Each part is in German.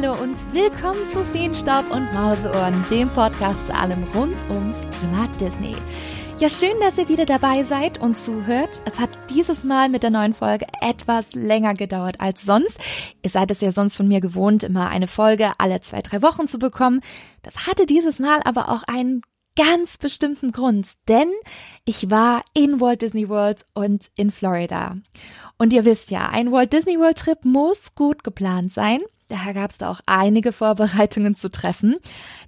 Hallo und willkommen zu Feenstaub und Mauseohren, dem Podcast zu allem rund ums Thema Disney. Ja, schön, dass ihr wieder dabei seid und zuhört. Es hat dieses Mal mit der neuen Folge etwas länger gedauert als sonst. Ihr seid es ja sonst von mir gewohnt, immer eine Folge alle zwei, drei Wochen zu bekommen. Das hatte dieses Mal aber auch einen ganz bestimmten Grund, denn ich war in Walt Disney World und in Florida. Und ihr wisst ja, ein Walt Disney World Trip muss gut geplant sein. Daher gab es da auch einige Vorbereitungen zu treffen.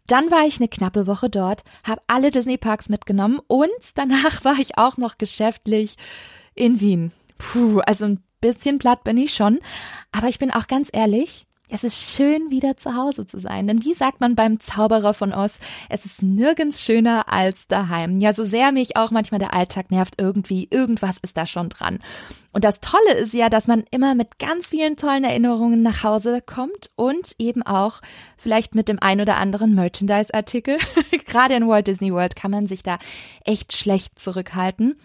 Dann war ich eine knappe Woche dort, habe alle Disney Parks mitgenommen und danach war ich auch noch geschäftlich in Wien. Puh, also ein bisschen platt bin ich schon. Aber ich bin auch ganz ehrlich, es ist schön, wieder zu Hause zu sein. Denn wie sagt man beim Zauberer von Oz, es ist nirgends schöner als daheim. Ja, so sehr mich auch manchmal der Alltag nervt, irgendwie, irgendwas ist da schon dran. Und das Tolle ist ja, dass man immer mit ganz vielen tollen Erinnerungen nach Hause kommt und eben auch vielleicht mit dem ein oder anderen Merchandise-Artikel. Gerade in Walt Disney World kann man sich da echt schlecht zurückhalten.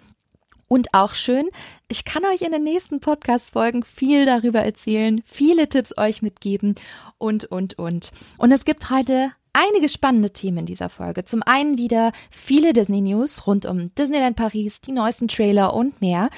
Und auch schön, ich kann euch in den nächsten Podcast-Folgen viel darüber erzählen, viele Tipps euch mitgeben und, und, und. Und es gibt heute einige spannende Themen in dieser Folge. Zum einen wieder viele Disney News rund um Disneyland Paris, die neuesten Trailer und mehr.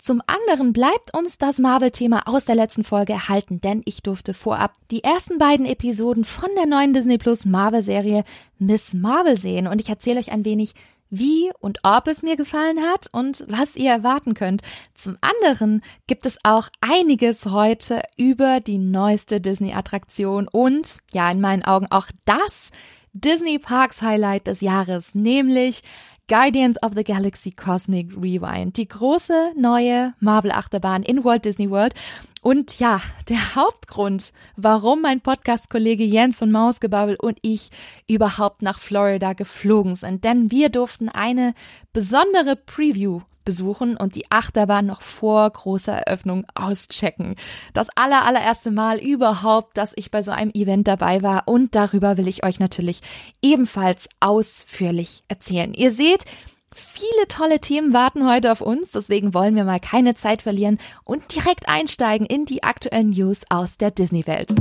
Zum anderen bleibt uns das Marvel-Thema aus der letzten Folge erhalten, denn ich durfte vorab die ersten beiden Episoden von der neuen Disney Plus Marvel-Serie Miss Marvel sehen und ich erzähle euch ein wenig, wie und ob es mir gefallen hat und was ihr erwarten könnt. Zum anderen gibt es auch einiges heute über die neueste Disney-Attraktion und ja, in meinen Augen auch das Disney Parks Highlight des Jahres, nämlich Guardians of the Galaxy Cosmic Rewind, die große neue Marvel Achterbahn in Walt Disney World. Und ja, der Hauptgrund, warum mein Podcast-Kollege Jens von Mausgebabbel und ich überhaupt nach Florida geflogen sind. Denn wir durften eine besondere Preview besuchen und die Achterbahn noch vor großer Eröffnung auschecken. Das aller, allererste Mal überhaupt, dass ich bei so einem Event dabei war und darüber will ich euch natürlich ebenfalls ausführlich erzählen. Ihr seht, Viele tolle Themen warten heute auf uns, deswegen wollen wir mal keine Zeit verlieren und direkt einsteigen in die aktuellen News aus der Disney-Welt.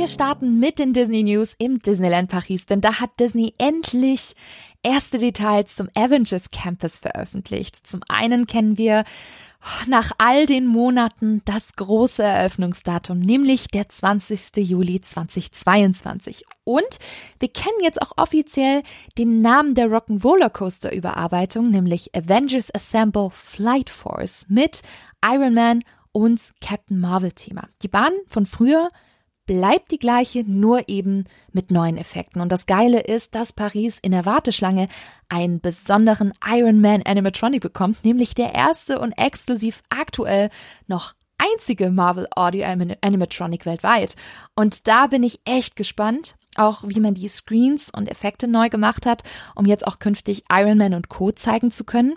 wir starten mit den Disney News im Disneyland Paris, denn da hat Disney endlich erste Details zum Avengers Campus veröffentlicht. Zum einen kennen wir nach all den Monaten das große Eröffnungsdatum, nämlich der 20. Juli 2022. Und wir kennen jetzt auch offiziell den Namen der Rock'n'Roller Coaster Überarbeitung, nämlich Avengers Assemble Flight Force mit Iron Man und Captain Marvel Thema. Die Bahn von früher bleibt die gleiche, nur eben mit neuen Effekten. Und das Geile ist, dass Paris in der Warteschlange einen besonderen Iron Man Animatronic bekommt, nämlich der erste und exklusiv aktuell noch einzige Marvel Audio Animatronic weltweit. Und da bin ich echt gespannt, auch wie man die Screens und Effekte neu gemacht hat, um jetzt auch künftig Iron Man und Co. zeigen zu können.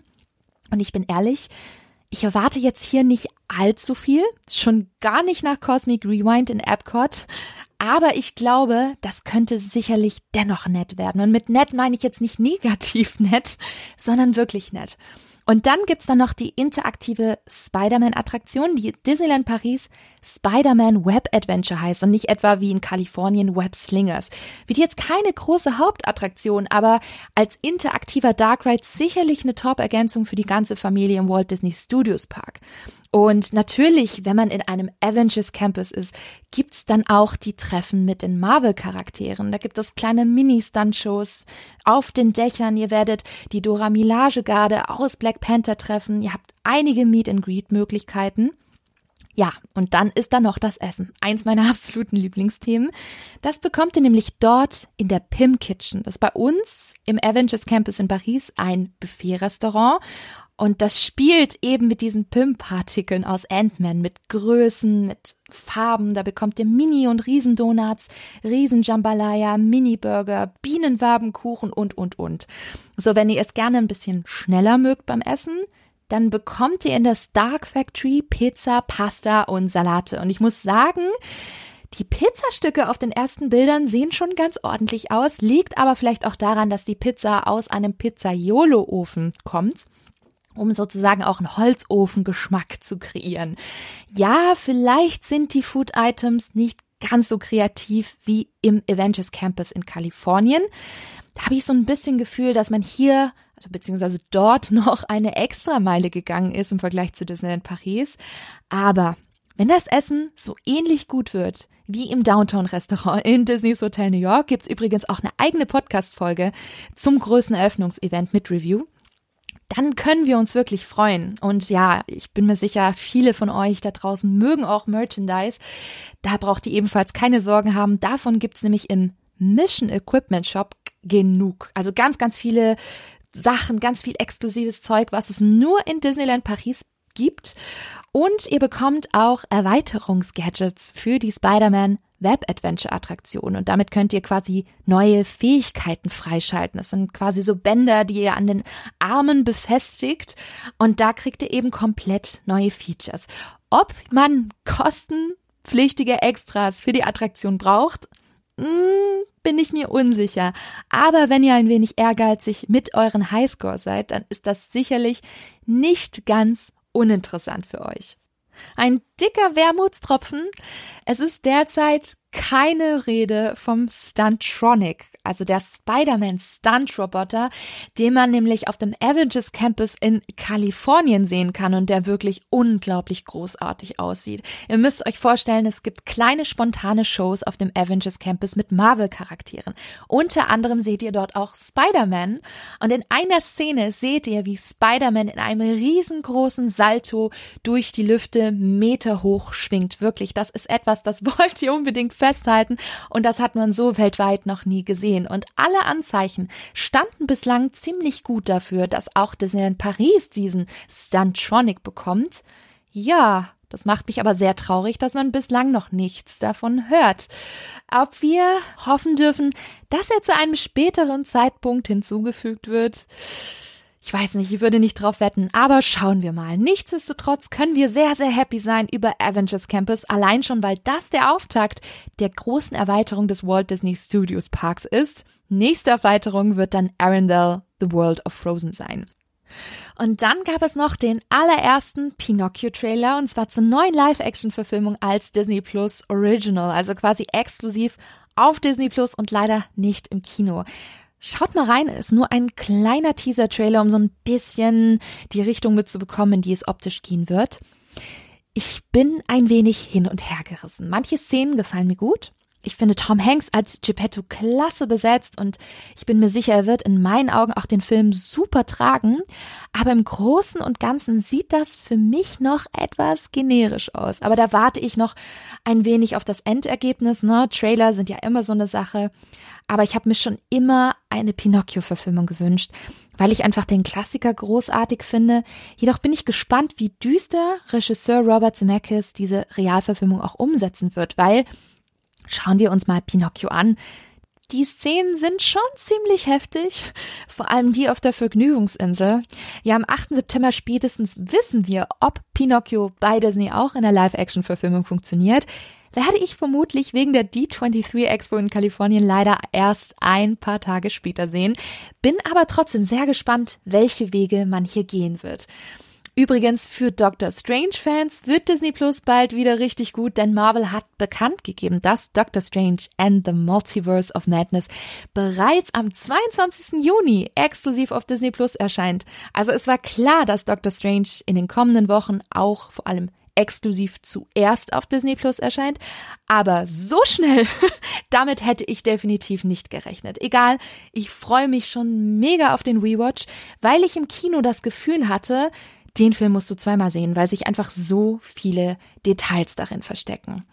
Und ich bin ehrlich, ich erwarte jetzt hier nicht allzu viel, schon gar nicht nach Cosmic Rewind in Epcot, aber ich glaube, das könnte sicherlich dennoch nett werden. Und mit nett meine ich jetzt nicht negativ nett, sondern wirklich nett. Und dann gibt's dann noch die interaktive Spider-Man-Attraktion, die Disneyland Paris Spider-Man Web Adventure heißt und nicht etwa wie in Kalifornien Web Slingers. Wird jetzt keine große Hauptattraktion, aber als interaktiver Dark Ride sicherlich eine Top-Ergänzung für die ganze Familie im Walt Disney Studios Park. Und natürlich, wenn man in einem Avengers Campus ist, gibt's dann auch die Treffen mit den Marvel-Charakteren. Da gibt es kleine Mini-Stunt-Shows auf den Dächern. Ihr werdet die Dora Milaje-Garde aus Black Panther treffen. Ihr habt einige Meet-and-Greet-Möglichkeiten. Ja, und dann ist da noch das Essen. Eins meiner absoluten Lieblingsthemen. Das bekommt ihr nämlich dort in der Pim Kitchen. Das ist bei uns im Avengers Campus in Paris ein Buffet-Restaurant. Und das spielt eben mit diesen Pimp-Partikeln aus Ant-Man, mit Größen, mit Farben. Da bekommt ihr Mini- und Riesendonuts, Riesenjambalaya, Mini-Burger, Bienenwabenkuchen und, und, und. So, wenn ihr es gerne ein bisschen schneller mögt beim Essen, dann bekommt ihr in der Stark Factory Pizza, Pasta und Salate. Und ich muss sagen, die Pizzastücke auf den ersten Bildern sehen schon ganz ordentlich aus, liegt aber vielleicht auch daran, dass die Pizza aus einem Pizzaiolo-Ofen kommt um sozusagen auch einen Holzofengeschmack zu kreieren. Ja, vielleicht sind die Food Items nicht ganz so kreativ wie im Avengers Campus in Kalifornien. Da habe ich so ein bisschen Gefühl, dass man hier, also beziehungsweise dort noch eine Extrameile gegangen ist im Vergleich zu Disneyland Paris. Aber wenn das Essen so ähnlich gut wird wie im Downtown-Restaurant in Disney's Hotel New York, gibt's übrigens auch eine eigene Podcast-Folge zum größten Eröffnungsevent mit Review dann können wir uns wirklich freuen. Und ja, ich bin mir sicher, viele von euch da draußen mögen auch Merchandise. Da braucht ihr ebenfalls keine Sorgen haben. Davon gibt's nämlich im Mission Equipment Shop genug. Also ganz, ganz viele Sachen, ganz viel exklusives Zeug, was es nur in Disneyland Paris gibt. Und ihr bekommt auch Erweiterungsgadgets für die Spider-Man Web-Adventure-Attraktion und damit könnt ihr quasi neue Fähigkeiten freischalten. Das sind quasi so Bänder, die ihr an den Armen befestigt und da kriegt ihr eben komplett neue Features. Ob man kostenpflichtige Extras für die Attraktion braucht, hm, bin ich mir unsicher. Aber wenn ihr ein wenig ehrgeizig mit euren Highscore seid, dann ist das sicherlich nicht ganz uninteressant für euch. Ein dicker Wermutstropfen. Es ist derzeit keine Rede vom Stuntronic, also der Spider-Man Stunt-Roboter, den man nämlich auf dem Avengers Campus in Kalifornien sehen kann und der wirklich unglaublich großartig aussieht. Ihr müsst euch vorstellen, es gibt kleine spontane Shows auf dem Avengers Campus mit Marvel-Charakteren. Unter anderem seht ihr dort auch Spider-Man und in einer Szene seht ihr, wie Spider-Man in einem riesengroßen Salto durch die Lüfte Meter hoch schwingt. Wirklich, das ist etwas, das wollt ihr unbedingt festhalten und das hat man so weltweit noch nie gesehen gesehen und alle Anzeichen standen bislang ziemlich gut dafür, dass auch Disneyland Paris diesen Stuntronic bekommt. Ja, das macht mich aber sehr traurig, dass man bislang noch nichts davon hört. Ob wir hoffen dürfen, dass er zu einem späteren Zeitpunkt hinzugefügt wird, ich weiß nicht, ich würde nicht drauf wetten, aber schauen wir mal. Nichtsdestotrotz können wir sehr, sehr happy sein über Avengers Campus, allein schon, weil das der Auftakt der großen Erweiterung des Walt Disney Studios Parks ist. Nächste Erweiterung wird dann Arendelle, The World of Frozen sein. Und dann gab es noch den allerersten Pinocchio-Trailer und zwar zur neuen Live-Action-Verfilmung als Disney Plus Original, also quasi exklusiv auf Disney Plus und leider nicht im Kino. Schaut mal rein, ist nur ein kleiner Teaser-Trailer, um so ein bisschen die Richtung mitzubekommen, in die es optisch gehen wird. Ich bin ein wenig hin und her gerissen. Manche Szenen gefallen mir gut, ich finde Tom Hanks als Geppetto klasse besetzt und ich bin mir sicher, er wird in meinen Augen auch den Film super tragen. Aber im Großen und Ganzen sieht das für mich noch etwas generisch aus. Aber da warte ich noch ein wenig auf das Endergebnis. Ne? Trailer sind ja immer so eine Sache. Aber ich habe mir schon immer eine Pinocchio-Verfilmung gewünscht, weil ich einfach den Klassiker großartig finde. Jedoch bin ich gespannt, wie düster Regisseur Robert Zemeckis diese Realverfilmung auch umsetzen wird, weil Schauen wir uns mal Pinocchio an. Die Szenen sind schon ziemlich heftig, vor allem die auf der Vergnügungsinsel. Ja, am 8. September spätestens wissen wir, ob Pinocchio bei Disney auch in der Live-Action-Verfilmung funktioniert. Werde ich vermutlich wegen der D23 Expo in Kalifornien leider erst ein paar Tage später sehen. Bin aber trotzdem sehr gespannt, welche Wege man hier gehen wird. Übrigens, für Doctor Strange-Fans wird Disney Plus bald wieder richtig gut, denn Marvel hat bekannt gegeben, dass Doctor Strange and the Multiverse of Madness bereits am 22. Juni exklusiv auf Disney Plus erscheint. Also es war klar, dass Doctor Strange in den kommenden Wochen auch vor allem exklusiv zuerst auf Disney Plus erscheint. Aber so schnell, damit hätte ich definitiv nicht gerechnet. Egal, ich freue mich schon mega auf den Rewatch, weil ich im Kino das Gefühl hatte, den Film musst du zweimal sehen, weil sich einfach so viele Details darin verstecken.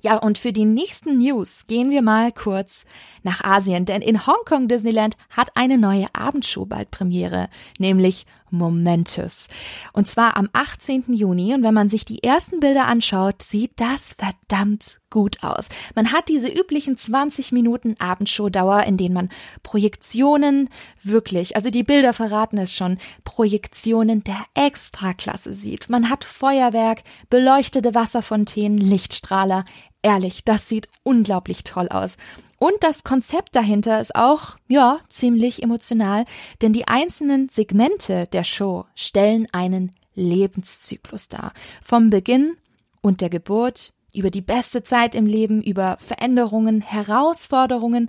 Ja, und für die nächsten News gehen wir mal kurz nach Asien, denn in Hongkong Disneyland hat eine neue Abendshow bald Premiere, nämlich Momentous. Und zwar am 18. Juni. Und wenn man sich die ersten Bilder anschaut, sieht das verdammt gut aus. Man hat diese üblichen 20 Minuten Abendshowdauer, in denen man Projektionen wirklich, also die Bilder verraten es schon, Projektionen der Extraklasse sieht. Man hat Feuerwerk, beleuchtete Wasserfontänen, Lichtstrahler, ehrlich, das sieht unglaublich toll aus. Und das Konzept dahinter ist auch, ja, ziemlich emotional, denn die einzelnen Segmente der Show stellen einen Lebenszyklus dar. Vom Beginn und der Geburt, über die beste Zeit im Leben, über Veränderungen, Herausforderungen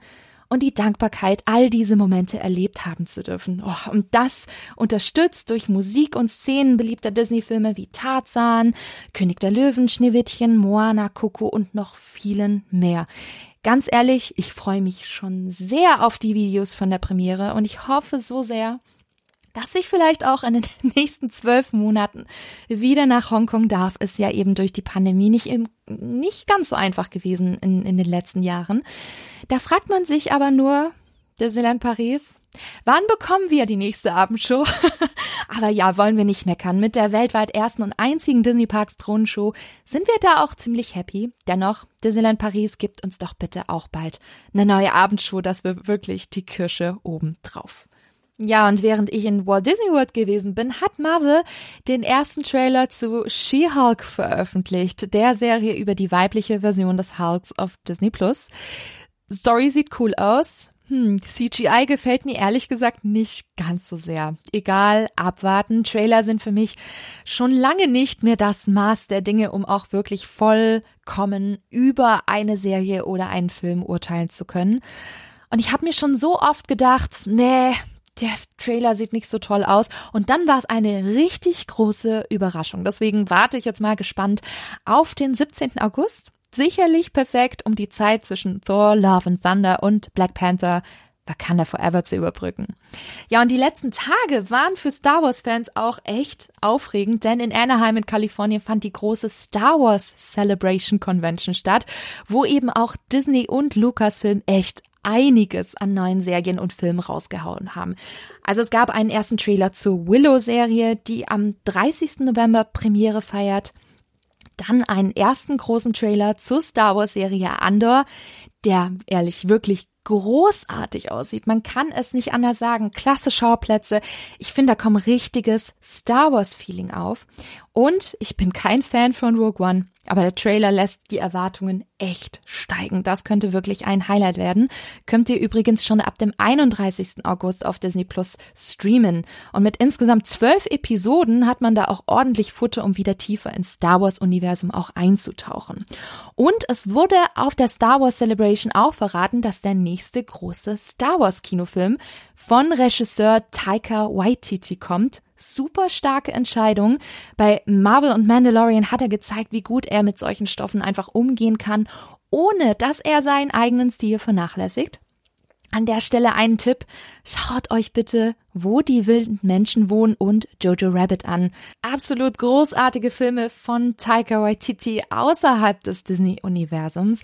und die Dankbarkeit, all diese Momente erlebt haben zu dürfen. Oh, und das unterstützt durch Musik und Szenen beliebter Disney-Filme wie Tarzan, König der Löwen, Schneewittchen, Moana, Coco und noch vielen mehr. Ganz ehrlich, ich freue mich schon sehr auf die Videos von der Premiere und ich hoffe so sehr, dass ich vielleicht auch in den nächsten zwölf Monaten wieder nach Hongkong darf, ist ja eben durch die Pandemie nicht, nicht ganz so einfach gewesen in, in den letzten Jahren. Da fragt man sich aber nur, Disneyland Paris, wann bekommen wir die nächste Abendshow? aber ja, wollen wir nicht meckern. Mit der weltweit ersten und einzigen Disney Parks Thronenshow sind wir da auch ziemlich happy. Dennoch, Disneyland Paris gibt uns doch bitte auch bald eine neue Abendshow, dass wir wirklich die Kirsche oben drauf. Ja, und während ich in Walt Disney World gewesen bin, hat Marvel den ersten Trailer zu She-Hulk veröffentlicht, der Serie über die weibliche Version des Hulks auf Disney Plus. Story sieht cool aus. Hm, CGI gefällt mir ehrlich gesagt nicht ganz so sehr. Egal, abwarten. Trailer sind für mich schon lange nicht mehr das Maß der Dinge, um auch wirklich vollkommen über eine Serie oder einen Film urteilen zu können. Und ich habe mir schon so oft gedacht, nee, der Trailer sieht nicht so toll aus. Und dann war es eine richtig große Überraschung. Deswegen warte ich jetzt mal gespannt auf den 17. August. Sicherlich perfekt, um die Zeit zwischen Thor, Love and Thunder und Black Panther Wakanda Forever zu überbrücken. Ja, und die letzten Tage waren für Star Wars-Fans auch echt aufregend, denn in Anaheim in Kalifornien fand die große Star Wars Celebration Convention statt, wo eben auch Disney und Lucasfilm echt einiges an neuen Serien und Filmen rausgehauen haben. Also es gab einen ersten Trailer zur Willow-Serie, die am 30. November Premiere feiert. Dann einen ersten großen Trailer zur Star Wars-Serie Andor, der ehrlich wirklich großartig aussieht. Man kann es nicht anders sagen. Klasse Schauplätze. Ich finde, da kommt richtiges Star Wars Feeling auf. Und ich bin kein Fan von Rogue One. Aber der Trailer lässt die Erwartungen echt steigen. Das könnte wirklich ein Highlight werden. Könnt ihr übrigens schon ab dem 31. August auf Disney Plus streamen. Und mit insgesamt zwölf Episoden hat man da auch ordentlich Futter, um wieder tiefer ins Star Wars Universum auch einzutauchen. Und es wurde auf der Star Wars Celebration auch verraten, dass der nächste große Star Wars Kinofilm von Regisseur Taika Waititi kommt super starke Entscheidung. Bei Marvel und Mandalorian hat er gezeigt, wie gut er mit solchen Stoffen einfach umgehen kann, ohne dass er seinen eigenen Stil vernachlässigt. An der Stelle einen Tipp. Schaut euch bitte Wo die wilden Menschen wohnen und Jojo Rabbit an. Absolut großartige Filme von Taika Waititi außerhalb des Disney-Universums.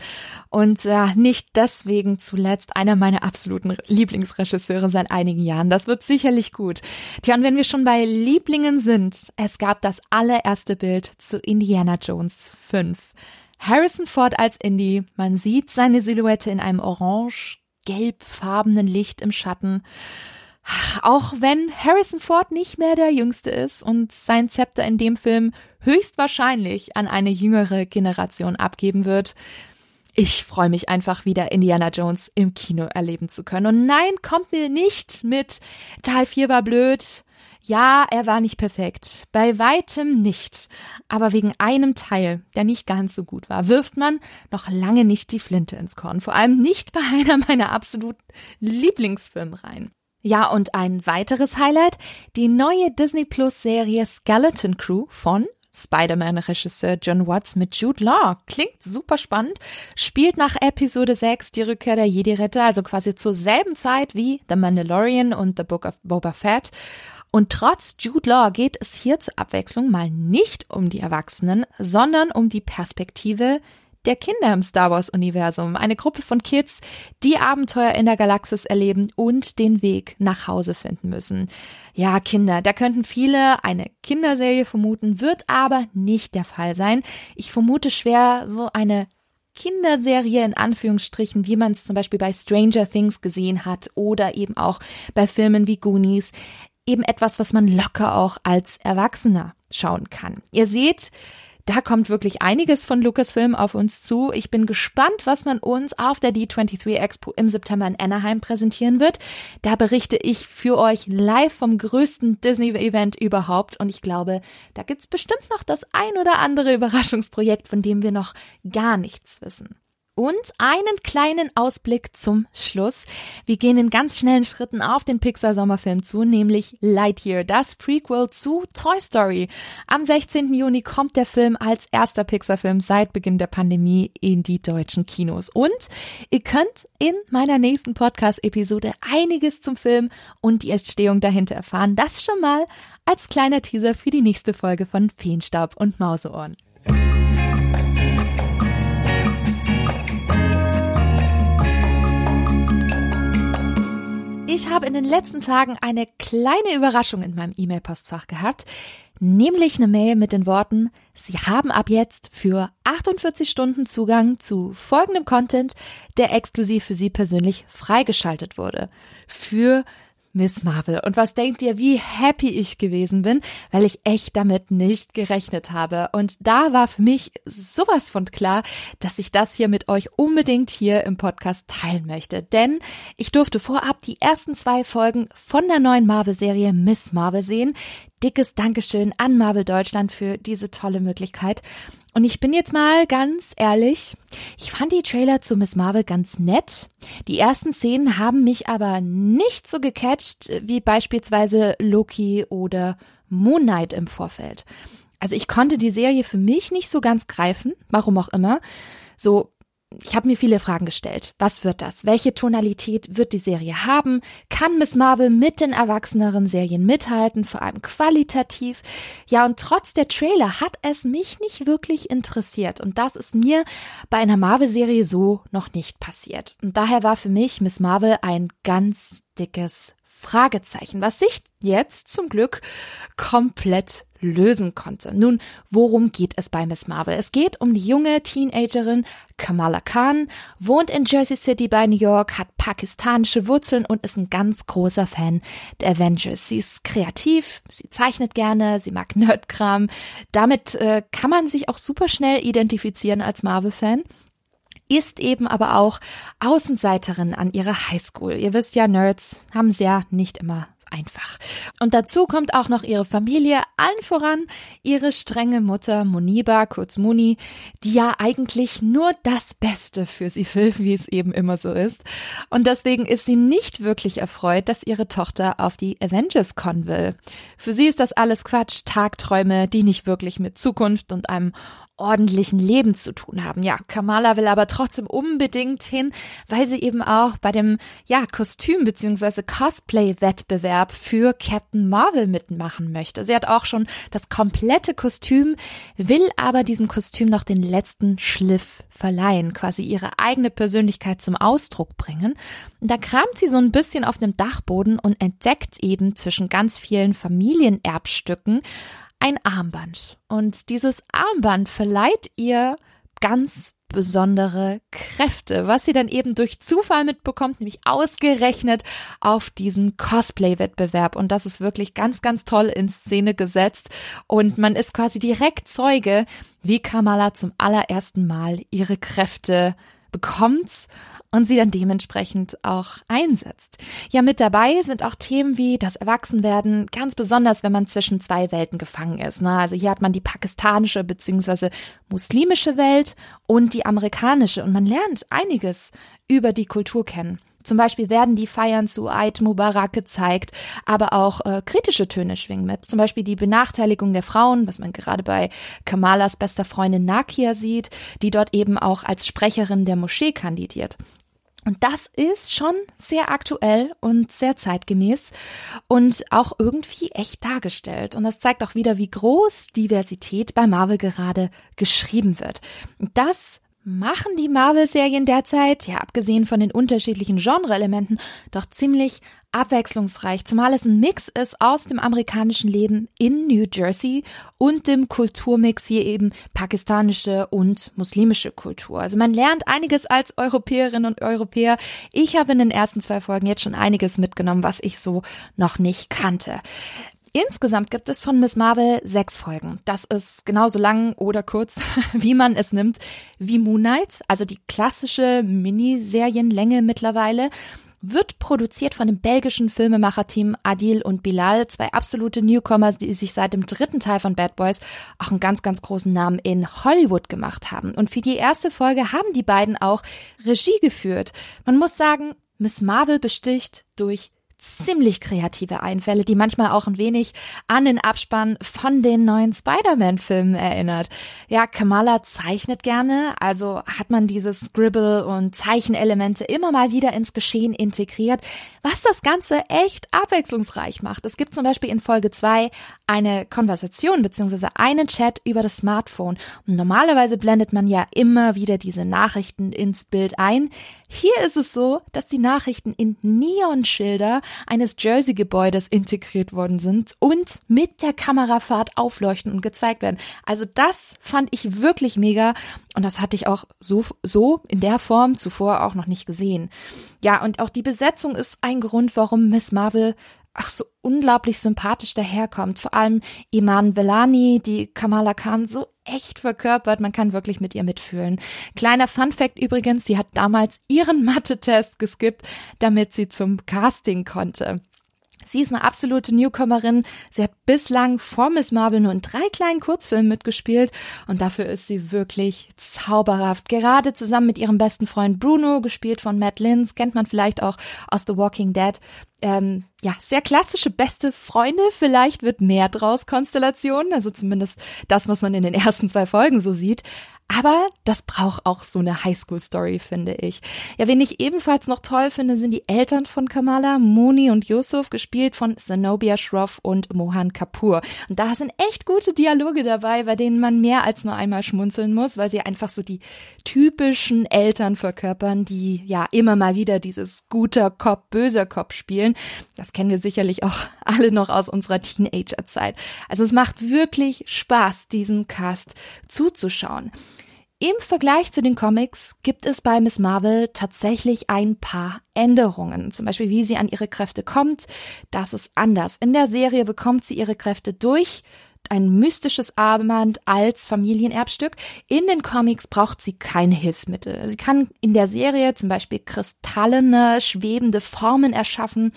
Und äh, nicht deswegen zuletzt einer meiner absoluten Lieblingsregisseure seit einigen Jahren. Das wird sicherlich gut. Tja, und wenn wir schon bei Lieblingen sind, es gab das allererste Bild zu Indiana Jones 5. Harrison Ford als Indy. Man sieht seine Silhouette in einem orange gelbfarbenen Licht im Schatten. Auch wenn Harrison Ford nicht mehr der Jüngste ist und sein Zepter in dem Film höchstwahrscheinlich an eine jüngere Generation abgeben wird, ich freue mich einfach wieder Indiana Jones im Kino erleben zu können. Und nein, kommt mir nicht mit Teil 4 war blöd, ja, er war nicht perfekt, bei weitem nicht, aber wegen einem Teil, der nicht ganz so gut war, wirft man noch lange nicht die Flinte ins Korn, vor allem nicht bei einer meiner absoluten Lieblingsfilme rein. Ja, und ein weiteres Highlight, die neue Disney Plus Serie Skeleton Crew von Spider-Man-Regisseur John Watts mit Jude Law. Klingt super spannend. Spielt nach Episode 6 die Rückkehr der Jedi-Ritter, also quasi zur selben Zeit wie The Mandalorian und The Book of Boba Fett. Und trotz Jude Law geht es hier zur Abwechslung mal nicht um die Erwachsenen, sondern um die Perspektive der Kinder im Star Wars Universum. Eine Gruppe von Kids, die Abenteuer in der Galaxis erleben und den Weg nach Hause finden müssen. Ja, Kinder, da könnten viele eine Kinderserie vermuten, wird aber nicht der Fall sein. Ich vermute schwer so eine Kinderserie in Anführungsstrichen, wie man es zum Beispiel bei Stranger Things gesehen hat oder eben auch bei Filmen wie Goonies eben etwas, was man locker auch als Erwachsener schauen kann. Ihr seht, Da kommt wirklich einiges von Lucasfilm auf uns zu. Ich bin gespannt, was man uns auf der D23 Expo im September in Anaheim präsentieren wird. Da berichte ich für euch live vom größten Disney-Event überhaupt. Und ich glaube, da gibt's bestimmt noch das ein oder andere Überraschungsprojekt, von dem wir noch gar nichts wissen. Und einen kleinen Ausblick zum Schluss. Wir gehen in ganz schnellen Schritten auf den Pixar-Sommerfilm zu, nämlich Lightyear, das Prequel zu Toy Story. Am 16. Juni kommt der Film als erster Pixar-Film seit Beginn der Pandemie in die deutschen Kinos. Und ihr könnt in meiner nächsten Podcast-Episode einiges zum Film und die Entstehung dahinter erfahren. Das schon mal als kleiner Teaser für die nächste Folge von Feenstaub und Mauseohren. Ich habe in den letzten Tagen eine kleine Überraschung in meinem E-Mail-Postfach gehabt, nämlich eine Mail mit den Worten, Sie haben ab jetzt für 48 Stunden Zugang zu folgendem Content, der exklusiv für Sie persönlich freigeschaltet wurde. Für Miss Marvel. Und was denkt ihr, wie happy ich gewesen bin, weil ich echt damit nicht gerechnet habe. Und da war für mich sowas von klar, dass ich das hier mit euch unbedingt hier im Podcast teilen möchte. Denn ich durfte vorab die ersten zwei Folgen von der neuen Marvel-Serie Miss Marvel sehen. Dickes Dankeschön an Marvel Deutschland für diese tolle Möglichkeit. Und ich bin jetzt mal ganz ehrlich, ich fand die Trailer zu Miss Marvel ganz nett. Die ersten Szenen haben mich aber nicht so gecatcht wie beispielsweise Loki oder Moon Knight im Vorfeld. Also ich konnte die Serie für mich nicht so ganz greifen, warum auch immer. So ich habe mir viele Fragen gestellt. Was wird das? Welche Tonalität wird die Serie haben? Kann Miss Marvel mit den erwachseneren Serien mithalten, vor allem qualitativ? Ja, und trotz der Trailer hat es mich nicht wirklich interessiert. Und das ist mir bei einer Marvel-Serie so noch nicht passiert. Und daher war für mich Miss Marvel ein ganz dickes Fragezeichen, was sich jetzt zum Glück komplett lösen konnte. Nun, worum geht es bei Miss Marvel? Es geht um die junge Teenagerin Kamala Khan, wohnt in Jersey City bei New York, hat pakistanische Wurzeln und ist ein ganz großer Fan der Avengers. Sie ist kreativ, sie zeichnet gerne, sie mag Nerdkram. Damit äh, kann man sich auch super schnell identifizieren als Marvel-Fan ist eben aber auch Außenseiterin an ihrer Highschool. Ihr wisst ja, Nerds haben es ja nicht immer einfach. Und dazu kommt auch noch ihre Familie, allen voran ihre strenge Mutter Muniba, kurz Muni, die ja eigentlich nur das Beste für sie will, wie es eben immer so ist. Und deswegen ist sie nicht wirklich erfreut, dass ihre Tochter auf die Avengers Con will. Für sie ist das alles Quatsch, Tagträume, die nicht wirklich mit Zukunft und einem ordentlichen Leben zu tun haben. Ja, Kamala will aber trotzdem unbedingt hin, weil sie eben auch bei dem ja Kostüm beziehungsweise Cosplay-Wettbewerb für Captain Marvel mitmachen möchte. Sie hat auch schon das komplette Kostüm, will aber diesem Kostüm noch den letzten Schliff verleihen, quasi ihre eigene Persönlichkeit zum Ausdruck bringen. Und da kramt sie so ein bisschen auf dem Dachboden und entdeckt eben zwischen ganz vielen Familienerbstücken ein Armband. Und dieses Armband verleiht ihr ganz besondere Kräfte, was sie dann eben durch Zufall mitbekommt, nämlich ausgerechnet auf diesem Cosplay-Wettbewerb. Und das ist wirklich ganz, ganz toll in Szene gesetzt. Und man ist quasi direkt Zeuge, wie Kamala zum allerersten Mal ihre Kräfte bekommt und sie dann dementsprechend auch einsetzt. Ja, mit dabei sind auch Themen wie das Erwachsenwerden, ganz besonders, wenn man zwischen zwei Welten gefangen ist. Ne? Also hier hat man die pakistanische bzw. muslimische Welt und die amerikanische und man lernt einiges über die Kultur kennen. Zum Beispiel werden die Feiern zu Eid Mubarak gezeigt, aber auch äh, kritische Töne schwingen mit. Zum Beispiel die Benachteiligung der Frauen, was man gerade bei Kamalas bester Freundin Nakia sieht, die dort eben auch als Sprecherin der Moschee kandidiert. Und das ist schon sehr aktuell und sehr zeitgemäß und auch irgendwie echt dargestellt. Und das zeigt auch wieder, wie groß Diversität bei Marvel gerade geschrieben wird. Das machen die Marvel-Serien derzeit, ja abgesehen von den unterschiedlichen Genre-Elementen, doch ziemlich abwechslungsreich, zumal es ein Mix ist aus dem amerikanischen Leben in New Jersey und dem Kulturmix hier eben pakistanische und muslimische Kultur. Also man lernt einiges als Europäerinnen und Europäer. Ich habe in den ersten zwei Folgen jetzt schon einiges mitgenommen, was ich so noch nicht kannte. Insgesamt gibt es von Miss Marvel sechs Folgen. Das ist genauso lang oder kurz, wie man es nimmt, wie Moon Knight, also die klassische Miniserienlänge mittlerweile wird produziert von dem belgischen Filmemacherteam Adil und Bilal, zwei absolute Newcomers, die sich seit dem dritten Teil von Bad Boys auch einen ganz, ganz großen Namen in Hollywood gemacht haben. Und für die erste Folge haben die beiden auch Regie geführt. Man muss sagen, Miss Marvel besticht durch ziemlich kreative Einfälle, die manchmal auch ein wenig an den Abspann von den neuen Spider-Man-Filmen erinnert. Ja, Kamala zeichnet gerne, also hat man diese Scribble- und Zeichenelemente immer mal wieder ins Geschehen integriert, was das Ganze echt abwechslungsreich macht. Es gibt zum Beispiel in Folge zwei eine Konversation bzw. einen Chat über das Smartphone. Und normalerweise blendet man ja immer wieder diese Nachrichten ins Bild ein. Hier ist es so, dass die Nachrichten in Neonschilder eines Jersey-Gebäudes integriert worden sind und mit der Kamerafahrt aufleuchten und gezeigt werden. Also das fand ich wirklich mega und das hatte ich auch so, so in der Form zuvor auch noch nicht gesehen. Ja, und auch die Besetzung ist ein Grund, warum Miss Marvel ach so unglaublich sympathisch daherkommt. Vor allem Iman Velani, die Kamala Khan so echt verkörpert. Man kann wirklich mit ihr mitfühlen. Kleiner Fun Fact übrigens, sie hat damals ihren Mathe-Test geskippt, damit sie zum Casting konnte. Sie ist eine absolute Newcomerin. Sie hat bislang vor Miss Marvel nur in drei kleinen Kurzfilmen mitgespielt und dafür ist sie wirklich zauberhaft. Gerade zusammen mit ihrem besten Freund Bruno, gespielt von Matt Lins, kennt man vielleicht auch aus The Walking Dead. Ähm, ja, sehr klassische beste Freunde. Vielleicht wird mehr draus Konstellation, also zumindest das, was man in den ersten zwei Folgen so sieht. Aber das braucht auch so eine Highschool-Story, finde ich. Ja, wen ich ebenfalls noch toll finde, sind die Eltern von Kamala, Moni und Yusuf, gespielt von Zenobia Shroff und Mohan Kapoor. Und da sind echt gute Dialoge dabei, bei denen man mehr als nur einmal schmunzeln muss, weil sie einfach so die typischen Eltern verkörpern, die ja immer mal wieder dieses guter Cop, böser Cop spielen. Das kennen wir sicherlich auch alle noch aus unserer Teenagerzeit. Also es macht wirklich Spaß, diesem Cast zuzuschauen. Im Vergleich zu den Comics gibt es bei Miss Marvel tatsächlich ein paar Änderungen. Zum Beispiel, wie sie an ihre Kräfte kommt. Das ist anders. In der Serie bekommt sie ihre Kräfte durch ein mystisches Armband als Familienerbstück. In den Comics braucht sie keine Hilfsmittel. Sie kann in der Serie zum Beispiel kristallene, schwebende Formen erschaffen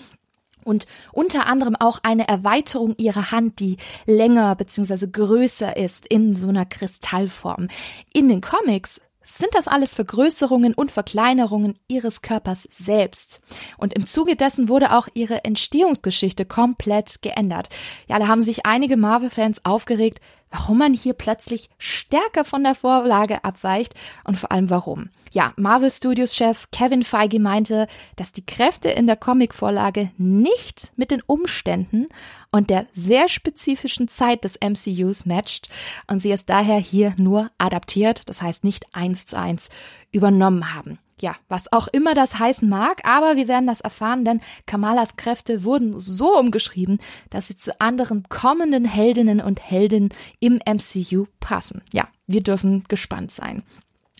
und unter anderem auch eine Erweiterung ihrer Hand, die länger bzw. größer ist in so einer Kristallform. In den Comics sind das alles Vergrößerungen und Verkleinerungen ihres Körpers selbst. Und im Zuge dessen wurde auch ihre Entstehungsgeschichte komplett geändert. Ja, da haben sich einige Marvel-Fans aufgeregt, warum man hier plötzlich stärker von der Vorlage abweicht und vor allem warum. Ja, Marvel Studios Chef Kevin Feige meinte, dass die Kräfte in der Comicvorlage nicht mit den Umständen und der sehr spezifischen Zeit des MCUs matcht und sie es daher hier nur adaptiert, das heißt nicht eins zu eins übernommen haben ja, was auch immer das heißen mag, aber wir werden das erfahren, denn Kamalas Kräfte wurden so umgeschrieben, dass sie zu anderen kommenden Heldinnen und Helden im MCU passen. Ja, wir dürfen gespannt sein.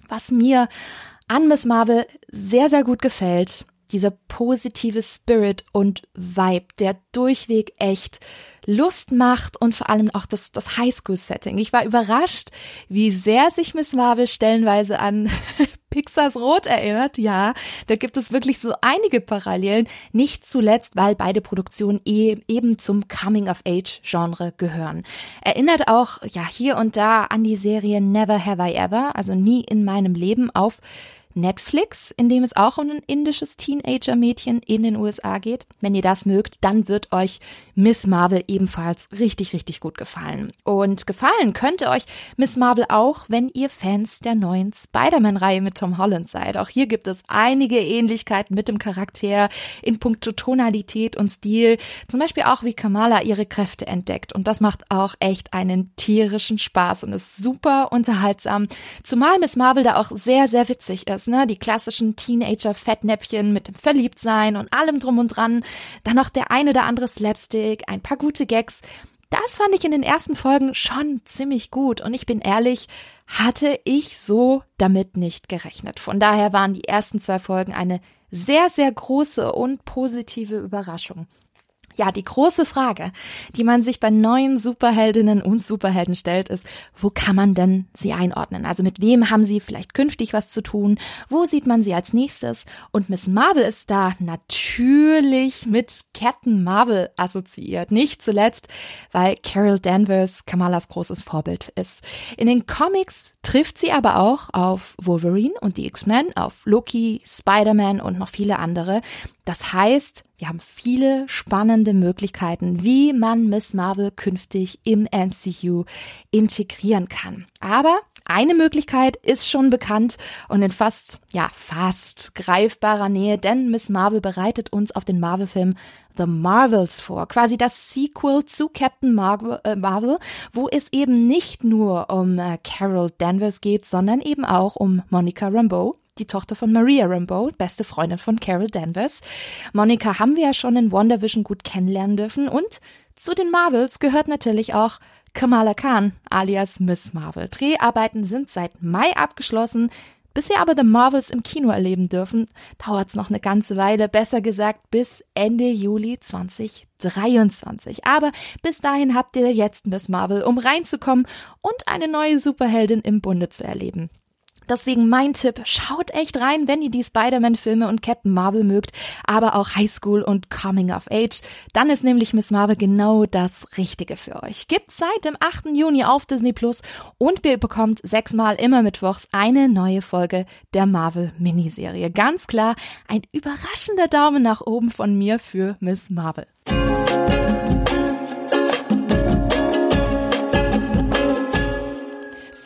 Was mir an Miss Marvel sehr, sehr gut gefällt, dieser positive Spirit und Vibe, der durchweg echt Lust macht und vor allem auch das, das Highschool-Setting. Ich war überrascht, wie sehr sich Miss Marvel stellenweise an Pixars Rot erinnert. Ja, da gibt es wirklich so einige Parallelen. Nicht zuletzt, weil beide Produktionen eh, eben zum Coming-of-Age-Genre gehören. Erinnert auch, ja, hier und da an die Serie Never Have I Ever, also nie in meinem Leben auf Netflix, in dem es auch um ein indisches Teenager-Mädchen in den USA geht. Wenn ihr das mögt, dann wird euch Miss Marvel ebenfalls richtig, richtig gut gefallen. Und gefallen könnte euch Miss Marvel auch, wenn ihr Fans der neuen Spider-Man-Reihe mit Tom Holland seid. Auch hier gibt es einige Ähnlichkeiten mit dem Charakter in puncto Tonalität und Stil. Zum Beispiel auch, wie Kamala ihre Kräfte entdeckt. Und das macht auch echt einen tierischen Spaß und ist super unterhaltsam. Zumal Miss Marvel da auch sehr, sehr witzig ist. Ne? Die klassischen Teenager-Fettnäpfchen mit dem Verliebtsein und allem drum und dran. Dann noch der ein oder andere Slapstick ein paar gute Gags. Das fand ich in den ersten Folgen schon ziemlich gut und ich bin ehrlich, hatte ich so damit nicht gerechnet. Von daher waren die ersten zwei Folgen eine sehr, sehr große und positive Überraschung. Ja, die große Frage, die man sich bei neuen Superheldinnen und Superhelden stellt, ist, wo kann man denn sie einordnen? Also mit wem haben sie vielleicht künftig was zu tun? Wo sieht man sie als nächstes? Und Miss Marvel ist da natürlich mit Captain Marvel assoziiert. Nicht zuletzt, weil Carol Danvers Kamalas großes Vorbild ist. In den Comics trifft sie aber auch auf Wolverine und die X-Men, auf Loki, Spider-Man und noch viele andere. Das heißt, wir haben viele spannende Möglichkeiten, wie man Miss Marvel künftig im MCU integrieren kann. Aber eine Möglichkeit ist schon bekannt und in fast, ja, fast greifbarer Nähe, denn Miss Marvel bereitet uns auf den Marvel-Film The Marvels vor, quasi das Sequel zu Captain Marvel, äh, Marvel wo es eben nicht nur um äh, Carol Danvers geht, sondern eben auch um Monica Rambeau die Tochter von Maria Rambeau, beste Freundin von Carol Danvers. Monica haben wir ja schon in WandaVision gut kennenlernen dürfen und zu den Marvels gehört natürlich auch Kamala Khan alias Miss Marvel. Dreharbeiten sind seit Mai abgeschlossen. Bis wir aber The Marvels im Kino erleben dürfen, dauert es noch eine ganze Weile, besser gesagt bis Ende Juli 2023. Aber bis dahin habt ihr jetzt Miss Marvel, um reinzukommen und eine neue Superheldin im Bunde zu erleben. Deswegen mein Tipp, schaut echt rein, wenn ihr die Spider-Man-Filme und Captain Marvel mögt, aber auch High School und Coming of Age. Dann ist nämlich Miss Marvel genau das Richtige für euch. Gibt seit dem 8. Juni auf Disney Plus und ihr bekommt sechsmal immer mittwochs eine neue Folge der Marvel-Miniserie. Ganz klar, ein überraschender Daumen nach oben von mir für Miss Marvel.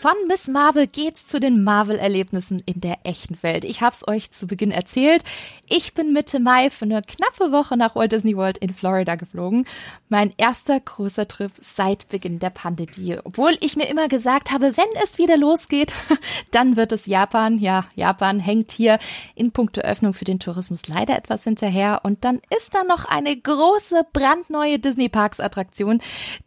Von Miss Marvel geht's zu den Marvel-Erlebnissen in der echten Welt. Ich hab's euch zu Beginn erzählt. Ich bin Mitte Mai für eine knappe Woche nach Walt Disney World in Florida geflogen. Mein erster großer Trip seit Beginn der Pandemie. Obwohl ich mir immer gesagt habe, wenn es wieder losgeht, dann wird es Japan. Ja, Japan hängt hier in puncto Öffnung für den Tourismus leider etwas hinterher. Und dann ist da noch eine große, brandneue Disney Parks Attraktion,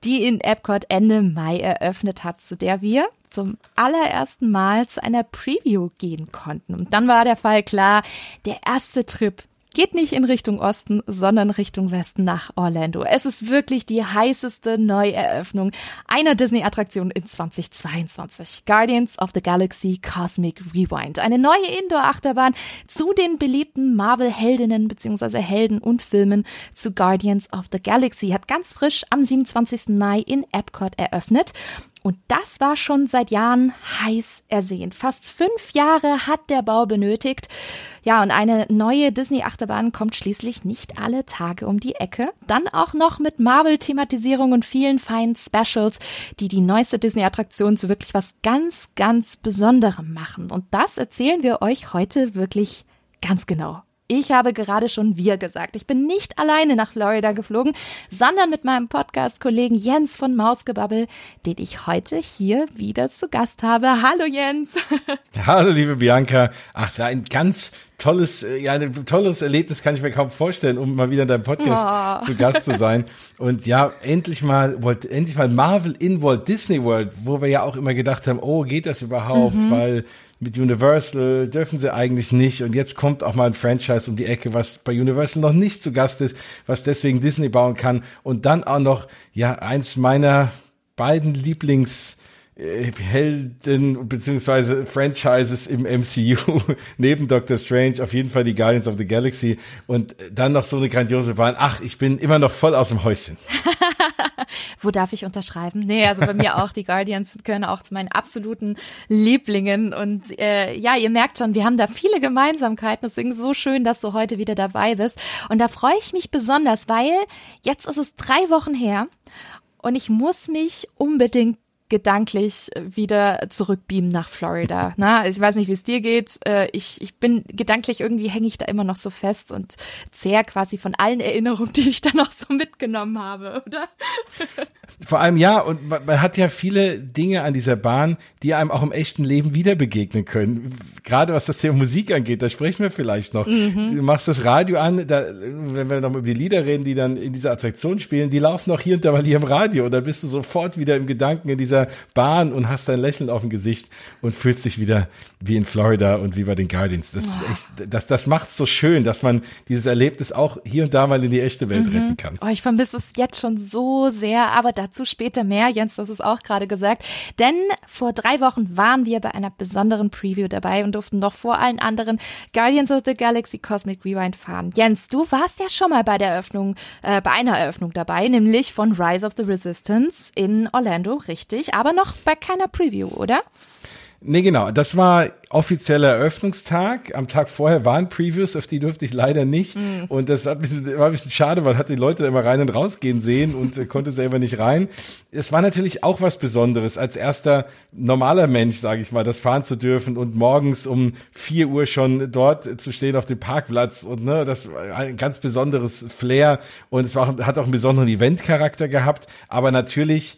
die in Epcot Ende Mai eröffnet hat, zu der wir zum allerersten Mal zu einer Preview gehen konnten. Und dann war der Fall klar, der erste Trip geht nicht in Richtung Osten, sondern Richtung Westen nach Orlando. Es ist wirklich die heißeste Neueröffnung einer Disney-Attraktion in 2022. Guardians of the Galaxy Cosmic Rewind. Eine neue Indoor-Achterbahn zu den beliebten Marvel-Heldinnen bzw. Helden und Filmen zu Guardians of the Galaxy hat ganz frisch am 27. Mai in Epcot eröffnet. Und das war schon seit Jahren heiß ersehnt. Fast fünf Jahre hat der Bau benötigt. Ja, und eine neue Disney-Achterbahn kommt schließlich nicht alle Tage um die Ecke. Dann auch noch mit Marvel-Thematisierung und vielen feinen Specials, die die neueste Disney-Attraktion zu wirklich was ganz, ganz Besonderem machen. Und das erzählen wir euch heute wirklich ganz genau. Ich habe gerade schon wir gesagt. Ich bin nicht alleine nach Florida geflogen, sondern mit meinem Podcast-Kollegen Jens von Mausgebabbel, den ich heute hier wieder zu Gast habe. Hallo Jens. Hallo liebe Bianca. Ach, ein ganz tolles, äh, ja, ein tolles Erlebnis kann ich mir kaum vorstellen, um mal wieder in deinem Podcast oh. zu Gast zu sein. Und ja, endlich mal, endlich mal Marvel in Walt Disney World, wo wir ja auch immer gedacht haben, oh, geht das überhaupt? Mhm. Weil mit Universal dürfen sie eigentlich nicht. Und jetzt kommt auch mal ein Franchise um die Ecke, was bei Universal noch nicht zu Gast ist, was deswegen Disney bauen kann. Und dann auch noch, ja, eins meiner beiden Lieblings- äh, Helden beziehungsweise Franchises im MCU neben Doctor Strange auf jeden Fall die Guardians of the Galaxy und dann noch so eine grandiose Bahn. Ach, ich bin immer noch voll aus dem Häuschen. Wo darf ich unterschreiben? Nee, also bei mir auch. Die Guardians gehören auch zu meinen absoluten Lieblingen. Und äh, ja, ihr merkt schon, wir haben da viele Gemeinsamkeiten. Deswegen so schön, dass du heute wieder dabei bist. Und da freue ich mich besonders, weil jetzt ist es drei Wochen her. Und ich muss mich unbedingt gedanklich wieder zurückbeamen nach Florida. Na, ich weiß nicht, wie es dir geht. Äh, ich, ich bin gedanklich irgendwie hänge ich da immer noch so fest und zehr quasi von allen Erinnerungen, die ich da noch so mitgenommen habe, oder? Vor allem ja, und man, hat ja viele Dinge an dieser Bahn, die einem auch im echten Leben wieder begegnen können. Gerade was das Thema Musik angeht, da sprechen wir vielleicht noch. Mhm. Du machst das Radio an, da, wenn wir noch über die Lieder reden, die dann in dieser Attraktion spielen, die laufen auch hier und da mal hier im Radio und da bist du sofort wieder im Gedanken in dieser dieser Bahn und hast dein Lächeln auf dem Gesicht und fühlst dich wieder wie in Florida und wie bei den Guardians. Das ist echt, das, das macht's so schön, dass man dieses Erlebnis auch hier und da mal in die echte Welt mhm. retten kann. Oh, ich vermisse es jetzt schon so sehr, aber dazu später mehr. Jens, das ist auch gerade gesagt. Denn vor drei Wochen waren wir bei einer besonderen Preview dabei und durften noch vor allen anderen Guardians of the Galaxy Cosmic Rewind fahren. Jens, du warst ja schon mal bei der Eröffnung, äh, bei einer Eröffnung dabei, nämlich von Rise of the Resistance in Orlando, richtig, aber noch bei keiner Preview, oder? Nee, genau. Das war offizieller Eröffnungstag. Am Tag vorher waren Previews, auf die durfte ich leider nicht. Mm. Und das hat war ein bisschen schade, weil hat die Leute immer rein und rausgehen sehen und äh, konnte selber nicht rein. Es war natürlich auch was Besonderes, als erster normaler Mensch, sage ich mal, das fahren zu dürfen und morgens um vier Uhr schon dort zu stehen auf dem Parkplatz. Und ne, das war ein ganz besonderes Flair. Und es war, hat auch einen besonderen Eventcharakter gehabt. Aber natürlich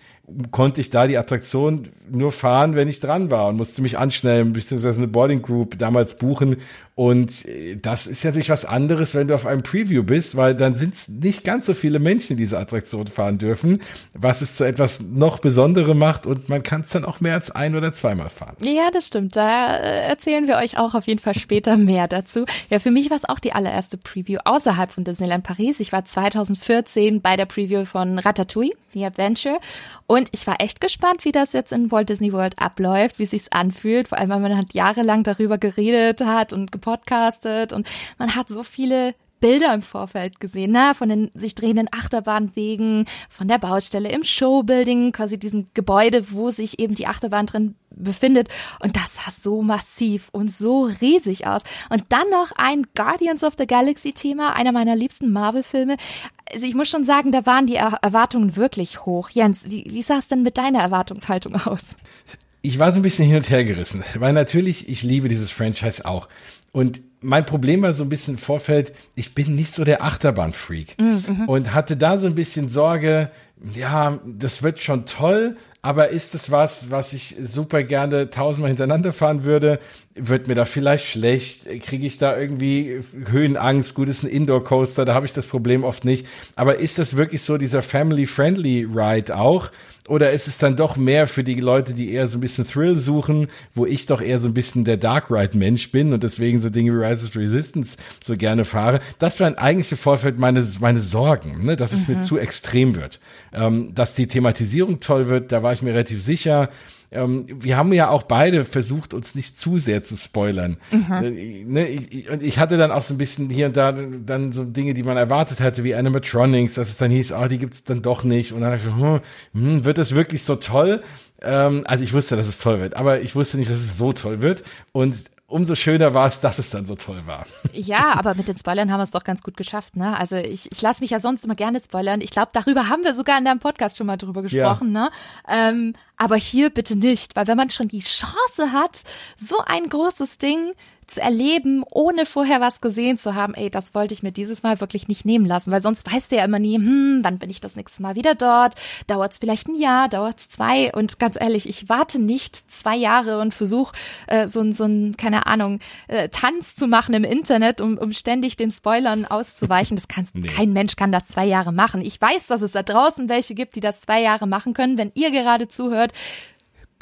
konnte ich da die Attraktion nur fahren, wenn ich dran war und musste mich anschnellen, beziehungsweise eine Boarding Group damals buchen. Und äh, das ist natürlich was anderes, wenn du auf einem Preview bist, weil dann sind es nicht ganz so viele Menschen, die diese Attraktion fahren dürfen, was es zu etwas noch Besonderem macht und man kann es dann auch mehr als ein oder zweimal fahren. Ja, das stimmt. Da äh, erzählen wir euch auch auf jeden Fall später mehr dazu. Ja, für mich war es auch die allererste Preview außerhalb von Disneyland Paris. Ich war 2014 bei der Preview von Ratatouille, The Adventure. Und ich war echt gespannt, wie das jetzt in Walt Disney World abläuft, wie sich's anfühlt. Vor allem, weil man halt jahrelang darüber geredet hat und gepodcastet und man hat so viele Bilder im Vorfeld gesehen, ne? von den sich drehenden Achterbahnwegen, von der Baustelle im Showbuilding, quasi diesem Gebäude, wo sich eben die Achterbahn drin befindet. Und das sah so massiv und so riesig aus. Und dann noch ein Guardians of the Galaxy Thema, einer meiner liebsten Marvel-Filme. Also ich muss schon sagen, da waren die Erwartungen wirklich hoch. Jens, wie, wie sah es denn mit deiner Erwartungshaltung aus? Ich war so ein bisschen hin und her gerissen, weil natürlich, ich liebe dieses Franchise auch. Und mein Problem war so ein bisschen im Vorfeld, ich bin nicht so der Achterbahn-Freak mhm. und hatte da so ein bisschen Sorge, ja, das wird schon toll, aber ist es was, was ich super gerne tausendmal hintereinander fahren würde? Wird mir da vielleicht schlecht? Kriege ich da irgendwie Höhenangst? Gut, ist ein Indoor-Coaster, da habe ich das Problem oft nicht. Aber ist das wirklich so dieser Family-Friendly Ride auch? Oder ist es dann doch mehr für die Leute, die eher so ein bisschen Thrill suchen, wo ich doch eher so ein bisschen der Dark Ride Mensch bin und deswegen so Dinge wie Rise of Resistance so gerne fahre? Das wären eigentlich im Vorfeld meine, meine Sorgen, ne? dass es mhm. mir zu extrem wird. Ähm, dass die Thematisierung toll wird, da war ich mir relativ sicher ähm, wir haben ja auch beide versucht, uns nicht zu sehr zu spoilern. Mhm. Äh, ne, ich, und ich hatte dann auch so ein bisschen hier und da dann so Dinge, die man erwartet hatte, wie Animatronics, dass es dann hieß, ah, oh, die gibt's dann doch nicht. Und dann dachte ich, hm, hm, wird das wirklich so toll? Ähm, also ich wusste, dass es toll wird, aber ich wusste nicht, dass es so toll wird. Und umso schöner war es, dass es dann so toll war. Ja, aber mit den Spoilern haben wir es doch ganz gut geschafft. Ne? Also ich, ich lasse mich ja sonst immer gerne spoilern. Ich glaube, darüber haben wir sogar in deinem Podcast schon mal drüber gesprochen. Ja. Ne? Ähm, aber hier bitte nicht, weil wenn man schon die Chance hat, so ein großes Ding zu erleben, ohne vorher was gesehen zu haben, ey, das wollte ich mir dieses Mal wirklich nicht nehmen lassen, weil sonst weißt du ja immer nie, hm, wann bin ich das nächste Mal wieder dort? Dauert es vielleicht ein Jahr, dauert es zwei? Und ganz ehrlich, ich warte nicht zwei Jahre und versuche äh, so ein, so ein, keine Ahnung, äh, Tanz zu machen im Internet, um, um ständig den Spoilern auszuweichen. Das kann nee. kein Mensch kann das zwei Jahre machen. Ich weiß, dass es da draußen welche gibt, die das zwei Jahre machen können. Wenn ihr gerade zuhört,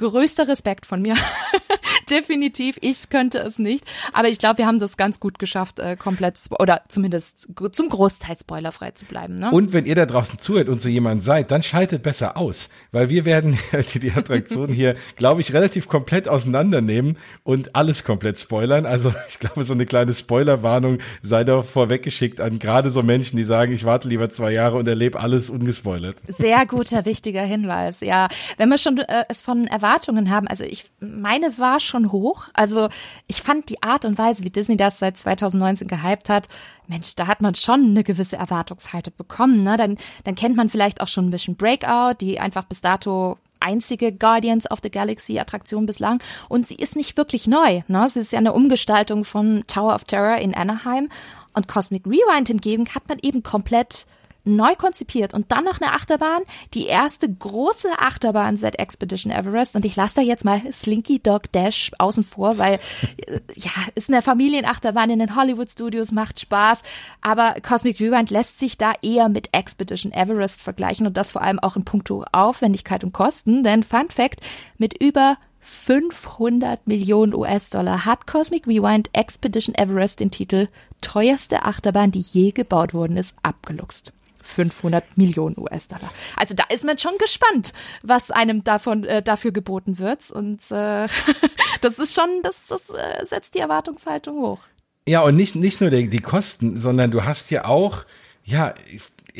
größter Respekt von mir. Definitiv, ich könnte es nicht. Aber ich glaube, wir haben das ganz gut geschafft, äh, komplett oder zumindest zum Großteil spoilerfrei zu bleiben. Ne? Und wenn ihr da draußen zuhört und so jemand seid, dann schaltet besser aus, weil wir werden die, die Attraktion hier, glaube ich, relativ komplett auseinandernehmen und alles komplett spoilern. Also ich glaube, so eine kleine Spoilerwarnung sei doch vorweggeschickt an gerade so Menschen, die sagen, ich warte lieber zwei Jahre und erlebe alles ungespoilert. Sehr guter, wichtiger Hinweis. Ja, wenn wir schon äh, es von Erwartungen haben, also ich meine war schon hoch. Also ich fand die Art und Weise, wie Disney das seit 2019 gehypt hat, Mensch, da hat man schon eine gewisse Erwartungshaltung bekommen. Ne? Dann, dann kennt man vielleicht auch schon ein bisschen Breakout, die einfach bis dato einzige Guardians of the Galaxy Attraktion bislang. Und sie ist nicht wirklich neu. Ne? Sie ist ja eine Umgestaltung von Tower of Terror in Anaheim. Und Cosmic Rewind hingegen hat man eben komplett neu konzipiert und dann noch eine Achterbahn, die erste große Achterbahn seit Expedition Everest. Und ich lasse da jetzt mal Slinky Dog Dash außen vor, weil äh, ja, ist eine Familienachterbahn in den Hollywood Studios, macht Spaß, aber Cosmic Rewind lässt sich da eher mit Expedition Everest vergleichen und das vor allem auch in puncto Aufwendigkeit und Kosten, denn Fun Fact, mit über 500 Millionen US-Dollar hat Cosmic Rewind Expedition Everest den Titel teuerste Achterbahn, die je gebaut worden ist, abgeluchst. 500 Millionen US-Dollar. Also da ist man schon gespannt, was einem davon äh, dafür geboten wird. Und äh, das ist schon, das, das äh, setzt die Erwartungshaltung hoch. Ja, und nicht, nicht nur die, die Kosten, sondern du hast ja auch, ja,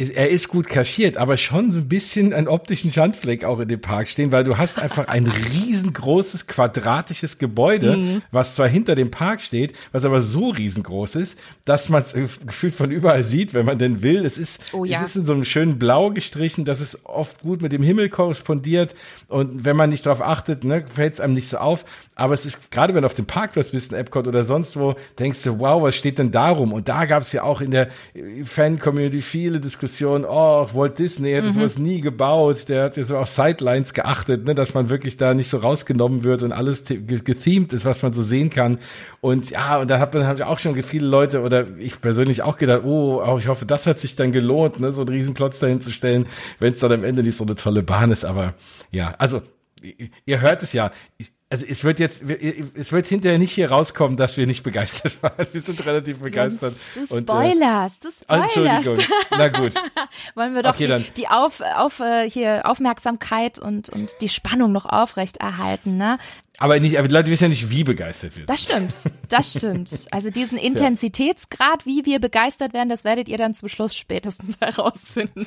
er ist gut kaschiert, aber schon so ein bisschen einen optischen Schandfleck auch in dem Park stehen, weil du hast einfach ein riesengroßes quadratisches Gebäude, mhm. was zwar hinter dem Park steht, was aber so riesengroß ist, dass man es gefühlt von überall sieht, wenn man denn will. Es ist, oh, ja. es ist in so einem schönen Blau gestrichen, das ist oft gut mit dem Himmel korrespondiert und wenn man nicht darauf achtet, ne, fällt es einem nicht so auf. Aber es ist, gerade wenn du auf dem Parkplatz bist in Epcot oder sonst wo, denkst du, wow, was steht denn darum? Und da gab es ja auch in der Fan-Community viele Diskussionen, oh, Walt Disney hätte mhm. sowas nie gebaut, der hat ja so auf Sidelines geachtet, ne, dass man wirklich da nicht so rausgenommen wird und alles gethemed ist, was man so sehen kann. Und ja, und da hat man hab auch schon viele Leute oder ich persönlich auch gedacht, oh, auch ich hoffe, das hat sich dann gelohnt, ne, so einen Riesenklotz dahin zu stellen, wenn es dann am Ende nicht so eine tolle Bahn ist. Aber ja, also ihr hört es ja. Ich, also es wird jetzt, es wird hinterher nicht hier rauskommen, dass wir nicht begeistert waren. Wir sind relativ begeistert. Du spoilerst, und, äh, du spoilerst. Entschuldigung, na gut. Wollen wir doch okay, die, die, auf, auf, äh, hier Aufmerksamkeit und, und die Spannung noch aufrecht erhalten, ne? Aber, nicht, aber die Leute wissen ja nicht, wie begeistert wir sind. Das stimmt, das stimmt. Also diesen Intensitätsgrad, wie wir begeistert werden, das werdet ihr dann zum Schluss spätestens herausfinden.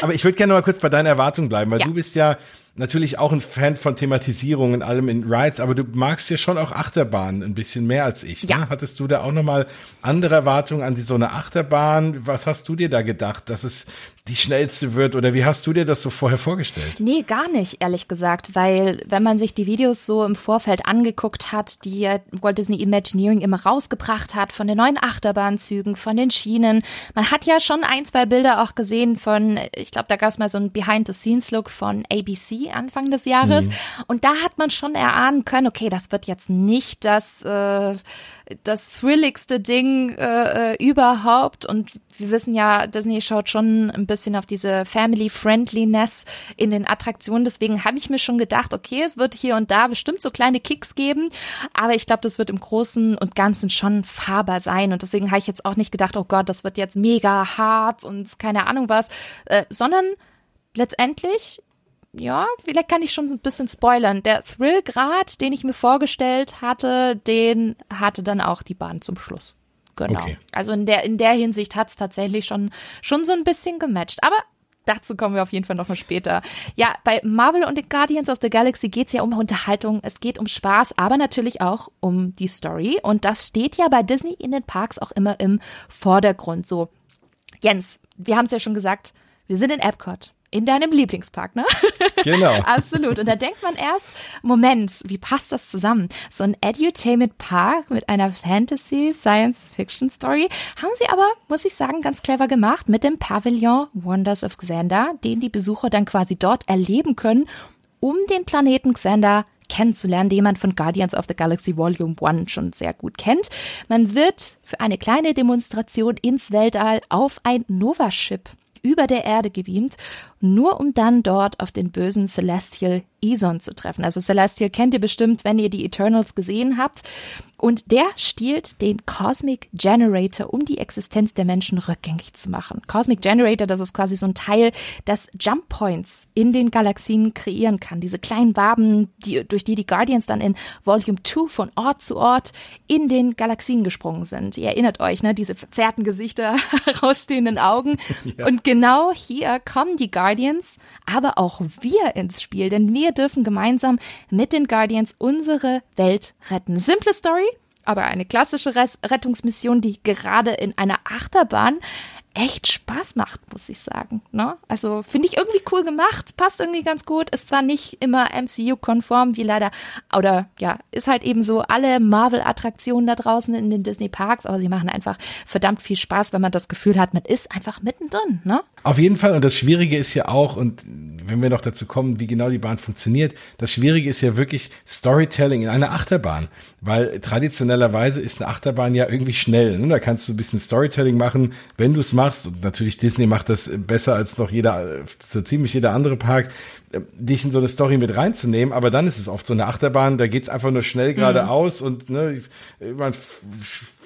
Aber ich würde gerne noch mal kurz bei deiner Erwartung bleiben, weil ja. du bist ja natürlich auch ein Fan von Thematisierung und allem in Rides, aber du magst ja schon auch Achterbahnen ein bisschen mehr als ich. Ja. Ne? Hattest du da auch nochmal andere Erwartungen an die, so eine Achterbahn? Was hast du dir da gedacht, dass es die schnellste wird oder wie hast du dir das so vorher vorgestellt? Nee, gar nicht, ehrlich gesagt, weil wenn man sich die Videos so im Vorfeld angeguckt hat, die Walt Disney Imagineering immer rausgebracht hat von den neuen Achterbahnzügen, von den Schienen, man hat ja schon ein, zwei Bilder auch gesehen von, ich glaube, da gab es mal so einen Behind-the-Scenes-Look von ABC Anfang des Jahres mhm. und da hat man schon erahnen können, okay, das wird jetzt nicht das äh, das thrilligste Ding äh, überhaupt. Und wir wissen ja, Disney schaut schon ein bisschen auf diese Family-Friendliness in den Attraktionen. Deswegen habe ich mir schon gedacht, okay, es wird hier und da bestimmt so kleine Kicks geben. Aber ich glaube, das wird im Großen und Ganzen schon fahrbar sein. Und deswegen habe ich jetzt auch nicht gedacht, oh Gott, das wird jetzt mega hart und keine Ahnung was, äh, sondern letztendlich ja, vielleicht kann ich schon ein bisschen spoilern. Der Thrillgrad, den ich mir vorgestellt hatte, den hatte dann auch die Bahn zum Schluss. Genau. Okay. Also in der, in der Hinsicht hat's tatsächlich schon, schon so ein bisschen gematcht. Aber dazu kommen wir auf jeden Fall nochmal später. Ja, bei Marvel und the Guardians of the Galaxy geht's ja um Unterhaltung, es geht um Spaß, aber natürlich auch um die Story. Und das steht ja bei Disney in den Parks auch immer im Vordergrund. So, Jens, wir haben es ja schon gesagt, wir sind in Epcot in deinem Lieblingspark, ne? Genau. Absolut. Und da denkt man erst, Moment, wie passt das zusammen? So ein Edutainment Park mit einer Fantasy Science Fiction Story haben sie aber, muss ich sagen, ganz clever gemacht mit dem Pavillon Wonders of Xander, den die Besucher dann quasi dort erleben können, um den Planeten Xander kennenzulernen, den man von Guardians of the Galaxy Volume 1 schon sehr gut kennt. Man wird für eine kleine Demonstration ins Weltall auf ein Nova-Ship über der Erde gebeamt, nur um dann dort auf den bösen Celestial Ison zu treffen. Also Celestial kennt ihr bestimmt, wenn ihr die Eternals gesehen habt. Und der stiehlt den Cosmic Generator, um die Existenz der Menschen rückgängig zu machen. Cosmic Generator, das ist quasi so ein Teil, das Jump Points in den Galaxien kreieren kann. Diese kleinen Waben, die, durch die die Guardians dann in Volume 2 von Ort zu Ort in den Galaxien gesprungen sind. Ihr erinnert euch, ne? Diese verzerrten Gesichter, herausstehenden Augen. Ja. Und genau hier kommen die Guardians, aber auch wir ins Spiel, denn wir dürfen gemeinsam mit den Guardians unsere Welt retten. Simple Story, aber eine klassische Rettungsmission, die gerade in einer Achterbahn echt Spaß macht, muss ich sagen. Ne? Also finde ich irgendwie cool gemacht, passt irgendwie ganz gut. Ist zwar nicht immer MCU-konform, wie leider, oder ja, ist halt eben so alle Marvel-Attraktionen da draußen in den Disney-Parks, aber sie machen einfach verdammt viel Spaß, wenn man das Gefühl hat, man ist einfach mittendrin. Ne? Auf jeden Fall. Und das Schwierige ist ja auch, und wenn wir noch dazu kommen, wie genau die Bahn funktioniert, das Schwierige ist ja wirklich Storytelling in einer Achterbahn. Weil traditionellerweise ist eine Achterbahn ja irgendwie schnell. Ne? Da kannst du ein bisschen Storytelling machen, wenn du es machst. Und natürlich Disney macht das besser als noch jeder, so ziemlich jeder andere Park, dich in so eine Story mit reinzunehmen. Aber dann ist es oft so eine Achterbahn, da geht's einfach nur schnell geradeaus mhm. und ne, man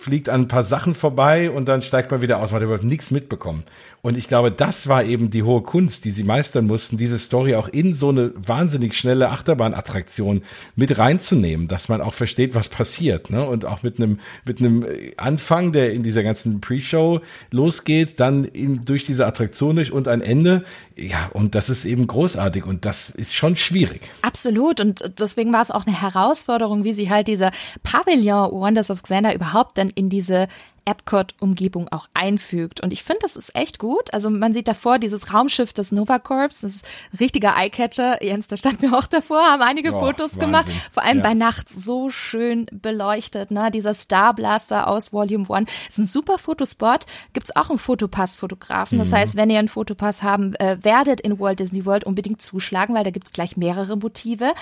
fliegt an ein paar Sachen vorbei und dann steigt man wieder aus. Man hat überhaupt nichts mitbekommen. Und ich glaube, das war eben die hohe Kunst, die sie meistern mussten, diese Story auch in so eine wahnsinnig schnelle Achterbahnattraktion mit reinzunehmen, dass man auch versteht, was passiert. Ne? Und auch mit einem, mit einem Anfang, der in dieser ganzen Pre-Show losgeht, dann in, durch diese Attraktion durch und ein Ende. Ja, und das ist eben großartig und das ist schon schwierig. Absolut. Und deswegen war es auch eine Herausforderung, wie sie halt dieser Pavillon Wonders of Xander überhaupt dann in diese Epcot-Umgebung auch einfügt. Und ich finde, das ist echt gut. Also man sieht davor dieses Raumschiff des Nova Corps, das ist ein richtiger Eyecatcher. Jens, da standen wir auch davor, haben einige Boah, Fotos Wahnsinn. gemacht. Vor allem ja. bei Nacht so schön beleuchtet. Ne? Dieser Star Blaster aus Volume One ist ein super Fotospot. Gibt's auch einen Fotopass-Fotografen. Das mhm. heißt, wenn ihr einen Fotopass haben äh, werdet in Walt Disney World, unbedingt zuschlagen, weil da gibt's gleich mehrere Motive.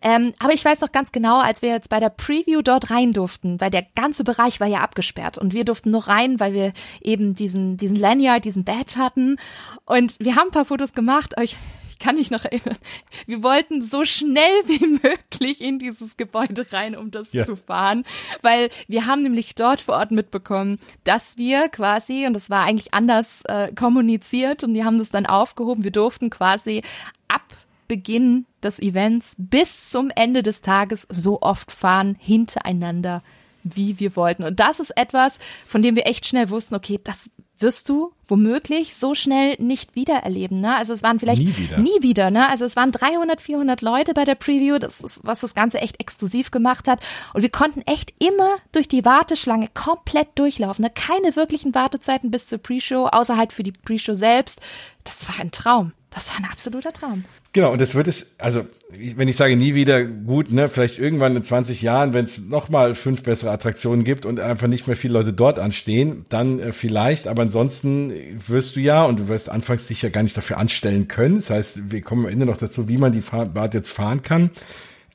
Ähm, aber ich weiß noch ganz genau, als wir jetzt bei der Preview dort rein durften, weil der ganze Bereich war ja abgesperrt und wir durften noch rein, weil wir eben diesen, diesen Lanyard, diesen Badge hatten. Und wir haben ein paar Fotos gemacht, ich, ich kann mich noch erinnern. Wir wollten so schnell wie möglich in dieses Gebäude rein, um das ja. zu fahren, weil wir haben nämlich dort vor Ort mitbekommen, dass wir quasi, und das war eigentlich anders äh, kommuniziert und die haben das dann aufgehoben, wir durften quasi ab Beginn des Events bis zum Ende des Tages so oft fahren hintereinander wie wir wollten. Und das ist etwas, von dem wir echt schnell wussten, okay, das wirst du womöglich so schnell nicht wieder erleben. Ne? Also es waren vielleicht nie wieder. nie wieder. ne? Also es waren 300, 400 Leute bei der Preview, das ist, was das Ganze echt exklusiv gemacht hat. Und wir konnten echt immer durch die Warteschlange komplett durchlaufen. Ne? Keine wirklichen Wartezeiten bis zur Pre-Show, außer halt für die Pre-Show selbst. Das war ein Traum. Das war ein absoluter Traum. Genau, und das wird es, also wenn ich sage nie wieder, gut, ne, vielleicht irgendwann in 20 Jahren, wenn es nochmal fünf bessere Attraktionen gibt und einfach nicht mehr viele Leute dort anstehen, dann äh, vielleicht, aber ansonsten wirst du ja, und du wirst anfangs dich ja gar nicht dafür anstellen können, das heißt, wir kommen am Ende noch dazu, wie man die Fahrt jetzt fahren kann,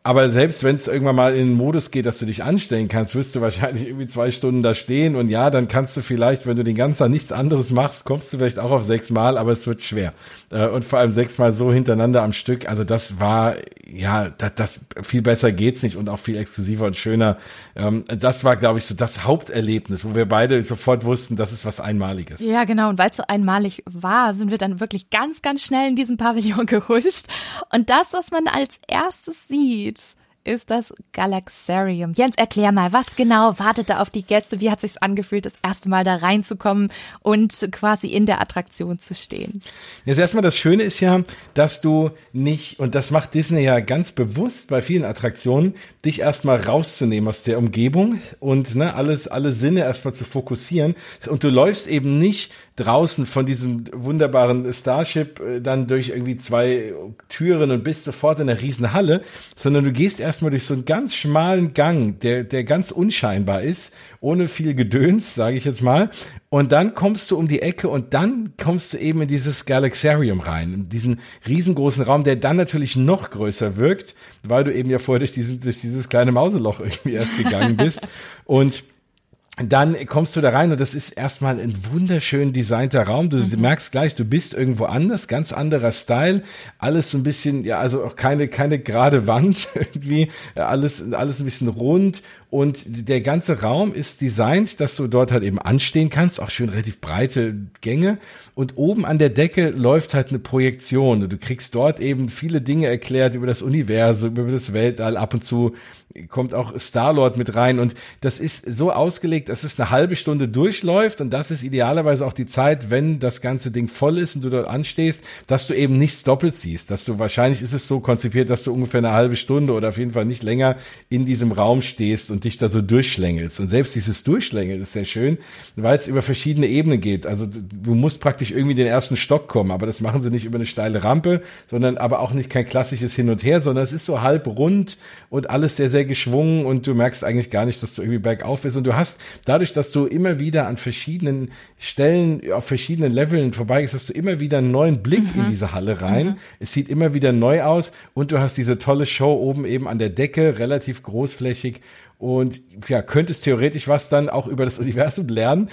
aber selbst wenn es irgendwann mal in den Modus geht, dass du dich anstellen kannst, wirst du wahrscheinlich irgendwie zwei Stunden da stehen und ja, dann kannst du vielleicht, wenn du den ganzen Tag nichts anderes machst, kommst du vielleicht auch auf sechs Mal, aber es wird schwer. Äh, und vor allem sechs Mal so hintereinander am Stück. Also das war, ja, das, das viel besser geht's nicht und auch viel exklusiver und schöner. Ähm, das war, glaube ich, so das Haupterlebnis, wo wir beide sofort wussten, das ist was Einmaliges. Ja, genau. Und weil es so einmalig war, sind wir dann wirklich ganz, ganz schnell in diesem Pavillon gerutscht. Und das, was man als erstes sieht, ist das Galaxarium. Jens, erklär mal, was genau wartet da auf die Gäste? Wie hat sich's angefühlt, das erste Mal da reinzukommen und quasi in der Attraktion zu stehen? Jetzt erstmal das Schöne ist ja, dass du nicht, und das macht Disney ja ganz bewusst bei vielen Attraktionen, dich erstmal rauszunehmen aus der Umgebung und ne, alles, alle Sinne erstmal zu fokussieren. Und du läufst eben nicht draußen von diesem wunderbaren Starship äh, dann durch irgendwie zwei Türen und bist sofort in einer riesen Halle, sondern du gehst erstmal durch so einen ganz schmalen Gang, der, der ganz unscheinbar ist, ohne viel Gedöns, sage ich jetzt mal. Und dann kommst du um die Ecke und dann kommst du eben in dieses Galaxarium rein, in diesen riesengroßen Raum, der dann natürlich noch größer wirkt, weil du eben ja vorher durch, diesen, durch dieses kleine Mauseloch irgendwie erst gegangen bist. und dann kommst du da rein und das ist erstmal ein wunderschön designter Raum. Du mhm. merkst gleich, du bist irgendwo anders, ganz anderer Style. Alles so ein bisschen, ja, also auch keine, keine gerade Wand irgendwie. Alles, alles ein bisschen rund und der ganze Raum ist designt, dass du dort halt eben anstehen kannst, auch schön relativ breite Gänge. Und oben an der Decke läuft halt eine Projektion. Und du kriegst dort eben viele Dinge erklärt über das Universum, über das Weltall. Ab und zu kommt auch Star-Lord mit rein. Und das ist so ausgelegt, dass es eine halbe Stunde durchläuft. Und das ist idealerweise auch die Zeit, wenn das ganze Ding voll ist und du dort anstehst, dass du eben nichts doppelt siehst, dass du wahrscheinlich ist es so konzipiert, dass du ungefähr eine halbe Stunde oder auf jeden Fall nicht länger in diesem Raum stehst und dich da so durchschlängelst und selbst dieses Durchschlängeln ist sehr schön, weil es über verschiedene Ebenen geht. Also du musst praktisch irgendwie den ersten Stock kommen, aber das machen sie nicht über eine steile Rampe, sondern aber auch nicht kein klassisches Hin und Her, sondern es ist so halb rund und alles sehr, sehr geschwungen und du merkst eigentlich gar nicht, dass du irgendwie bergauf bist. Und du hast dadurch, dass du immer wieder an verschiedenen Stellen, auf verschiedenen Leveln vorbeigehst, hast du immer wieder einen neuen Blick mhm. in diese Halle rein. Mhm. Es sieht immer wieder neu aus und du hast diese tolle Show oben eben an der Decke, relativ großflächig und ja, könntest theoretisch was dann auch über das Universum lernen,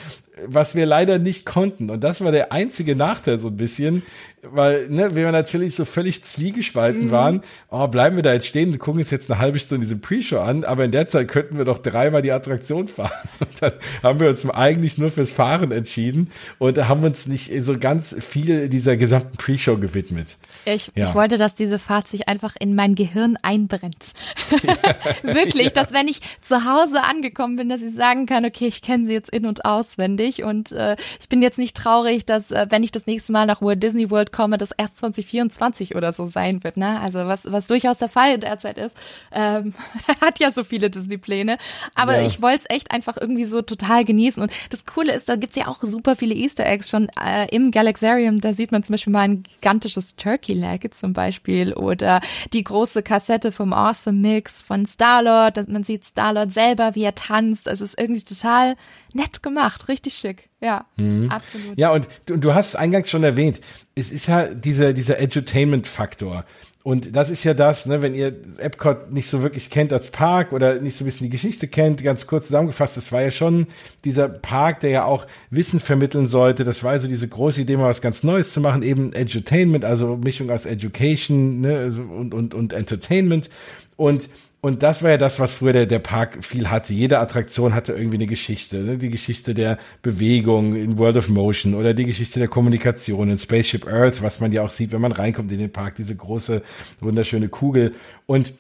was wir leider nicht konnten. Und das war der einzige Nachteil so ein bisschen, weil ne, wir natürlich so völlig zwiegespalten mhm. waren. Oh, bleiben wir da jetzt stehen und gucken uns jetzt eine halbe Stunde diese Pre-Show an, aber in der Zeit könnten wir doch dreimal die Attraktion fahren. Und dann haben wir uns eigentlich nur fürs Fahren entschieden und haben uns nicht so ganz viel dieser gesamten Pre-Show gewidmet. Ich, ja. ich wollte, dass diese Fahrt sich einfach in mein Gehirn einbrennt. Wirklich, ja. dass wenn ich zu Hause angekommen bin, dass ich sagen kann, okay, ich kenne sie jetzt in- und auswendig und äh, ich bin jetzt nicht traurig, dass äh, wenn ich das nächste Mal nach Walt Disney World komme, das erst 2024 oder so sein wird. Ne? Also was, was durchaus der Fall derzeit ist. Ähm, hat ja so viele Disney-Pläne. Aber ja. ich wollte es echt einfach irgendwie so total genießen. Und das Coole ist, da gibt's ja auch super viele Easter Eggs schon äh, im Galaxarium. Da sieht man zum Beispiel mal ein gigantisches Turkey Leg zum Beispiel oder die große Kassette vom Awesome Mix von Star-Lord. Man sieht Star-Lord selber, wie er tanzt. Es ist irgendwie total nett gemacht, richtig schick. Ja, mhm. absolut. Ja, und du, du hast eingangs schon erwähnt, es ist ja dieser, dieser Edutainment-Faktor. Und das ist ja das, ne, wenn ihr Epcot nicht so wirklich kennt als Park oder nicht so ein bisschen die Geschichte kennt, ganz kurz zusammengefasst, das war ja schon dieser Park, der ja auch Wissen vermitteln sollte. Das war so diese große Idee, mal was ganz Neues zu machen, eben Edutainment, also Mischung aus Education ne, also und, und, und Entertainment. Und und das war ja das, was früher der, der Park viel hatte. Jede Attraktion hatte irgendwie eine Geschichte. Ne? Die Geschichte der Bewegung in World of Motion oder die Geschichte der Kommunikation in Spaceship Earth, was man ja auch sieht, wenn man reinkommt in den Park, diese große, wunderschöne Kugel. Und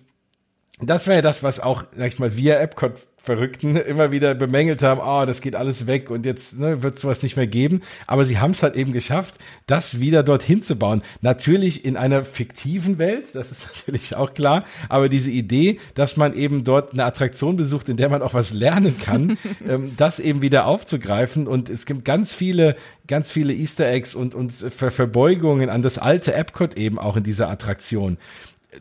das war ja das, was auch, sag ich mal, via Epcot Verrückten immer wieder bemängelt haben, oh, das geht alles weg und jetzt ne, wird sowas nicht mehr geben. Aber sie haben es halt eben geschafft, das wieder dorthin zu bauen. Natürlich in einer fiktiven Welt, das ist natürlich auch klar, aber diese Idee, dass man eben dort eine Attraktion besucht, in der man auch was lernen kann, ähm, das eben wieder aufzugreifen. Und es gibt ganz viele, ganz viele Easter Eggs und, und Ver Verbeugungen an das alte Epcot eben auch in dieser Attraktion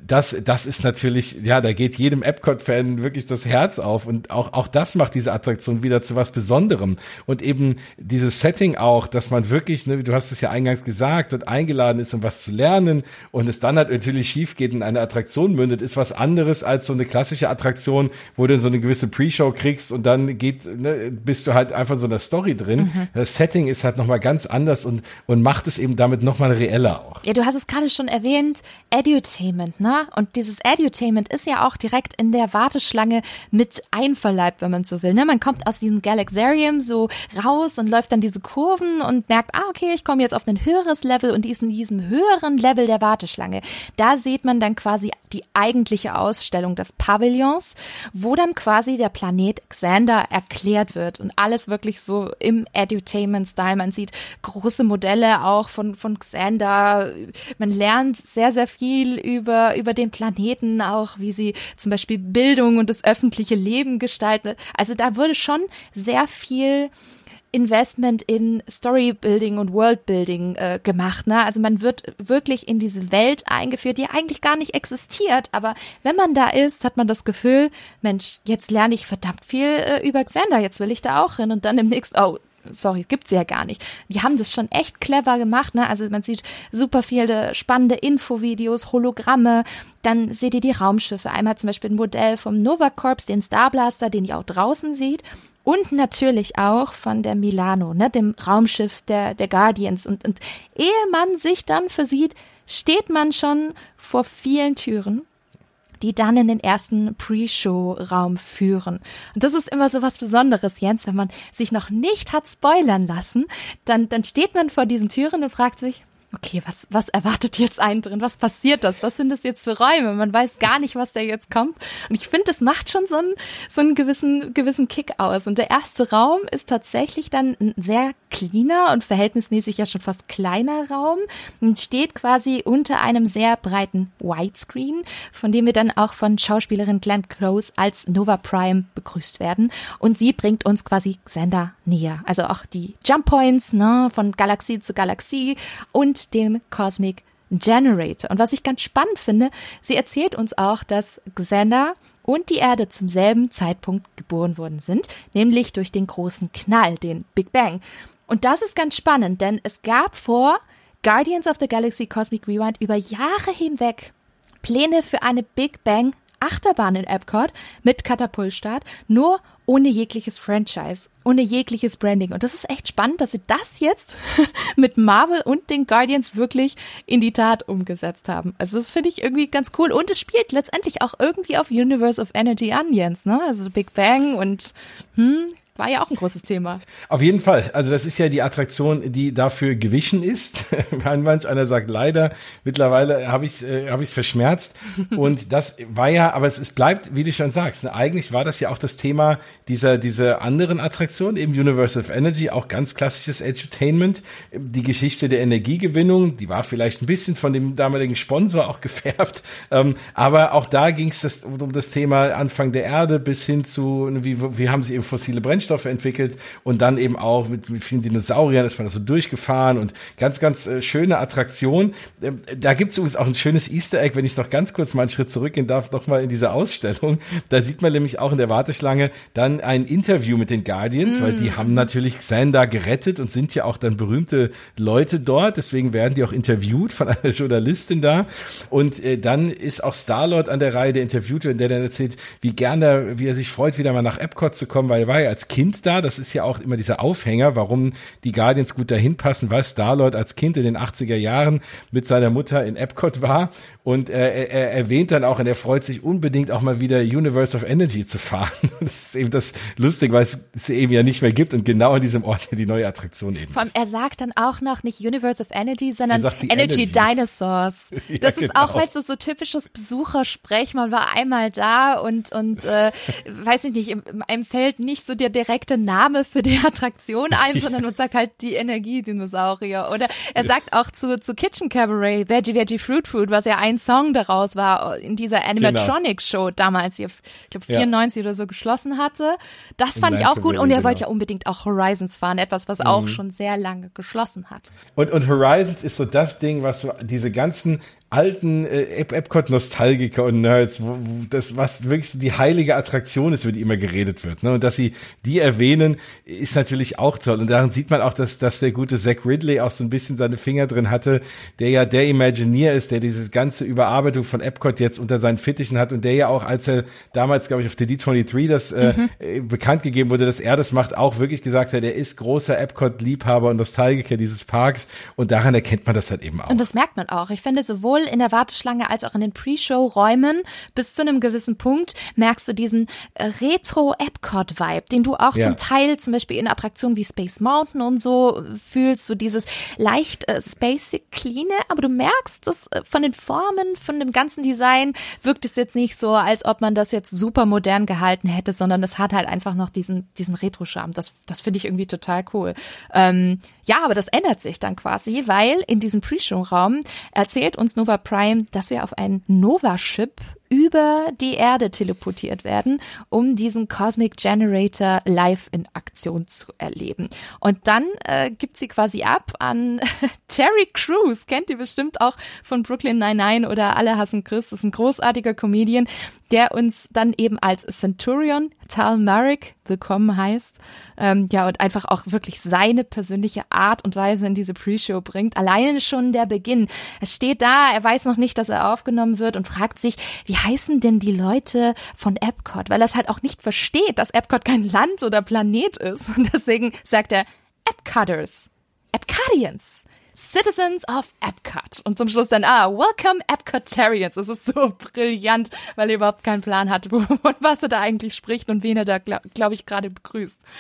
das, das ist natürlich, ja, da geht jedem Epcot-Fan wirklich das Herz auf und auch, auch das macht diese Attraktion wieder zu was Besonderem und eben dieses Setting auch, dass man wirklich, ne, du hast es ja eingangs gesagt, dort eingeladen ist, um was zu lernen und es dann halt natürlich schief geht und eine Attraktion mündet, ist was anderes als so eine klassische Attraktion, wo du so eine gewisse Pre-Show kriegst und dann geht, ne, bist du halt einfach in so einer Story drin. Mhm. Das Setting ist halt nochmal ganz anders und, und macht es eben damit nochmal reeller auch. Ja, du hast es gerade schon erwähnt, Edutainment, ne? Ne? Und dieses Edutainment ist ja auch direkt in der Warteschlange mit einverleibt, wenn man so will. Ne? Man kommt aus diesem Galaxarium so raus und läuft dann diese Kurven und merkt, ah, okay, ich komme jetzt auf ein höheres Level und ist in diesem höheren Level der Warteschlange. Da sieht man dann quasi die eigentliche Ausstellung des Pavillons, wo dann quasi der Planet Xander erklärt wird und alles wirklich so im Edutainment-Style. Man sieht große Modelle auch von, von Xander. Man lernt sehr, sehr viel über, über den Planeten, auch wie sie zum Beispiel Bildung und das öffentliche Leben gestalten. Also da wurde schon sehr viel Investment in Storybuilding und Worldbuilding äh, gemacht. Ne? Also man wird wirklich in diese Welt eingeführt, die eigentlich gar nicht existiert. Aber wenn man da ist, hat man das Gefühl, Mensch, jetzt lerne ich verdammt viel äh, über Xander, jetzt will ich da auch hin. Und dann im nächsten, oh, sorry, gibt's ja gar nicht. Die haben das schon echt clever gemacht, ne? Also man sieht super viele spannende Infovideos, Hologramme. Dann seht ihr die Raumschiffe. Einmal zum Beispiel ein Modell vom Nova Corps, den Starblaster, den ihr auch draußen seht und natürlich auch von der Milano, ne, dem Raumschiff der, der Guardians. Und, und ehe man sich dann versieht, steht man schon vor vielen Türen, die dann in den ersten Pre-Show-Raum führen. Und das ist immer so was Besonderes, Jens, wenn man sich noch nicht hat spoilern lassen, dann, dann steht man vor diesen Türen und fragt sich, okay, was, was erwartet jetzt einen drin? Was passiert das? Was sind das jetzt für Räume? Man weiß gar nicht, was da jetzt kommt. Und ich finde, das macht schon so einen, so einen gewissen, gewissen Kick aus. Und der erste Raum ist tatsächlich dann ein sehr cleaner und verhältnismäßig ja schon fast kleiner Raum und steht quasi unter einem sehr breiten Widescreen, von dem wir dann auch von Schauspielerin Glenn Close als Nova Prime begrüßt werden. Und sie bringt uns quasi Xander näher. Also auch die Jump Points, ne, von Galaxie zu Galaxie und den Cosmic Generator. Und was ich ganz spannend finde, sie erzählt uns auch, dass Xander und die Erde zum selben Zeitpunkt geboren worden sind, nämlich durch den großen Knall, den Big Bang. Und das ist ganz spannend, denn es gab vor Guardians of the Galaxy Cosmic Rewind über Jahre hinweg Pläne für eine Big Bang Achterbahn in Epcot mit Katapultstart, nur ohne jegliches Franchise, ohne jegliches Branding. Und das ist echt spannend, dass sie das jetzt mit Marvel und den Guardians wirklich in die Tat umgesetzt haben. Also das finde ich irgendwie ganz cool. Und es spielt letztendlich auch irgendwie auf Universe of Energy an, Jens, ne? Also Big Bang und hm, war ja auch ein großes Thema. Auf jeden Fall. Also das ist ja die Attraktion, die dafür gewichen ist. Manch einer sagt leider, mittlerweile habe ich es äh, hab verschmerzt. Und das war ja, aber es, es bleibt, wie du schon sagst, ne, eigentlich war das ja auch das Thema dieser, dieser anderen Attraktion, eben Universe of Energy, auch ganz klassisches Edutainment. Die Geschichte der Energiegewinnung, die war vielleicht ein bisschen von dem damaligen Sponsor auch gefärbt. Ähm, aber auch da ging es um das Thema Anfang der Erde bis hin zu, wie, wie haben sie eben fossile Brennstoffe Brennstoffe entwickelt und dann eben auch mit, mit vielen Dinosauriern ist man da so durchgefahren und ganz, ganz äh, schöne Attraktion. Ähm, da gibt es übrigens auch ein schönes Easter Egg, wenn ich noch ganz kurz mal einen Schritt zurückgehen darf, noch mal in diese Ausstellung. Da sieht man nämlich auch in der Warteschlange dann ein Interview mit den Guardians, mm. weil die mm. haben natürlich Xander gerettet und sind ja auch dann berühmte Leute dort. Deswegen werden die auch interviewt von einer Journalistin da. Und äh, dann ist auch Starlord an der Reihe, der interviewt wird, der dann erzählt, wie gerne, wie er sich freut, wieder mal nach Epcot zu kommen, weil er war ja als Kind da. Das ist ja auch immer dieser Aufhänger, warum die Guardians gut dahin passen, weil Starlord als Kind in den 80er Jahren mit seiner Mutter in Epcot war. Und er, er erwähnt dann auch, und er freut sich unbedingt auch mal wieder Universe of Energy zu fahren. Das ist eben das lustig, weil es es eben ja nicht mehr gibt und genau an diesem Ort die neue Attraktion eben Vor allem, er sagt dann auch noch nicht Universe of Energy, sondern Energy, Energy, Dinosaurs. ja, das ist genau. auch, weil es so typisches Besuchersprech, man war einmal da und, und äh, weiß ich nicht, einem fällt nicht so der, der direkte Name für die Attraktion ein, sondern man sagt halt die Energiedinosaurier. Oder er sagt auch zu, zu Kitchen Cabaret, Veggie Veggie Fruit Food, was ja ein Song daraus war in dieser Animatronics-Show damals, die ich glaube 94 ja. oder so geschlossen hatte. Das fand ich auch gut und er wollte genau. ja unbedingt auch Horizons fahren, etwas, was mhm. auch schon sehr lange geschlossen hat. Und, und Horizons ist so das Ding, was so diese ganzen alten äh, Epcot-Nostalgiker und Nerds, wo, wo das, was wirklich so die heilige Attraktion ist, über die immer geredet wird. Ne? Und dass sie die erwähnen, ist natürlich auch toll. Und daran sieht man auch, dass, dass der gute Zach Ridley auch so ein bisschen seine Finger drin hatte, der ja der Imagineer ist, der dieses ganze Überarbeitung von Epcot jetzt unter seinen Fittichen hat und der ja auch, als er damals, glaube ich, auf der D23 das äh, mhm. äh, bekannt gegeben wurde, dass er das macht, auch wirklich gesagt hat, er ist großer Epcot-Liebhaber und Nostalgiker dieses Parks. Und daran erkennt man das halt eben auch. Und das merkt man auch. Ich finde, sowohl in der Warteschlange als auch in den Pre-Show-Räumen bis zu einem gewissen Punkt merkst du diesen äh, Retro-Epcot-Vibe, den du auch ja. zum Teil zum Beispiel in Attraktionen wie Space Mountain und so fühlst, so dieses leicht äh, spacig clean, aber du merkst, dass äh, von den Formen, von dem ganzen Design wirkt es jetzt nicht so, als ob man das jetzt super modern gehalten hätte, sondern es hat halt einfach noch diesen, diesen Retro-Charme. Das, das finde ich irgendwie total cool. Ähm, ja, aber das ändert sich dann quasi, weil in diesem Pre-Show-Raum erzählt uns Nova Prime, dass wir auf einen Nova-Ship über die Erde teleportiert werden, um diesen Cosmic Generator live in Aktion zu erleben. Und dann äh, gibt sie quasi ab an Terry Crews, kennt ihr bestimmt auch von Brooklyn 99 oder Alle hassen Chris, das ist ein großartiger Comedian, der uns dann eben als Centurion Tal Marek willkommen heißt. Ähm, ja, und einfach auch wirklich seine persönliche Art und Weise in diese Pre-Show bringt. Alleine schon der Beginn. Er steht da, er weiß noch nicht, dass er aufgenommen wird und fragt sich, wie heißen denn die Leute von Epcot? Weil er es halt auch nicht versteht, dass Epcot kein Land oder Planet ist. Und deswegen sagt er Epcutters, Epcadians. Citizens of Epcot. Und zum Schluss dann, ah, Welcome Epcotarians. Es ist so brillant, weil er überhaupt keinen Plan hat, wo, was er da eigentlich spricht und wen er da, glaube glaub ich, gerade begrüßt.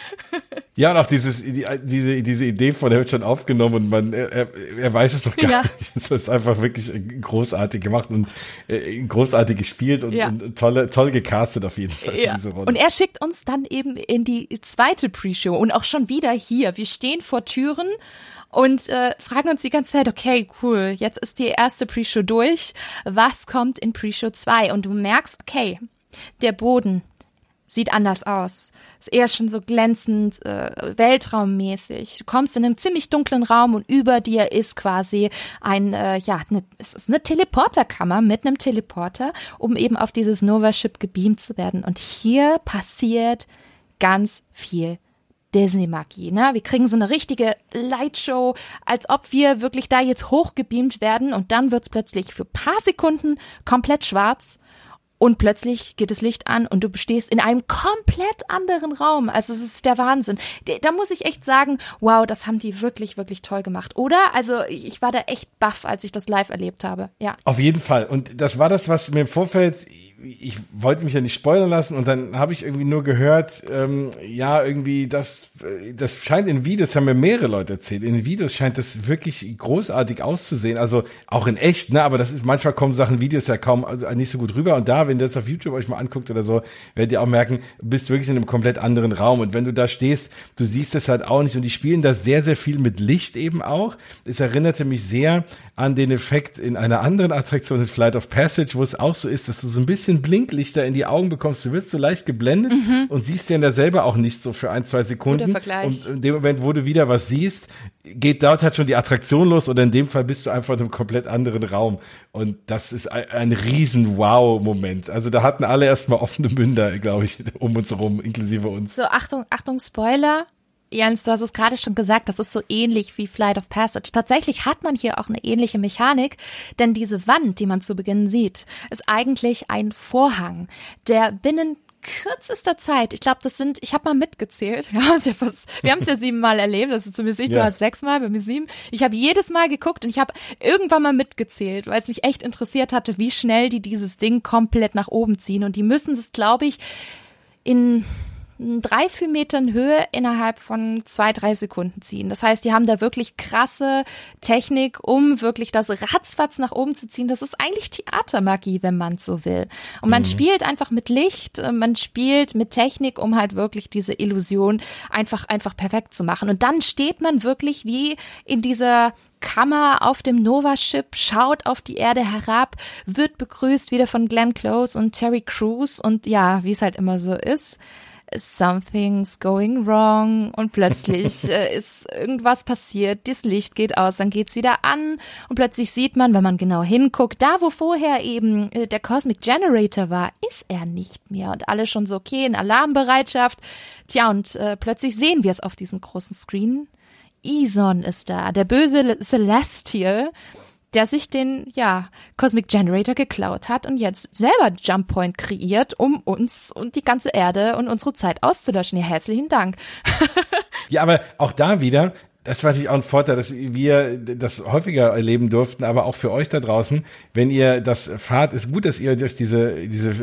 Ja, und auch dieses, diese, diese Idee von, er wird schon aufgenommen und man, er, er weiß es doch gar ja. nicht. Das ist einfach wirklich großartig gemacht und äh, großartig gespielt und, ja. und tolle, toll gecastet auf jeden Fall. Ja. Und er schickt uns dann eben in die zweite Pre-Show und auch schon wieder hier. Wir stehen vor Türen und äh, fragen uns die ganze Zeit, okay, cool, jetzt ist die erste Pre-Show durch. Was kommt in Pre-Show 2? Und du merkst, okay, der Boden sieht anders aus. Ist eher schon so glänzend, äh, weltraummäßig. Du kommst in einen ziemlich dunklen Raum und über dir ist quasi ein, äh, ja, ne, es ist eine Teleporterkammer mit einem Teleporter, um eben auf dieses Nova-Ship gebeamt zu werden. Und hier passiert ganz viel Disney-Magie. Ne? Wir kriegen so eine richtige Lightshow, als ob wir wirklich da jetzt hochgebeamt werden und dann wird's plötzlich für paar Sekunden komplett schwarz und plötzlich geht das Licht an und du stehst in einem komplett anderen Raum. Also es ist der Wahnsinn. Da muss ich echt sagen, wow, das haben die wirklich, wirklich toll gemacht, oder? Also ich war da echt baff, als ich das live erlebt habe. Ja. Auf jeden Fall. Und das war das, was mir im Vorfeld ich wollte mich ja nicht spoilern lassen und dann habe ich irgendwie nur gehört, ähm, ja, irgendwie, das, das scheint in Videos, haben mir mehrere Leute erzählt, in Videos scheint das wirklich großartig auszusehen, also auch in echt, ne, aber das ist, manchmal kommen Sachen, Videos ja kaum, also nicht so gut rüber und da, wenn ihr das auf YouTube euch mal anguckt oder so, werdet ihr auch merken, bist wirklich in einem komplett anderen Raum und wenn du da stehst, du siehst es halt auch nicht und die spielen da sehr, sehr viel mit Licht eben auch. Es erinnerte mich sehr an den Effekt in einer anderen Attraktion, in Flight of Passage, wo es auch so ist, dass du so ein bisschen bisschen Blinklichter in die Augen bekommst, du wirst so leicht geblendet mhm. und siehst den da selber auch nicht so für ein, zwei Sekunden. Und in dem Moment, wo du wieder was siehst, geht dort halt schon die Attraktion los oder in dem Fall bist du einfach in einem komplett anderen Raum. Und das ist ein, ein riesen Wow-Moment. Also da hatten alle erstmal offene Münder, glaube ich, um uns herum, inklusive uns. So, Achtung, Achtung, Spoiler. Jens, du hast es gerade schon gesagt, das ist so ähnlich wie Flight of Passage. Tatsächlich hat man hier auch eine ähnliche Mechanik, denn diese Wand, die man zu Beginn sieht, ist eigentlich ein Vorhang, der binnen kürzester Zeit, ich glaube, das sind, ich habe mal mitgezählt, ja, wir haben es ja siebenmal erlebt, also zumindest ich, ja. du hast sechsmal, bei mir sieben. Ich habe jedes Mal geguckt und ich habe irgendwann mal mitgezählt, weil es mich echt interessiert hatte, wie schnell die dieses Ding komplett nach oben ziehen. Und die müssen es, glaube ich, in drei, vier Metern Höhe innerhalb von zwei, drei Sekunden ziehen. Das heißt, die haben da wirklich krasse Technik, um wirklich das ratzfatz nach oben zu ziehen. Das ist eigentlich Theatermagie, wenn man so will. Und man mhm. spielt einfach mit Licht, äh, man spielt mit Technik, um halt wirklich diese Illusion einfach, einfach perfekt zu machen. Und dann steht man wirklich wie in dieser Kammer auf dem Nova-Ship, schaut auf die Erde herab, wird begrüßt wieder von Glenn Close und Terry Crews und ja, wie es halt immer so ist something's going wrong und plötzlich äh, ist irgendwas passiert, das Licht geht aus, dann geht's wieder an und plötzlich sieht man, wenn man genau hinguckt, da wo vorher eben äh, der Cosmic Generator war, ist er nicht mehr und alle schon so okay in Alarmbereitschaft. Tja und äh, plötzlich sehen wir es auf diesem großen Screen. Ison ist da, der böse Celestial der sich den, ja, Cosmic Generator geklaut hat und jetzt selber Jump Point kreiert, um uns und die ganze Erde und unsere Zeit auszulöschen. Ja, herzlichen Dank. ja, aber auch da wieder, das war natürlich auch ein Vorteil, dass wir das häufiger erleben durften, aber auch für euch da draußen, wenn ihr das fahrt, ist gut, dass ihr durch diese, diese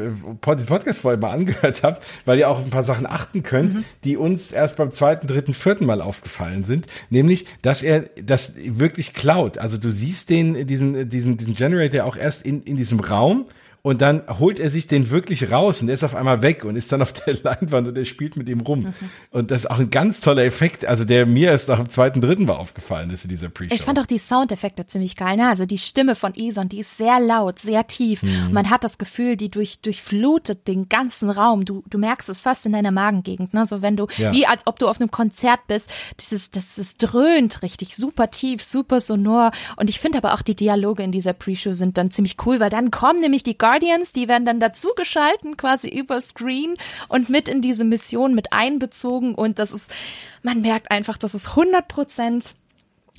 Podcast-Folge mal angehört habt, weil ihr auch auf ein paar Sachen achten könnt, mhm. die uns erst beim zweiten, dritten, vierten Mal aufgefallen sind. Nämlich, dass er das wirklich klaut. Also du siehst den, diesen, diesen, diesen Generator auch erst in, in diesem Raum und dann holt er sich den wirklich raus und er ist auf einmal weg und ist dann auf der Leinwand und er spielt mit ihm rum. Mhm. Und das ist auch ein ganz toller Effekt, also der mir erst nach dem zweiten, dritten war aufgefallen ist in dieser Pre-Show. Ich fand auch die Soundeffekte ziemlich geil, ne? Also die Stimme von Ison, die ist sehr laut, sehr tief. Mhm. man hat das Gefühl, die durch, durchflutet den ganzen Raum. Du, du merkst es fast in deiner Magengegend, ne? So wenn du, ja. wie als ob du auf einem Konzert bist, dieses, das, das dröhnt richtig, super tief, super sonor. Und ich finde aber auch die Dialoge in dieser Pre-Show sind dann ziemlich cool, weil dann kommen nämlich die Guardians, die werden dann dazugeschalten, quasi über Screen und mit in diese Mission mit einbezogen. Und das ist, man merkt einfach, das ist 100 Prozent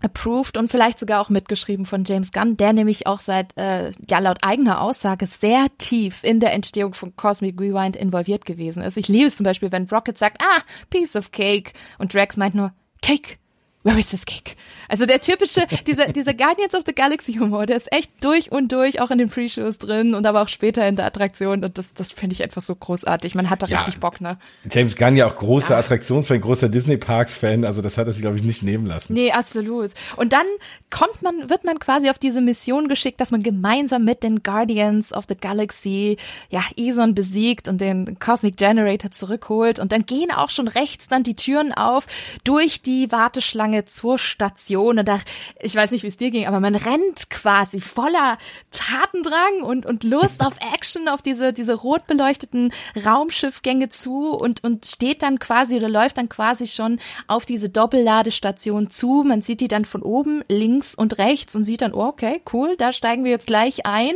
approved und vielleicht sogar auch mitgeschrieben von James Gunn, der nämlich auch seit, äh, ja, laut eigener Aussage sehr tief in der Entstehung von Cosmic Rewind involviert gewesen ist. Ich liebe es zum Beispiel, wenn Rocket sagt, ah, piece of cake und Drax meint nur, Cake, where is this cake? Also der typische, dieser, dieser Guardians of the Galaxy Humor, der ist echt durch und durch auch in den Pre-Shows drin und aber auch später in der Attraktion und das, das finde ich einfach so großartig. Man hat da ja, richtig Bock, ne? James Gunn ja auch großer ja. Attraktionsfan, großer Disney Parks Fan, also das hat er sich glaube ich nicht nehmen lassen. Nee, absolut. Und dann kommt man, wird man quasi auf diese Mission geschickt, dass man gemeinsam mit den Guardians of the Galaxy, ja, Eson besiegt und den Cosmic Generator zurückholt und dann gehen auch schon rechts dann die Türen auf durch die Warteschlange zur Station und da, ich weiß nicht, wie es dir ging, aber man rennt quasi voller Tatendrang und, und Lust auf Action, auf diese, diese rot beleuchteten Raumschiffgänge zu und, und steht dann quasi oder läuft dann quasi schon auf diese Doppelladestation zu. Man sieht die dann von oben, links und rechts und sieht dann, oh, okay, cool, da steigen wir jetzt gleich ein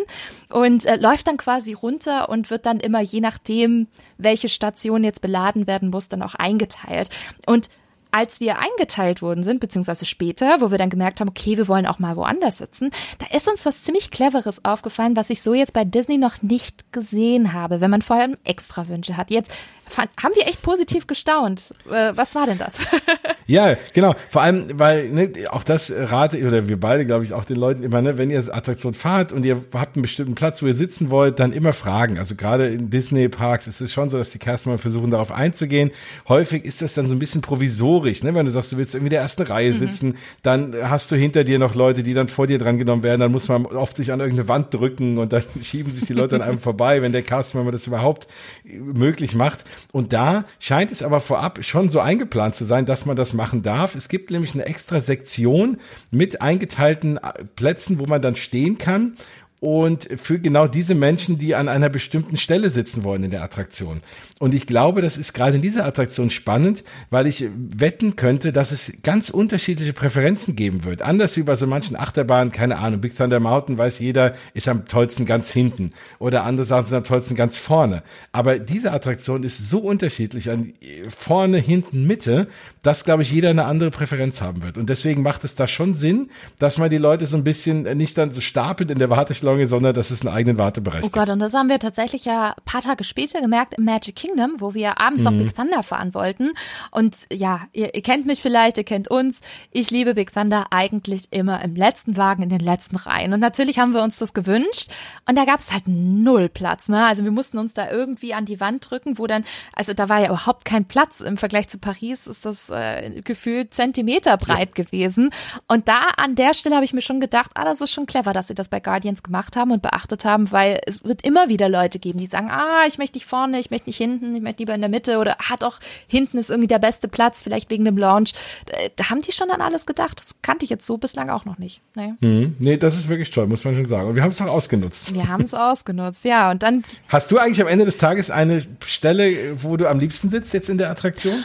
und äh, läuft dann quasi runter und wird dann immer je nachdem, welche Station jetzt beladen werden muss, dann auch eingeteilt. Und als wir eingeteilt worden sind, beziehungsweise später, wo wir dann gemerkt haben, okay, wir wollen auch mal woanders sitzen, da ist uns was ziemlich Cleveres aufgefallen, was ich so jetzt bei Disney noch nicht gesehen habe, wenn man vorher extra Wünsche hat. Jetzt fand, haben wir echt positiv gestaunt. Äh, was war denn das? ja, genau. Vor allem, weil ne, auch das rate oder wir beide, glaube ich, auch den Leuten immer, ne, wenn ihr Attraktion fahrt und ihr habt einen bestimmten Platz, wo ihr sitzen wollt, dann immer fragen. Also gerade in Disney-Parks ist es schon so, dass die Caster mal versuchen, darauf einzugehen. Häufig ist das dann so ein bisschen provisorisch. Ne? Wenn du sagst, du willst irgendwie in der ersten Reihe mhm. sitzen, dann hast du hinter dir noch Leute, die dann vor dir dran genommen werden. Dann muss man oft sich an irgendeine Wand drücken und dann schieben sich die Leute an einem vorbei, wenn der Customer das überhaupt möglich macht. Und da scheint es aber vorab schon so eingeplant zu sein, dass man das machen darf. Es gibt nämlich eine extra Sektion mit eingeteilten Plätzen, wo man dann stehen kann und für genau diese Menschen, die an einer bestimmten Stelle sitzen wollen in der Attraktion. Und ich glaube, das ist gerade in dieser Attraktion spannend, weil ich wetten könnte, dass es ganz unterschiedliche Präferenzen geben wird. Anders wie bei so manchen Achterbahnen, keine Ahnung, Big Thunder Mountain weiß jeder, ist am tollsten ganz hinten oder andere Sachen sind am tollsten ganz vorne. Aber diese Attraktion ist so unterschiedlich an vorne, hinten, Mitte, dass, glaube ich, jeder eine andere Präferenz haben wird. Und deswegen macht es da schon Sinn, dass man die Leute so ein bisschen nicht dann so stapelt in der Warteschlange Schlange, sondern dass es einen eigenen Wartebereich Oh Gott, und das haben wir tatsächlich ja ein paar Tage später gemerkt im Magic Kingdom, wo wir abends mhm. noch Big Thunder fahren wollten. Und ja, ihr, ihr kennt mich vielleicht, ihr kennt uns. Ich liebe Big Thunder eigentlich immer im letzten Wagen, in den letzten Reihen. Und natürlich haben wir uns das gewünscht. Und da gab es halt null Platz. Ne? Also wir mussten uns da irgendwie an die Wand drücken, wo dann, also da war ja überhaupt kein Platz. Im Vergleich zu Paris ist das äh, gefühlt Zentimeter breit ja. gewesen. Und da an der Stelle habe ich mir schon gedacht, ah, das ist schon clever, dass sie das bei Guardians gemacht gemacht haben und beachtet haben, weil es wird immer wieder Leute geben, die sagen, ah, ich möchte nicht vorne, ich möchte nicht hinten, ich möchte lieber in der Mitte oder hat auch hinten ist irgendwie der beste Platz, vielleicht wegen dem Launch. Da, da haben die schon an alles gedacht. Das kannte ich jetzt so bislang auch noch nicht. Nee, mhm. nee das ist wirklich toll, muss man schon sagen. Und wir haben es auch ausgenutzt. Wir haben es ausgenutzt, ja. Und dann. Hast du eigentlich am Ende des Tages eine Stelle, wo du am liebsten sitzt jetzt in der Attraktion?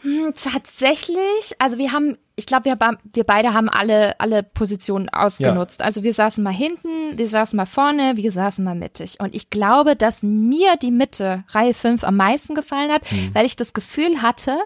Hm, tatsächlich, also wir haben, ich glaube, wir, wir beide haben alle, alle Positionen ausgenutzt. Ja. Also wir saßen mal hinten, wir saßen mal vorne, wir saßen mal mittig. Und ich glaube, dass mir die Mitte, Reihe 5, am meisten gefallen hat, hm. weil ich das Gefühl hatte,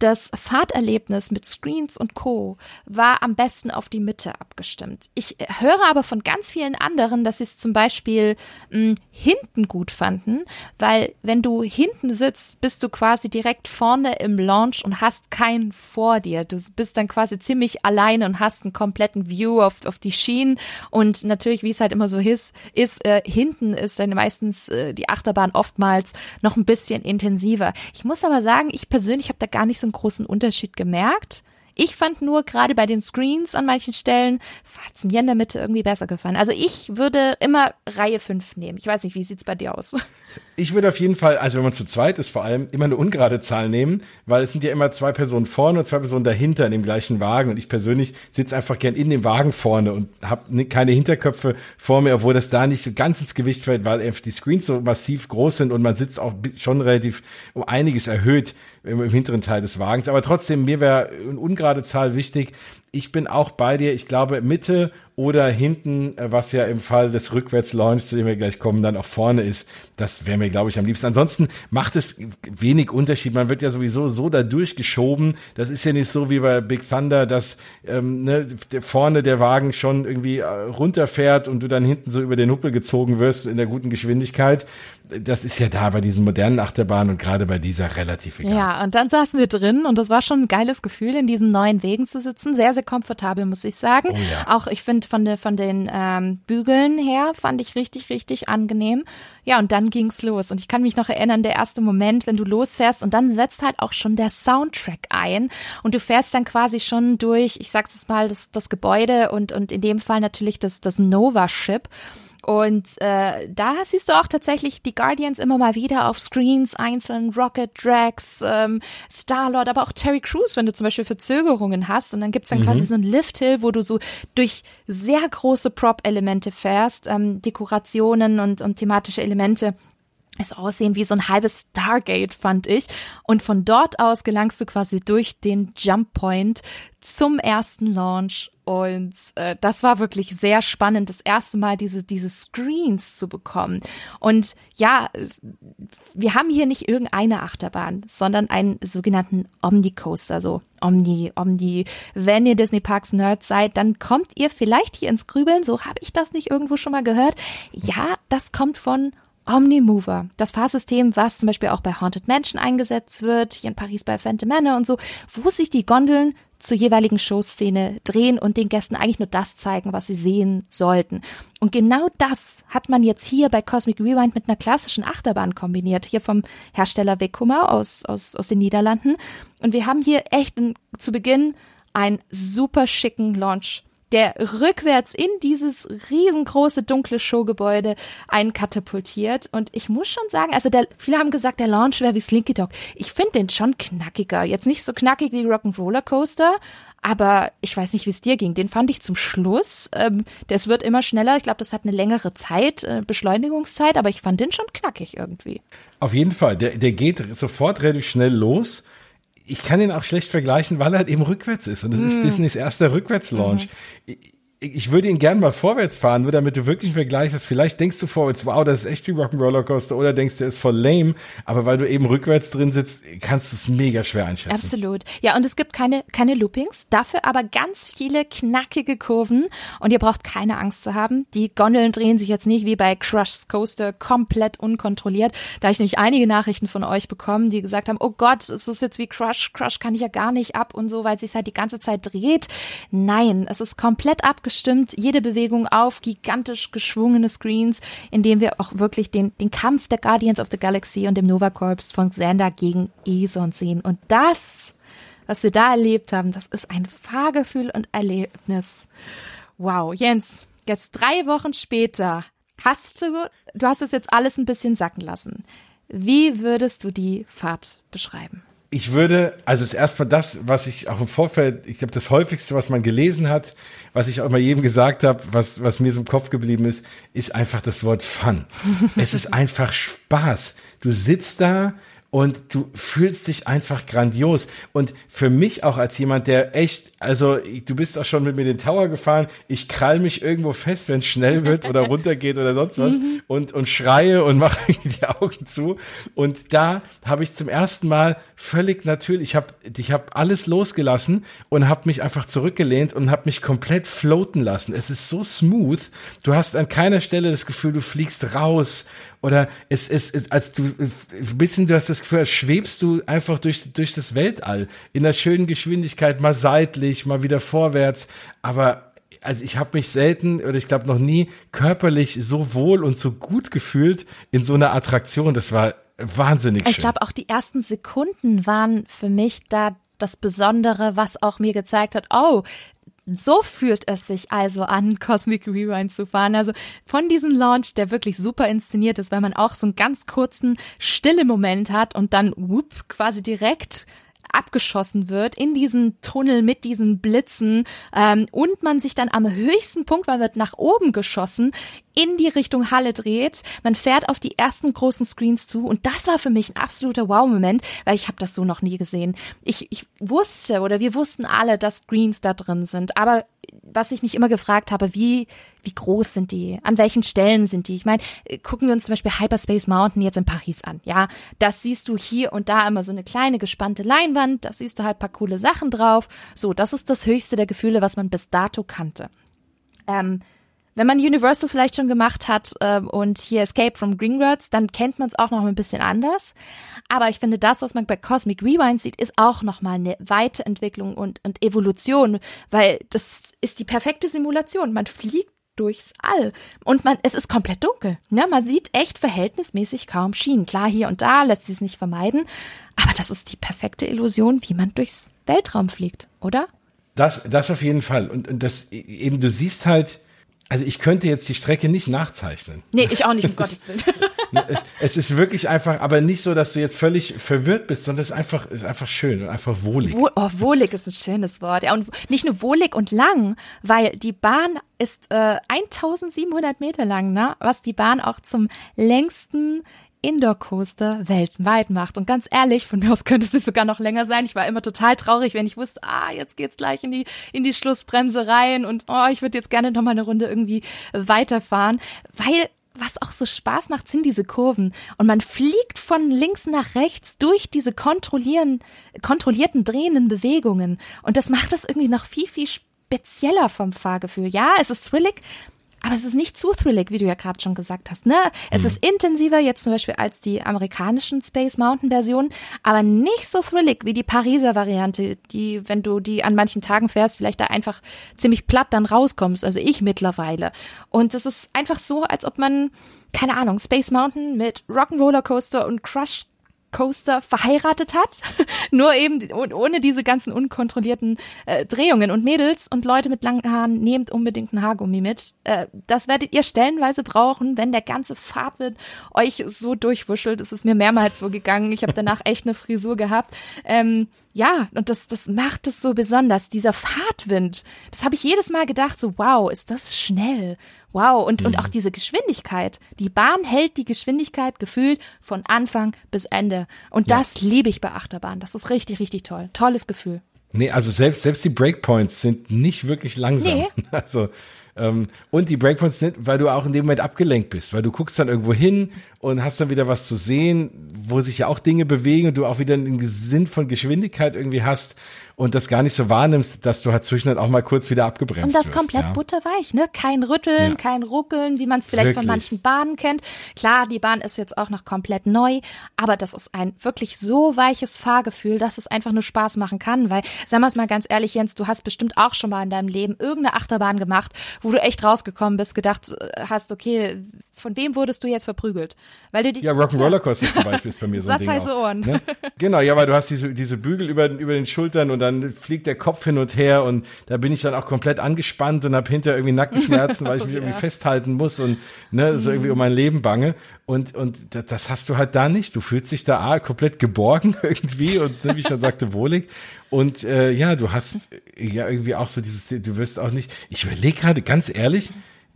das Fahrterlebnis mit Screens und Co. war am besten auf die Mitte abgestimmt. Ich höre aber von ganz vielen anderen, dass sie es zum Beispiel mh, hm, hinten gut fanden, weil wenn du hinten sitzt, bist du quasi direkt vorne im Launch und hast keinen vor dir. Du bist dann quasi ziemlich alleine und hast einen kompletten View auf, auf die Schienen und natürlich, wie es halt immer so ist, ist äh, hinten ist dann meistens äh, die Achterbahn oftmals noch ein bisschen intensiver. Ich muss aber sagen, ich persönlich habe da gar nicht so einen großen Unterschied gemerkt. Ich fand nur gerade bei den Screens an manchen Stellen hat es mir in der Mitte irgendwie besser gefallen. Also ich würde immer Reihe 5 nehmen. Ich weiß nicht, wie sieht's bei dir aus? Ich würde auf jeden Fall, also wenn man zu zweit ist, vor allem immer eine ungerade Zahl nehmen, weil es sind ja immer zwei Personen vorne und zwei Personen dahinter in dem gleichen Wagen. Und ich persönlich sitze einfach gern in dem Wagen vorne und habe keine Hinterköpfe vor mir, obwohl das da nicht so ganz ins Gewicht fällt, weil die Screens so massiv groß sind und man sitzt auch schon relativ um einiges erhöht im, hinteren Teil des Wagens. Aber trotzdem, mir wäre eine ungerade Zahl wichtig. Ich bin auch bei dir. Ich glaube, Mitte oder hinten, äh, was ja im Fall des Rückwärts-Launch, zu dem wir gleich kommen, dann auch vorne ist. Das wäre mir, glaube ich, am liebsten. Ansonsten macht es wenig Unterschied. Man wird ja sowieso so da durchgeschoben. Das ist ja nicht so wie bei Big Thunder, dass ähm, ne, vorne der Wagen schon irgendwie äh, runterfährt und du dann hinten so über den Huppel gezogen wirst in der guten Geschwindigkeit das ist ja da bei diesen modernen Achterbahnen und gerade bei dieser relativ egal. Ja, und dann saßen wir drin und das war schon ein geiles Gefühl, in diesen neuen Wegen zu sitzen. Sehr, sehr komfortabel, muss ich sagen. Oh ja. Auch ich finde von, de, von den ähm, Bügeln her fand ich richtig, richtig angenehm. Ja, und dann ging's los. Und ich kann mich noch erinnern, der erste Moment, wenn du losfährst und dann setzt halt auch schon der Soundtrack ein und du fährst dann quasi schon durch, ich sag's jetzt mal, das, das Gebäude und, und in dem Fall natürlich das, das Nova-Ship. Und äh, da siehst du auch tatsächlich die Guardians immer mal wieder auf Screens einzeln, Rocket, Drax, ähm, Star-Lord, aber auch Terry Crews, wenn du zum Beispiel Verzögerungen hast. Und dann gibt's dann mhm. quasi so ein Lift-Hill, wo du so durch sehr große Prop-Elemente fährst, ähm, Dekorationen und, und thematische Elemente es aussehen wie so ein halbes Stargate, fand ich. Und von dort aus gelangst du quasi durch den Jump Point zum ersten Launch. Und äh, das war wirklich sehr spannend, das erste Mal diese, diese Screens zu bekommen. Und ja, wir haben hier nicht irgendeine Achterbahn, sondern einen sogenannten Omni-Coaster, also Omni, Omni. Wenn ihr Disney Parks Nerds seid, dann kommt ihr vielleicht hier ins Grübeln. So habe ich das nicht irgendwo schon mal gehört. Ja, das kommt von Omnimover, das Fahrsystem, was zum Beispiel auch bei Haunted Mansion eingesetzt wird, hier in Paris bei Phantom Manor und so, wo sich die Gondeln zur jeweiligen Showszene drehen und den Gästen eigentlich nur das zeigen, was sie sehen sollten. Und genau das hat man jetzt hier bei Cosmic Rewind mit einer klassischen Achterbahn kombiniert, hier vom Hersteller Vekoma aus, aus, aus den Niederlanden. Und wir haben hier echt zu Beginn einen super schicken Launch der rückwärts in dieses riesengroße dunkle Showgebäude einkatapultiert. Und ich muss schon sagen, also der, viele haben gesagt, der Launch wäre wie Slinky Dog. Ich finde den schon knackiger. Jetzt nicht so knackig wie Rock'n'Roller Coaster, aber ich weiß nicht, wie es dir ging. Den fand ich zum Schluss. Ähm, das wird immer schneller. Ich glaube, das hat eine längere Zeit, äh, Beschleunigungszeit, aber ich fand den schon knackig irgendwie. Auf jeden Fall. Der, der geht sofort relativ schnell los ich kann ihn auch schlecht vergleichen, weil er halt eben rückwärts ist. Und das mm. ist Disneys erster Rückwärtslaunch. Mm ich würde ihn gern mal vorwärts fahren, nur damit du wirklich einen Vergleich hast. Vielleicht denkst du vorwärts, wow, das ist echt wie Rock'n'Roller Coaster, oder denkst du, ist voll lame. Aber weil du eben rückwärts drin sitzt, kannst du es mega schwer einschätzen. Absolut. Ja, und es gibt keine, keine Loopings, dafür aber ganz viele knackige Kurven. Und ihr braucht keine Angst zu haben. Die Gondeln drehen sich jetzt nicht wie bei Crush's Coaster komplett unkontrolliert. Da ich nämlich einige Nachrichten von euch bekommen, die gesagt haben, oh Gott, es ist jetzt wie Crush, Crush kann ich ja gar nicht ab und so, weil es sich halt die ganze Zeit dreht. Nein, es ist komplett abgeschlossen abgestimmt, jede Bewegung auf gigantisch geschwungene Screens, in denen wir auch wirklich den, den Kampf der Guardians of the Galaxy und dem Nova Corps von Xander gegen Eson sehen. Und das, was wir da erlebt haben, das ist ein Fahrgefühl und Erlebnis. Wow, Jens, jetzt drei Wochen später hast du, du hast es jetzt alles ein bisschen sacken lassen. Wie würdest du die Fahrt beschreiben? Ich würde, also das erstmal das, was ich auch im Vorfeld, ich glaube, das häufigste, was man gelesen hat, was ich auch mal jedem gesagt habe, was, was mir so im Kopf geblieben ist, ist einfach das Wort Fun. es ist einfach Spaß. Du sitzt da, und du fühlst dich einfach grandios. Und für mich auch als jemand, der echt, also du bist auch schon mit mir den Tower gefahren, ich krall mich irgendwo fest, wenn es schnell wird oder runtergeht oder sonst was mhm. und, und schreie und mache die Augen zu. Und da habe ich zum ersten Mal völlig natürlich, ich habe ich hab alles losgelassen und habe mich einfach zurückgelehnt und habe mich komplett floaten lassen. Es ist so smooth. Du hast an keiner Stelle das Gefühl, du fliegst raus oder es ist, als du ein bisschen, du hast das Gefühl, schwebst du einfach durch, durch das Weltall in der schönen Geschwindigkeit, mal seitlich, mal wieder vorwärts. Aber also ich habe mich selten oder ich glaube noch nie körperlich so wohl und so gut gefühlt in so einer Attraktion. Das war wahnsinnig schön. Ich glaube auch die ersten Sekunden waren für mich da das Besondere, was auch mir gezeigt hat, oh, so fühlt es sich also an, Cosmic Rewind zu fahren. Also von diesem Launch, der wirklich super inszeniert ist, weil man auch so einen ganz kurzen stille Moment hat und dann whoop, quasi direkt abgeschossen wird in diesen Tunnel mit diesen Blitzen ähm, und man sich dann am höchsten Punkt, weil wird nach oben geschossen, in die Richtung Halle dreht. Man fährt auf die ersten großen Screens zu und das war für mich ein absoluter Wow-Moment, weil ich habe das so noch nie gesehen. Ich, ich wusste oder wir wussten alle, dass Screens da drin sind, aber was ich mich immer gefragt habe, wie, wie groß sind die? An welchen Stellen sind die? Ich meine, äh, gucken wir uns zum Beispiel Hyperspace Mountain jetzt in Paris an. Ja, das siehst du hier und da immer so eine kleine gespannte Leinwand, da siehst du halt paar coole Sachen drauf. So, das ist das höchste der Gefühle, was man bis dato kannte. Ähm, wenn man Universal vielleicht schon gemacht hat ähm, und hier Escape from Gringotts, dann kennt man es auch noch ein bisschen anders. Aber ich finde, das, was man bei Cosmic Rewind sieht, ist auch nochmal eine Weiterentwicklung und, und Evolution, weil das ist die perfekte Simulation. Man fliegt durchs All. Und man, es ist komplett dunkel. Ne? Man sieht echt verhältnismäßig kaum Schienen. Klar, hier und da lässt sich es nicht vermeiden. Aber das ist die perfekte Illusion, wie man durchs Weltraum fliegt, oder? Das, das auf jeden Fall. Und, und das eben, du siehst halt, also ich könnte jetzt die Strecke nicht nachzeichnen. Nee, ich auch nicht, um Gottes Willen. es, es, ist wirklich einfach, aber nicht so, dass du jetzt völlig verwirrt bist, sondern es ist einfach, ist einfach schön und einfach wohlig. Wo, oh, wohlig ist ein schönes Wort. Ja, und nicht nur wohlig und lang, weil die Bahn ist äh, 1700 Meter lang, ne? was die Bahn auch zum längsten Indoor-Coaster weltweit macht. Und ganz ehrlich, von mir aus könnte sie sogar noch länger sein. Ich war immer total traurig, wenn ich wusste, ah, jetzt geht's gleich in die, in die Schlussbremse rein und oh, ich würde jetzt gerne noch mal eine Runde irgendwie weiterfahren, weil was auch so Spaß macht, sind diese Kurven. Und man fliegt von links nach rechts durch diese kontrollieren, kontrollierten drehenden Bewegungen. Und das macht das irgendwie noch viel, viel spezieller vom Fahrgefühl. Ja, es ist thrillig, aber es ist nicht zu thrillig, wie du ja gerade schon gesagt hast. Ne? Es mhm. ist intensiver jetzt zum Beispiel als die amerikanischen Space Mountain Versionen, aber nicht so thrillig wie die Pariser Variante, die, wenn du die an manchen Tagen fährst, vielleicht da einfach ziemlich platt dann rauskommst. Also ich mittlerweile. Und es ist einfach so, als ob man keine Ahnung, Space Mountain mit Rock'n'Roller Coaster und Crush Coaster verheiratet hat, nur eben ohne diese ganzen unkontrollierten äh, Drehungen und Mädels und Leute mit langen Haaren nehmt unbedingt ein Haargummi mit. Äh, das werdet ihr stellenweise brauchen, wenn der ganze Fahrtwind euch so durchwuschelt. Es ist mir mehrmals so gegangen. Ich habe danach echt eine Frisur gehabt. Ähm, ja, und das, das macht es so besonders. Dieser Fahrtwind, das habe ich jedes Mal gedacht, so wow, ist das schnell. Wow, und, mhm. und auch diese Geschwindigkeit. Die Bahn hält die Geschwindigkeit gefühlt von Anfang bis Ende. Und ja. das liebe ich bei Achterbahn. Das ist richtig, richtig toll. Tolles Gefühl. Nee, also selbst, selbst die Breakpoints sind nicht wirklich langsam. Nee. Also, und die Breakpoints nicht, weil du auch in dem Moment abgelenkt bist, weil du guckst dann irgendwo hin und hast dann wieder was zu sehen, wo sich ja auch Dinge bewegen und du auch wieder einen Sinn von Geschwindigkeit irgendwie hast und das gar nicht so wahrnimmst, dass du halt zwischendurch auch mal kurz wieder abgebremst Und das wirst, komplett ja. butterweich, ne? Kein Rütteln, ja. kein Ruckeln, wie man es vielleicht wirklich. von manchen Bahnen kennt. Klar, die Bahn ist jetzt auch noch komplett neu, aber das ist ein wirklich so weiches Fahrgefühl, dass es einfach nur Spaß machen kann, weil, sagen wir es mal ganz ehrlich, Jens, du hast bestimmt auch schon mal in deinem Leben irgendeine Achterbahn gemacht, wo du echt rausgekommen bist, gedacht äh, hast, okay, von wem wurdest du jetzt verprügelt? Weil du die, ja, Rock'n'Roller Coaster zum Beispiel ist bei mir so ein Ding heiße Ohren. Ne? Genau, ja, weil du hast diese, diese Bügel über, über den Schultern und dann fliegt der Kopf hin und her und da bin ich dann auch komplett angespannt und habe hinter irgendwie Nackenschmerzen, weil ich mich ja. irgendwie festhalten muss und ne, so irgendwie um mein Leben bange. Und, und das hast du halt da nicht. Du fühlst dich da ah, komplett geborgen irgendwie und wie ich schon sagte, wohlig. Und äh, ja, du hast ja irgendwie auch so dieses, du wirst auch nicht, ich überlege gerade ganz ehrlich,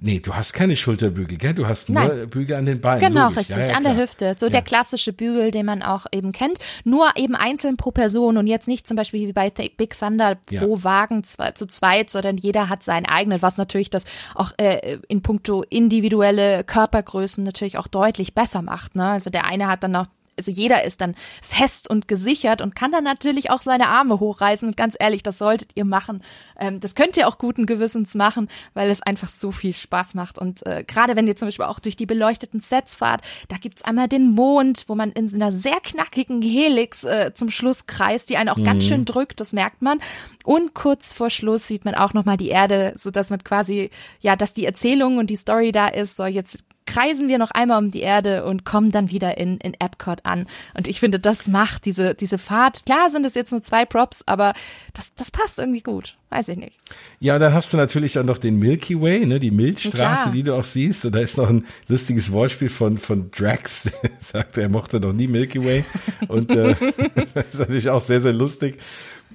Nee, du hast keine Schulterbügel, gell? Du hast nur Nein. Bügel an den Beinen. Genau, Logisch. richtig, ja, ja, an der Hüfte. So ja. der klassische Bügel, den man auch eben kennt. Nur eben einzeln pro Person und jetzt nicht zum Beispiel wie bei Big Thunder pro Wagen zwei, zu zweit, sondern jeder hat seinen eigenen, was natürlich das auch äh, in puncto individuelle Körpergrößen natürlich auch deutlich besser macht. Ne? Also der eine hat dann noch also jeder ist dann fest und gesichert und kann dann natürlich auch seine Arme hochreißen. Und ganz ehrlich, das solltet ihr machen. Ähm, das könnt ihr auch guten Gewissens machen, weil es einfach so viel Spaß macht. Und äh, gerade wenn ihr zum Beispiel auch durch die beleuchteten Sets fahrt, da gibt's einmal den Mond, wo man in einer sehr knackigen Helix äh, zum Schluss kreist, die einen auch mhm. ganz schön drückt, das merkt man. Und kurz vor Schluss sieht man auch nochmal die Erde, so dass man quasi, ja, dass die Erzählung und die Story da ist, so jetzt kreisen wir noch einmal um die Erde und kommen dann wieder in, in Epcot an. Und ich finde, das macht diese, diese Fahrt. Klar sind es jetzt nur zwei Props, aber das, das passt irgendwie gut. Weiß ich nicht. Ja, und dann hast du natürlich dann noch den Milky Way, ne, die Milchstraße, die du auch siehst. Und da ist noch ein lustiges Wortspiel von, von Drax. er sagte, er mochte noch nie Milky Way. Und äh, das ist natürlich auch sehr, sehr lustig.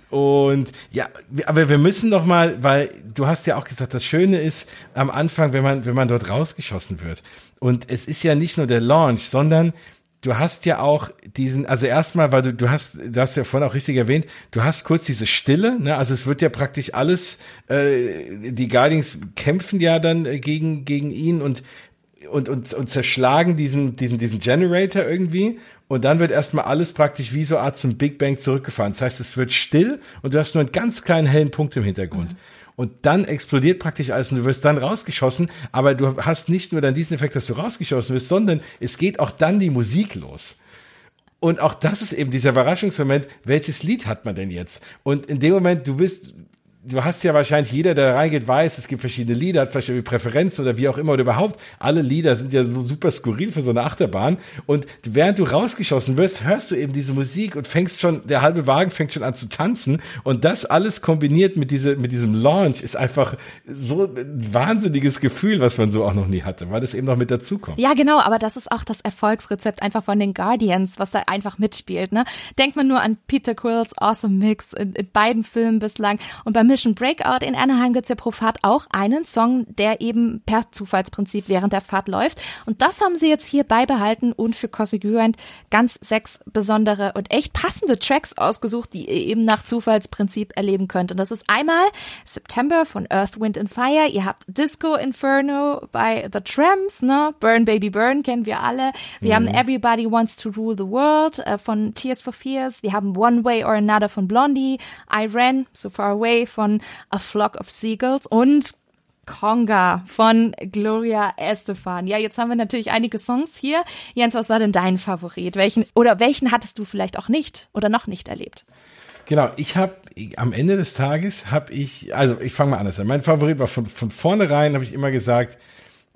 Und ja, aber wir müssen noch mal, weil du hast ja auch gesagt, das Schöne ist am Anfang, wenn man, wenn man dort rausgeschossen wird. Und es ist ja nicht nur der Launch, sondern du hast ja auch diesen, also erstmal, weil du, du hast, du hast ja vorhin auch richtig erwähnt, du hast kurz diese Stille, ne? Also es wird ja praktisch alles, äh, die Guardians kämpfen ja dann äh, gegen, gegen ihn und und, und, und zerschlagen diesen, diesen, diesen Generator irgendwie. Und dann wird erstmal alles praktisch wie so eine Art zum Big Bang zurückgefahren. Das heißt, es wird still und du hast nur einen ganz kleinen hellen Punkt im Hintergrund. Mhm. Und dann explodiert praktisch alles und du wirst dann rausgeschossen. Aber du hast nicht nur dann diesen Effekt, dass du rausgeschossen wirst, sondern es geht auch dann die Musik los. Und auch das ist eben dieser Überraschungsmoment, welches Lied hat man denn jetzt? Und in dem Moment, du bist, du hast ja wahrscheinlich jeder, der reingeht, weiß, es gibt verschiedene Lieder, hat verschiedene Präferenzen oder wie auch immer oder überhaupt. Alle Lieder sind ja so super skurril für so eine Achterbahn. Und während du rausgeschossen wirst, hörst du eben diese Musik und fängst schon, der halbe Wagen fängt schon an zu tanzen. Und das alles kombiniert mit, diese, mit diesem Launch ist einfach so ein wahnsinniges Gefühl, was man so auch noch nie hatte, weil das eben noch mit dazukommt. Ja, genau, aber das ist auch das Erfolgsrezept einfach von den Guardians, was da einfach mitspielt. Ne? Denkt man nur an Peter Quills Awesome Mix in, in beiden Filmen bislang und beim Mission Breakout in Anaheim gibt es ja pro Fahrt auch einen Song, der eben per Zufallsprinzip während der Fahrt läuft. Und das haben sie jetzt hier beibehalten und für Cosmic Rewind ganz sechs besondere und echt passende Tracks ausgesucht, die ihr eben nach Zufallsprinzip erleben könnt. Und das ist einmal September von Earth, Wind and Fire. Ihr habt Disco Inferno bei The Tramps, ne? Burn Baby Burn kennen wir alle. Wir mhm. haben Everybody Wants to Rule the World äh, von Tears for Fears. Wir haben One Way or Another von Blondie. I Ran, So Far Away von von A Flock of Seagulls und Conga von Gloria Estefan. Ja, jetzt haben wir natürlich einige Songs hier. Jens, was war denn dein Favorit? Welchen oder welchen hattest du vielleicht auch nicht oder noch nicht erlebt? Genau, ich habe am Ende des Tages habe ich, also ich fange mal anders an. Mein Favorit war von, von vornherein, habe ich immer gesagt,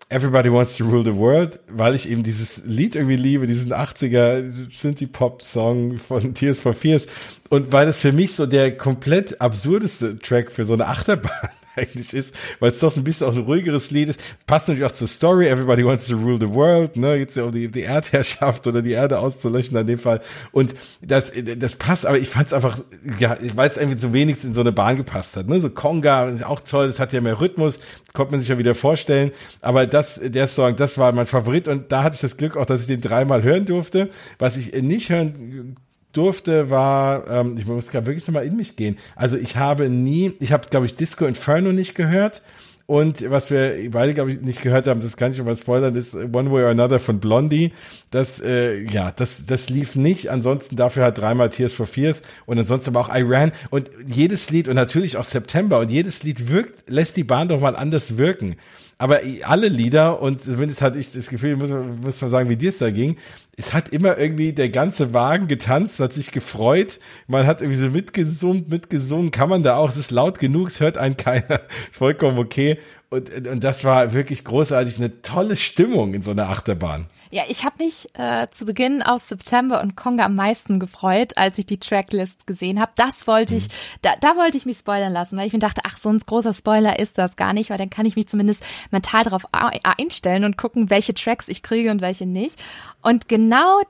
Everybody Wants to Rule the World, weil ich eben dieses Lied irgendwie liebe, diesen 80er Synthie-Pop-Song von Tears for Fears. Und weil das für mich so der komplett absurdeste Track für so eine Achterbahn eigentlich ist, weil es doch so ein bisschen auch ein ruhigeres Lied ist. Passt natürlich auch zur Story. Everybody wants to rule the world. Ne, geht's ja um die, die Erdherrschaft oder die Erde auszulöschen in dem Fall. Und das, das passt. Aber ich fand es einfach, ja, weil es irgendwie zu wenig in so eine Bahn gepasst hat. Ne, so Conga ist auch toll. Das hat ja mehr Rhythmus. Konnte man sich ja wieder vorstellen. Aber das, der Song, das war mein Favorit. Und da hatte ich das Glück auch, dass ich den dreimal hören durfte. Was ich nicht hören durfte, war, ähm, ich muss gerade wirklich nochmal in mich gehen. Also ich habe nie, ich habe, glaube ich, Disco Inferno nicht gehört. Und was wir beide, glaube ich, nicht gehört haben, das kann ich schon mal spoilern, ist One Way or Another von Blondie. Das, äh, ja, das, das lief nicht. Ansonsten dafür hat dreimal Tears for Fears und ansonsten aber auch Iran. Und jedes Lied und natürlich auch September und jedes Lied wirkt, lässt die Bahn doch mal anders wirken. Aber alle Lieder, und zumindest hatte ich das Gefühl, muss muss man sagen, wie dir es da ging, es hat immer irgendwie der ganze Wagen getanzt, hat sich gefreut. Man hat irgendwie so mitgesummt, mitgesungen. Kann man da auch, es ist laut genug, es hört einen keiner. Ist vollkommen okay. Und, und das war wirklich großartig, eine tolle Stimmung in so einer Achterbahn. Ja, ich habe mich äh, zu Beginn auf September und Konga am meisten gefreut, als ich die Tracklist gesehen habe. Das wollte ich, mhm. da, da wollte ich mich spoilern lassen, weil ich mir dachte, ach, so ein großer Spoiler ist das gar nicht, weil dann kann ich mich zumindest mental darauf einstellen und gucken, welche Tracks ich kriege und welche nicht. Und genau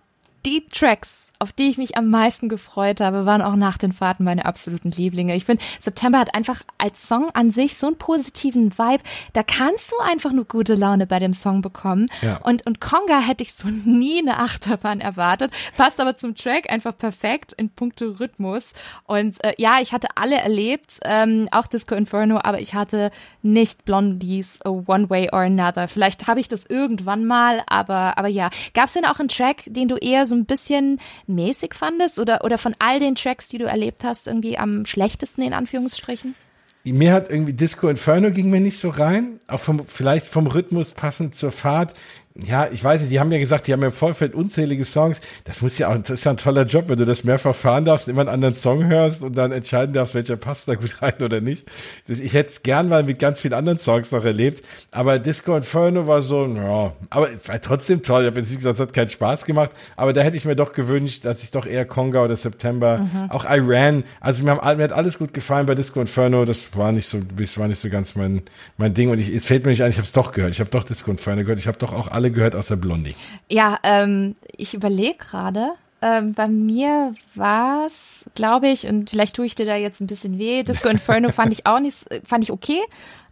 die Tracks, auf die ich mich am meisten gefreut habe, waren auch nach den Fahrten meine absoluten Lieblinge. Ich finde, September hat einfach als Song an sich so einen positiven Vibe. Da kannst du einfach nur gute Laune bei dem Song bekommen. Ja. Und, und Conga hätte ich so nie eine Achterbahn erwartet. Passt aber zum Track einfach perfekt in puncto Rhythmus. Und äh, ja, ich hatte alle erlebt, ähm, auch Disco Inferno, aber ich hatte nicht Blondies One Way or Another. Vielleicht habe ich das irgendwann mal, aber, aber ja. Gab es denn auch einen Track, den du eher so so ein bisschen mäßig fandest oder, oder von all den Tracks, die du erlebt hast, irgendwie am schlechtesten in Anführungsstrichen? Mir hat irgendwie Disco Inferno ging mir nicht so rein, auch vom, vielleicht vom Rhythmus passend zur Fahrt ja, ich weiß nicht, die haben ja gesagt, die haben ja im Vorfeld unzählige Songs. Das muss ja auch, das ist ja ein toller Job, wenn du das mehrfach fahren darfst, immer einen anderen Song hörst und dann entscheiden darfst, welcher passt da gut rein oder nicht. Das, ich hätte es gern mal mit ganz vielen anderen Songs noch erlebt, aber Disco Inferno war so, ja, aber es war trotzdem toll. Ich habe jetzt nicht gesagt, es hat keinen Spaß gemacht, aber da hätte ich mir doch gewünscht, dass ich doch eher Conga oder September, mhm. auch Iran, also mir, haben, mir hat alles gut gefallen bei Disco Inferno, das war nicht so, das war nicht so ganz mein, mein Ding und ich, es fällt mir nicht ein, ich habe es doch gehört, ich habe doch Disco Inferno gehört, ich habe doch auch alle alle gehört außer Blondie. Ja, ähm, ich überlege gerade. Ähm, bei mir war es, glaube ich, und vielleicht tue ich dir da jetzt ein bisschen weh. Disco Inferno fand ich auch nicht, fand ich okay,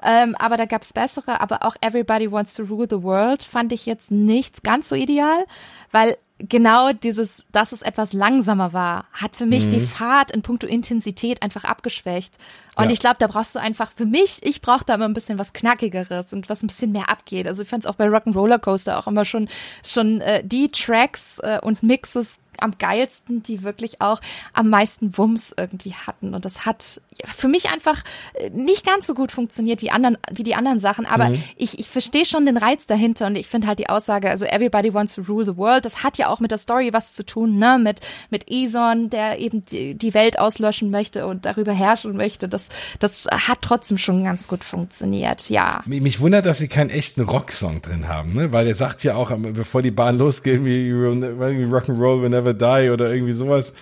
ähm, aber da gab es bessere. Aber auch Everybody Wants to Rule the World fand ich jetzt nicht ganz so ideal, weil genau dieses, dass es etwas langsamer war, hat für mich mhm. die Fahrt in puncto Intensität einfach abgeschwächt. Und ja. ich glaube, da brauchst du einfach, für mich, ich brauche da immer ein bisschen was Knackigeres und was ein bisschen mehr abgeht. Also ich fand es auch bei Rock'n'Roller Coaster auch immer schon, schon äh, die Tracks äh, und Mixes am geilsten, die wirklich auch am meisten Wumms irgendwie hatten. Und das hat für mich einfach äh, nicht ganz so gut funktioniert wie anderen, wie die anderen Sachen. Aber mhm. ich, ich verstehe schon den Reiz dahinter und ich finde halt die Aussage, also everybody wants to rule the world, das hat ja auch mit der Story was zu tun, ne? Mit, mit Eson, der eben die, die Welt auslöschen möchte und darüber herrschen möchte. Das, das hat trotzdem schon ganz gut funktioniert, ja. Mich wundert, dass sie keinen echten Rocksong drin haben, ne? Weil er sagt ja auch, bevor die Bahn losgeht, wie Rock'n'Roll will never die oder irgendwie sowas.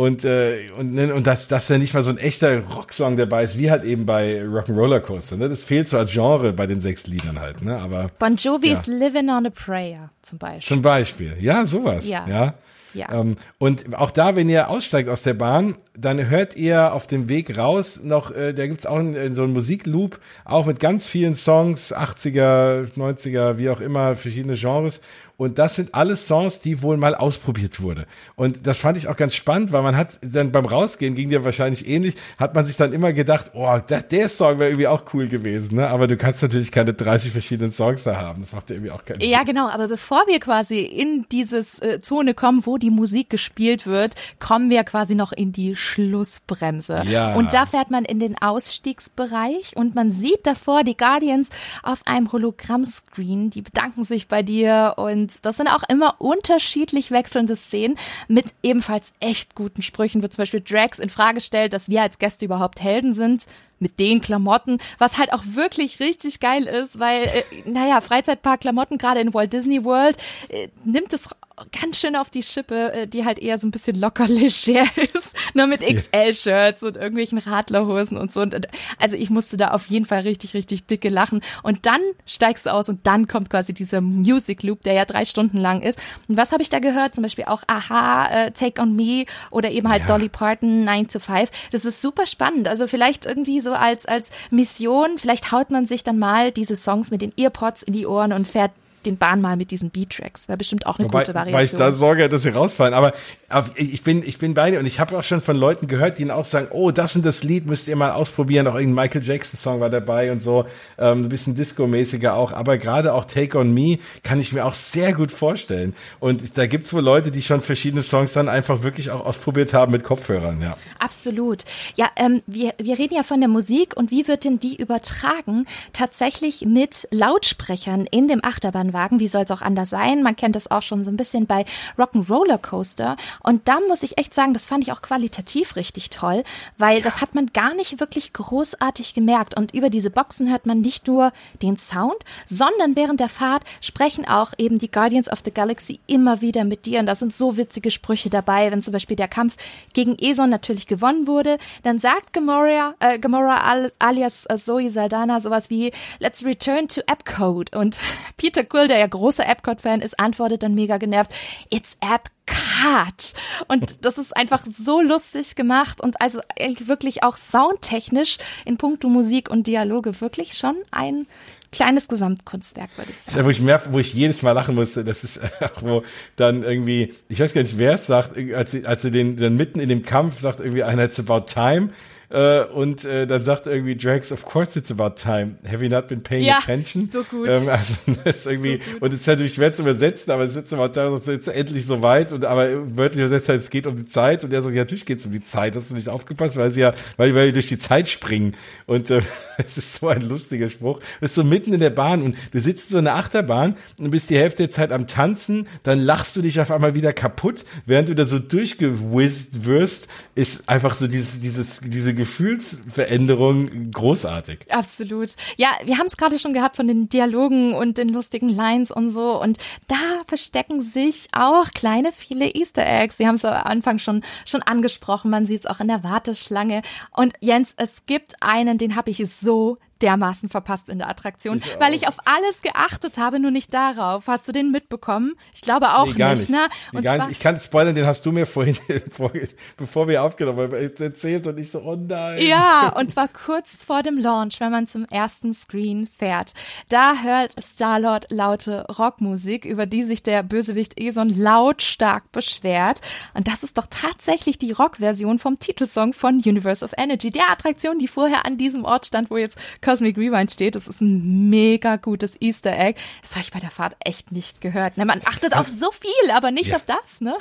Und, äh, und, ne, und dass, dass da nicht mal so ein echter Rocksong dabei ist, wie halt eben bei Rock'n'Roller Coaster. Ne? Das fehlt so als Genre bei den sechs Liedern halt. Ne? Aber, bon Jovi's ja. Living on a Prayer zum Beispiel. Zum Beispiel, ja, sowas. Ja. ja. Ja. Ähm, und auch da, wenn ihr aussteigt aus der Bahn, dann hört ihr auf dem Weg raus noch, äh, da gibt's auch in, in so einen Musikloop, auch mit ganz vielen Songs, 80er, 90er, wie auch immer, verschiedene Genres. Und das sind alles Songs, die wohl mal ausprobiert wurde. Und das fand ich auch ganz spannend, weil man hat dann beim Rausgehen, ging dir wahrscheinlich ähnlich, hat man sich dann immer gedacht, oh, der, der Song wäre irgendwie auch cool gewesen. Ne? Aber du kannst natürlich keine 30 verschiedenen Songs da haben. Das macht ja irgendwie auch keinen Sinn. Ja, genau. Aber bevor wir quasi in dieses äh, Zone kommen, wo die Musik gespielt wird, kommen wir quasi noch in die Schlussbremse. Ja. Und da fährt man in den Ausstiegsbereich und man sieht davor die Guardians auf einem Hologrammscreen. Die bedanken sich bei dir und das sind auch immer unterschiedlich wechselnde Szenen mit ebenfalls echt guten Sprüchen, wo zum Beispiel Drax in Frage stellt, dass wir als Gäste überhaupt Helden sind mit den Klamotten, was halt auch wirklich richtig geil ist, weil, äh, naja, Freizeitpark-Klamotten, gerade in Walt Disney World, äh, nimmt es ganz schön auf die Schippe, äh, die halt eher so ein bisschen locker leger ist, nur mit XL-Shirts und irgendwelchen Radlerhosen und so. Und, also ich musste da auf jeden Fall richtig, richtig dicke lachen. Und dann steigst du aus und dann kommt quasi dieser Music Loop, der ja drei Stunden lang ist. Und was habe ich da gehört? Zum Beispiel auch Aha, äh, Take on Me oder eben halt ja. Dolly Parton 9 to 5. Das ist super spannend. Also vielleicht irgendwie so als, als Mission, vielleicht haut man sich dann mal diese Songs mit den Earpods in die Ohren und fährt den Bahn mal mit diesen Beat-Tracks. Wäre bestimmt auch eine Wobei, gute Variation. Weil ich da sorge, dass sie rausfallen. Aber, aber ich bin, ich bin bei dir und ich habe auch schon von Leuten gehört, die ihnen auch sagen, oh, das und das Lied müsst ihr mal ausprobieren. Auch irgendein Michael Jackson-Song war dabei und so. Ähm, ein bisschen Disco-mäßiger auch. Aber gerade auch Take on Me kann ich mir auch sehr gut vorstellen. Und da gibt's wohl Leute, die schon verschiedene Songs dann einfach wirklich auch ausprobiert haben mit Kopfhörern, ja. Absolut. Ja, ähm, wir, wir reden ja von der Musik und wie wird denn die übertragen? Tatsächlich mit Lautsprechern in dem Achterbahn Wagen. Wie soll es auch anders sein? Man kennt das auch schon so ein bisschen bei Rock'n'Roller Coaster. Und da muss ich echt sagen, das fand ich auch qualitativ richtig toll, weil ja. das hat man gar nicht wirklich großartig gemerkt. Und über diese Boxen hört man nicht nur den Sound, sondern während der Fahrt sprechen auch eben die Guardians of the Galaxy immer wieder mit dir. Und da sind so witzige Sprüche dabei, wenn zum Beispiel der Kampf gegen Eson natürlich gewonnen wurde, dann sagt Gamora, äh, Gamora alias Zoe Saldana sowas wie Let's return to Appcode. Und Peter Quill Quill, der ja großer Epcot-Fan ist, antwortet dann mega genervt, it's Epcot. Und das ist einfach so lustig gemacht und also wirklich auch soundtechnisch in puncto Musik und Dialoge wirklich schon ein kleines Gesamtkunstwerk, würde ich sagen. Ja, wo ich mehr, wo ich jedes Mal lachen musste, das ist wo dann irgendwie, ich weiß gar nicht, wer es sagt, als sie, als sie den dann mitten in dem Kampf sagt irgendwie einer, it's about time. Äh, und äh, dann sagt irgendwie Drax, of course it's about time. Have you not been paying ja, attention? so gut. Ähm, also das ist irgendwie, so und es ist natürlich schwer zu übersetzen, aber es ist about time, es ist jetzt endlich soweit. Und aber wörtlich übersetzt heißt, es geht um die Zeit. Und er sagt, ja, natürlich geht es um die Zeit. Hast du nicht aufgepasst, weil sie ja, weil, weil die durch die Zeit springen. Und äh, es ist so ein lustiger Spruch. Du bist so mitten in der Bahn und du sitzt so in der Achterbahn und bist die Hälfte der Zeit am Tanzen, dann lachst du dich auf einmal wieder kaputt, während du da so durchgewizzt wirst, ist einfach so dieses, dieses, diese Gefühlsveränderung großartig. Absolut. Ja, wir haben es gerade schon gehabt von den Dialogen und den lustigen Lines und so. Und da verstecken sich auch kleine, viele Easter Eggs. Wir haben es am Anfang schon, schon angesprochen. Man sieht es auch in der Warteschlange. Und Jens, es gibt einen, den habe ich so dermaßen verpasst in der Attraktion, ich weil ich auf alles geachtet habe, nur nicht darauf. Hast du den mitbekommen? Ich glaube auch nee, gar nicht, nicht, ne? Und gar nicht. Ich kann spoilern, den hast du mir vorhin, bevor wir aufgenommen haben, erzählt und ich so, oh nein. Ja, und zwar kurz vor dem Launch, wenn man zum ersten Screen fährt. Da hört Star-Lord laute Rockmusik, über die sich der Bösewicht Eson lautstark beschwert. Und das ist doch tatsächlich die Rockversion vom Titelsong von Universe of Energy, der Attraktion, die vorher an diesem Ort stand, wo jetzt Cosmic Rewind steht. Das ist ein mega gutes Easter Egg. Das habe ich bei der Fahrt echt nicht gehört. Ne, man achtet auf so viel, aber nicht ja. auf das, ne?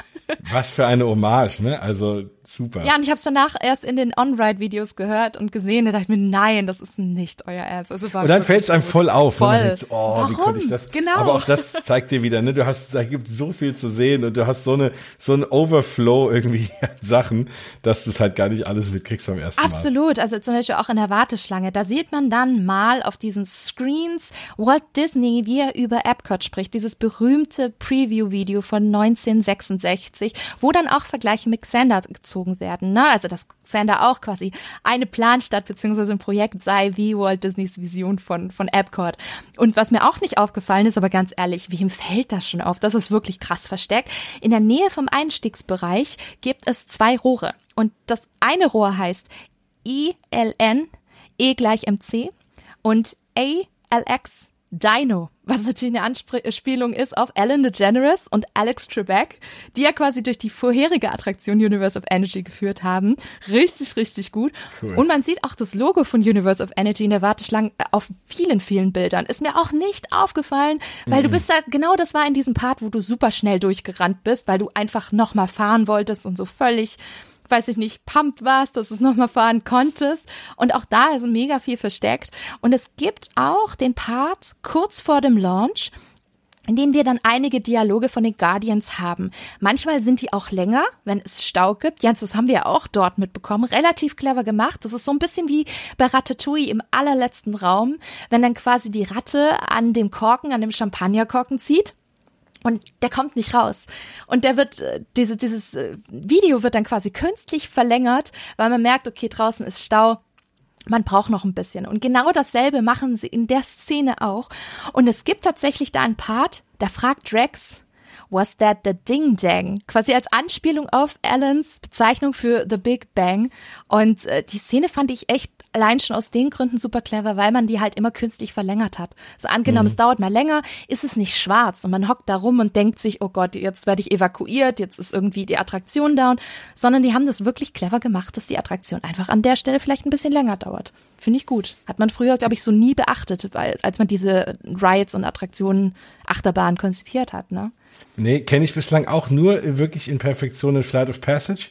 Was für eine Hommage, ne? Also Super. Ja, und ich habe es danach erst in den On-Ride-Videos gehört und gesehen. Da dachte ich mir, nein, das ist nicht euer Ernst. Also war und dann fällt es einem voll auf. Voll. Und jetzt, oh, Warum? wie konnte ich das? Genau. Aber auch das zeigt dir wieder, ne? Du hast, da gibt so viel zu sehen und du hast so eine, so ein Overflow irgendwie an Sachen, dass du es halt gar nicht alles mitkriegst beim ersten Mal. Absolut. Also zum Beispiel auch in der Warteschlange. Da sieht man dann mal auf diesen Screens Walt Disney, wie er über Epcot spricht. Dieses berühmte Preview-Video von 1966, wo dann auch Vergleiche mit Xander gezogen werden. Ne? also dass Xander auch quasi eine Planstadt beziehungsweise ein Projekt sei wie Walt Disneys Vision von, von Epcot. Und was mir auch nicht aufgefallen ist, aber ganz ehrlich, wem fällt das schon auf? Das ist wirklich krass versteckt. In der Nähe vom Einstiegsbereich gibt es zwei Rohre. Und das eine Rohr heißt ILN, E gleich MC und ALX Dino, was natürlich eine Anspielung ist auf Ellen DeGeneres und Alex Trebek, die ja quasi durch die vorherige Attraktion Universe of Energy geführt haben. Richtig, richtig gut. Cool. Und man sieht auch das Logo von Universe of Energy in der Warteschlange äh, auf vielen, vielen Bildern. Ist mir auch nicht aufgefallen, weil mhm. du bist da, genau das war in diesem Part, wo du super schnell durchgerannt bist, weil du einfach nochmal fahren wolltest und so völlig weiß ich nicht, pumpt warst, dass du es nochmal fahren konntest. Und auch da ist mega viel versteckt. Und es gibt auch den Part kurz vor dem Launch, in dem wir dann einige Dialoge von den Guardians haben. Manchmal sind die auch länger, wenn es Stau gibt. Jens, das haben wir ja auch dort mitbekommen. Relativ clever gemacht. Das ist so ein bisschen wie bei Ratatouille im allerletzten Raum, wenn dann quasi die Ratte an dem Korken, an dem Champagnerkorken zieht und der kommt nicht raus. Und der wird, äh, diese, dieses äh, Video wird dann quasi künstlich verlängert, weil man merkt, okay, draußen ist Stau. Man braucht noch ein bisschen. Und genau dasselbe machen sie in der Szene auch. Und es gibt tatsächlich da einen Part, da fragt Drax, was that the Ding Dang? Quasi als Anspielung auf Allens Bezeichnung für The Big Bang. Und äh, die Szene fand ich echt allein schon aus den Gründen super clever, weil man die halt immer künstlich verlängert hat. So angenommen, mhm. es dauert mal länger, ist es nicht schwarz und man hockt da rum und denkt sich, oh Gott, jetzt werde ich evakuiert, jetzt ist irgendwie die Attraktion down, sondern die haben das wirklich clever gemacht, dass die Attraktion einfach an der Stelle vielleicht ein bisschen länger dauert. Finde ich gut. Hat man früher, glaube ich, so nie beachtet, weil, als man diese Rides und Attraktionen, Achterbahn konzipiert hat, ne? Nee, kenne ich bislang auch nur wirklich in Perfektion in Flight of Passage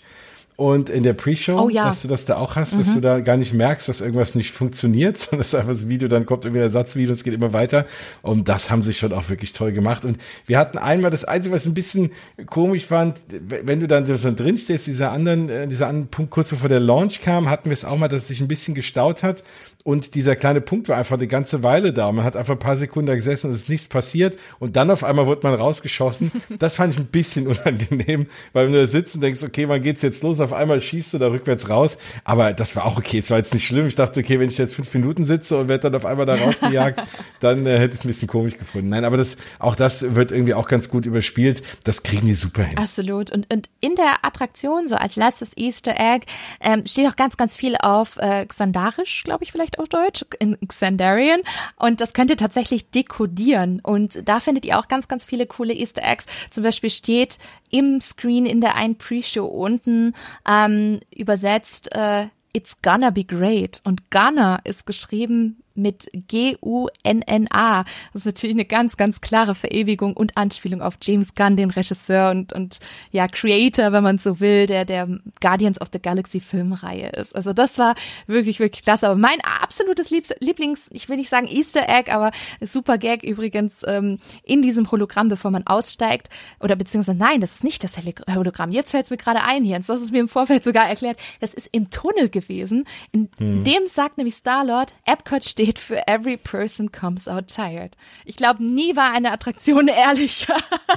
und in der Pre-Show, oh, ja. dass du das da auch hast, mhm. dass du da gar nicht merkst, dass irgendwas nicht funktioniert, sondern dass einfach das Video, dann kommt irgendwie der Satzvideo, es geht immer weiter. Und das haben sie schon auch wirklich toll gemacht. Und wir hatten einmal das Einzige, was ein bisschen komisch fand, wenn du dann so drin stehst, dieser anderen, äh, dieser anderen Punkt kurz bevor der Launch kam, hatten wir es auch mal, dass es sich ein bisschen gestaut hat und dieser kleine Punkt war einfach eine ganze Weile da. Man hat einfach ein paar Sekunden da gesessen und es ist nichts passiert. Und dann auf einmal wird man rausgeschossen. Das fand ich ein bisschen unangenehm, weil wenn du da sitzt und denkst, okay, wann geht's jetzt los? Auf einmal schießt du da rückwärts raus. Aber das war auch okay. Es war jetzt nicht schlimm. Ich dachte, okay, wenn ich jetzt fünf Minuten sitze und werde dann auf einmal da rausgejagt, dann äh, hätte ich es ein bisschen komisch gefunden. Nein, aber das, auch das wird irgendwie auch ganz gut überspielt. Das kriegen die super hin. Absolut. Und, und in der Attraktion, so als letztes Easter Egg, ähm, steht auch ganz, ganz viel auf äh, Xandarisch, glaube ich, vielleicht auf Deutsch, in Xandarian. Und das könnt ihr tatsächlich dekodieren. Und da findet ihr auch ganz, ganz viele coole Easter Eggs. Zum Beispiel steht im Screen in der einen Pre-Show unten ähm, übersetzt, äh, It's gonna be great. Und gonna ist geschrieben mit G-U-N-N-A. Das ist natürlich eine ganz, ganz klare Verewigung und Anspielung auf James Gunn, den Regisseur und, und ja, Creator, wenn man so will, der der Guardians of the Galaxy Filmreihe ist. Also das war wirklich, wirklich klasse. Aber mein absolutes Lieblings, ich will nicht sagen Easter Egg, aber super Gag übrigens ähm, in diesem Hologramm, bevor man aussteigt. Oder beziehungsweise nein, das ist nicht das Hologramm. Jetzt fällt es mir gerade ein, Jens. Das ist mir im Vorfeld sogar erklärt. Das ist im Tunnel gewesen. In hm. dem sagt nämlich Star-Lord, Epcot steht steht für Every Person Comes Out Tired. Ich glaube, nie war eine Attraktion ehrlicher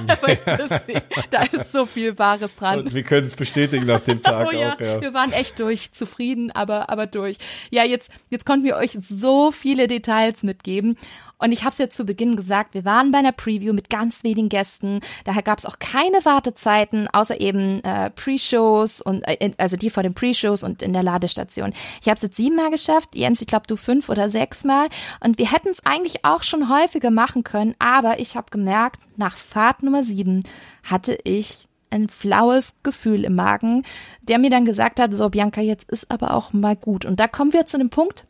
Disney. Da ist so viel Wahres dran. Und wir können es bestätigen nach dem Tag oh, ja, auch. Ja. Wir waren echt durch, zufrieden, aber, aber durch. Ja, jetzt, jetzt konnten wir euch so viele Details mitgeben. Und ich habe es ja zu Beginn gesagt, wir waren bei einer Preview mit ganz wenigen Gästen. Daher gab es auch keine Wartezeiten, außer eben äh, Pre-Shows und äh, also die vor den Pre-Shows und in der Ladestation. Ich habe es jetzt siebenmal geschafft, Jens, ich glaube du fünf oder sechsmal. Und wir hätten es eigentlich auch schon häufiger machen können, aber ich habe gemerkt, nach Fahrt Nummer sieben hatte ich ein flaues Gefühl im Magen, der mir dann gesagt hat, so Bianca, jetzt ist aber auch mal gut. Und da kommen wir zu dem Punkt,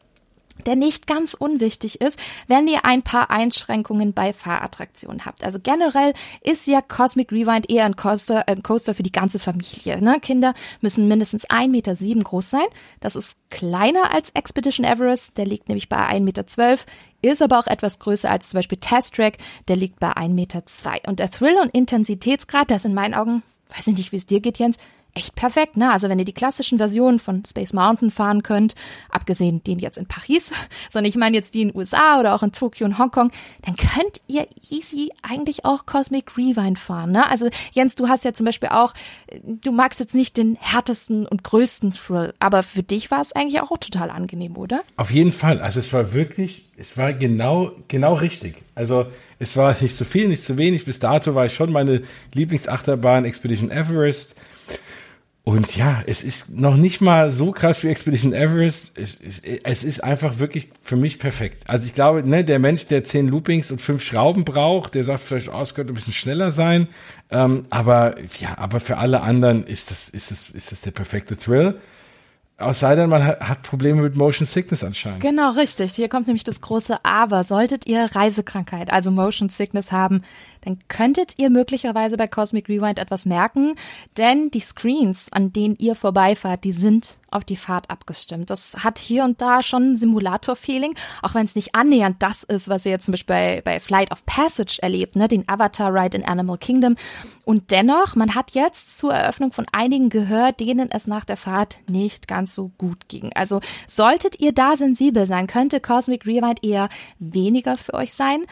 der nicht ganz unwichtig ist, wenn ihr ein paar Einschränkungen bei Fahrattraktionen habt. Also generell ist ja Cosmic Rewind eher ein Coaster, ein Coaster für die ganze Familie. Ne? Kinder müssen mindestens 1,7 Meter groß sein. Das ist kleiner als Expedition Everest, der liegt nämlich bei 1,12 Meter, ist aber auch etwas größer als zum Beispiel Test Track, der liegt bei 1,2 Meter. Und der Thrill- und Intensitätsgrad, das in meinen Augen, weiß ich nicht, wie es dir geht, Jens, echt perfekt, ne? Also wenn ihr die klassischen Versionen von Space Mountain fahren könnt, abgesehen den jetzt in Paris, sondern ich meine jetzt die in den USA oder auch in Tokio und Hongkong, dann könnt ihr easy eigentlich auch Cosmic Rewind fahren, ne? Also Jens, du hast ja zum Beispiel auch, du magst jetzt nicht den härtesten und größten Thrill, aber für dich war es eigentlich auch total angenehm, oder? Auf jeden Fall. Also es war wirklich, es war genau, genau richtig. Also es war nicht zu viel, nicht zu wenig. Bis dato war ich schon meine Lieblingsachterbahn Expedition Everest. Und ja, es ist noch nicht mal so krass wie Expedition Everest. Es, es, es ist einfach wirklich für mich perfekt. Also ich glaube, ne, der Mensch, der zehn Loopings und fünf Schrauben braucht, der sagt vielleicht, oh, es könnte ein bisschen schneller sein. Ähm, aber ja, aber für alle anderen ist das, ist das, ist das der perfekte Thrill. Aus sei denn, man hat, Probleme mit Motion Sickness anscheinend. Genau, richtig. Hier kommt nämlich das große Aber. Solltet ihr Reisekrankheit, also Motion Sickness haben, dann könntet ihr möglicherweise bei Cosmic Rewind etwas merken, denn die Screens, an denen ihr vorbeifahrt, die sind auf die Fahrt abgestimmt. Das hat hier und da schon ein Simulator-Feeling, auch wenn es nicht annähernd das ist, was ihr jetzt zum Beispiel bei, bei Flight of Passage erlebt, ne, den Avatar-Ride in Animal Kingdom. Und dennoch, man hat jetzt zur Eröffnung von einigen gehört, denen es nach der Fahrt nicht ganz so gut ging. Also solltet ihr da sensibel sein, könnte Cosmic Rewind eher weniger für euch sein.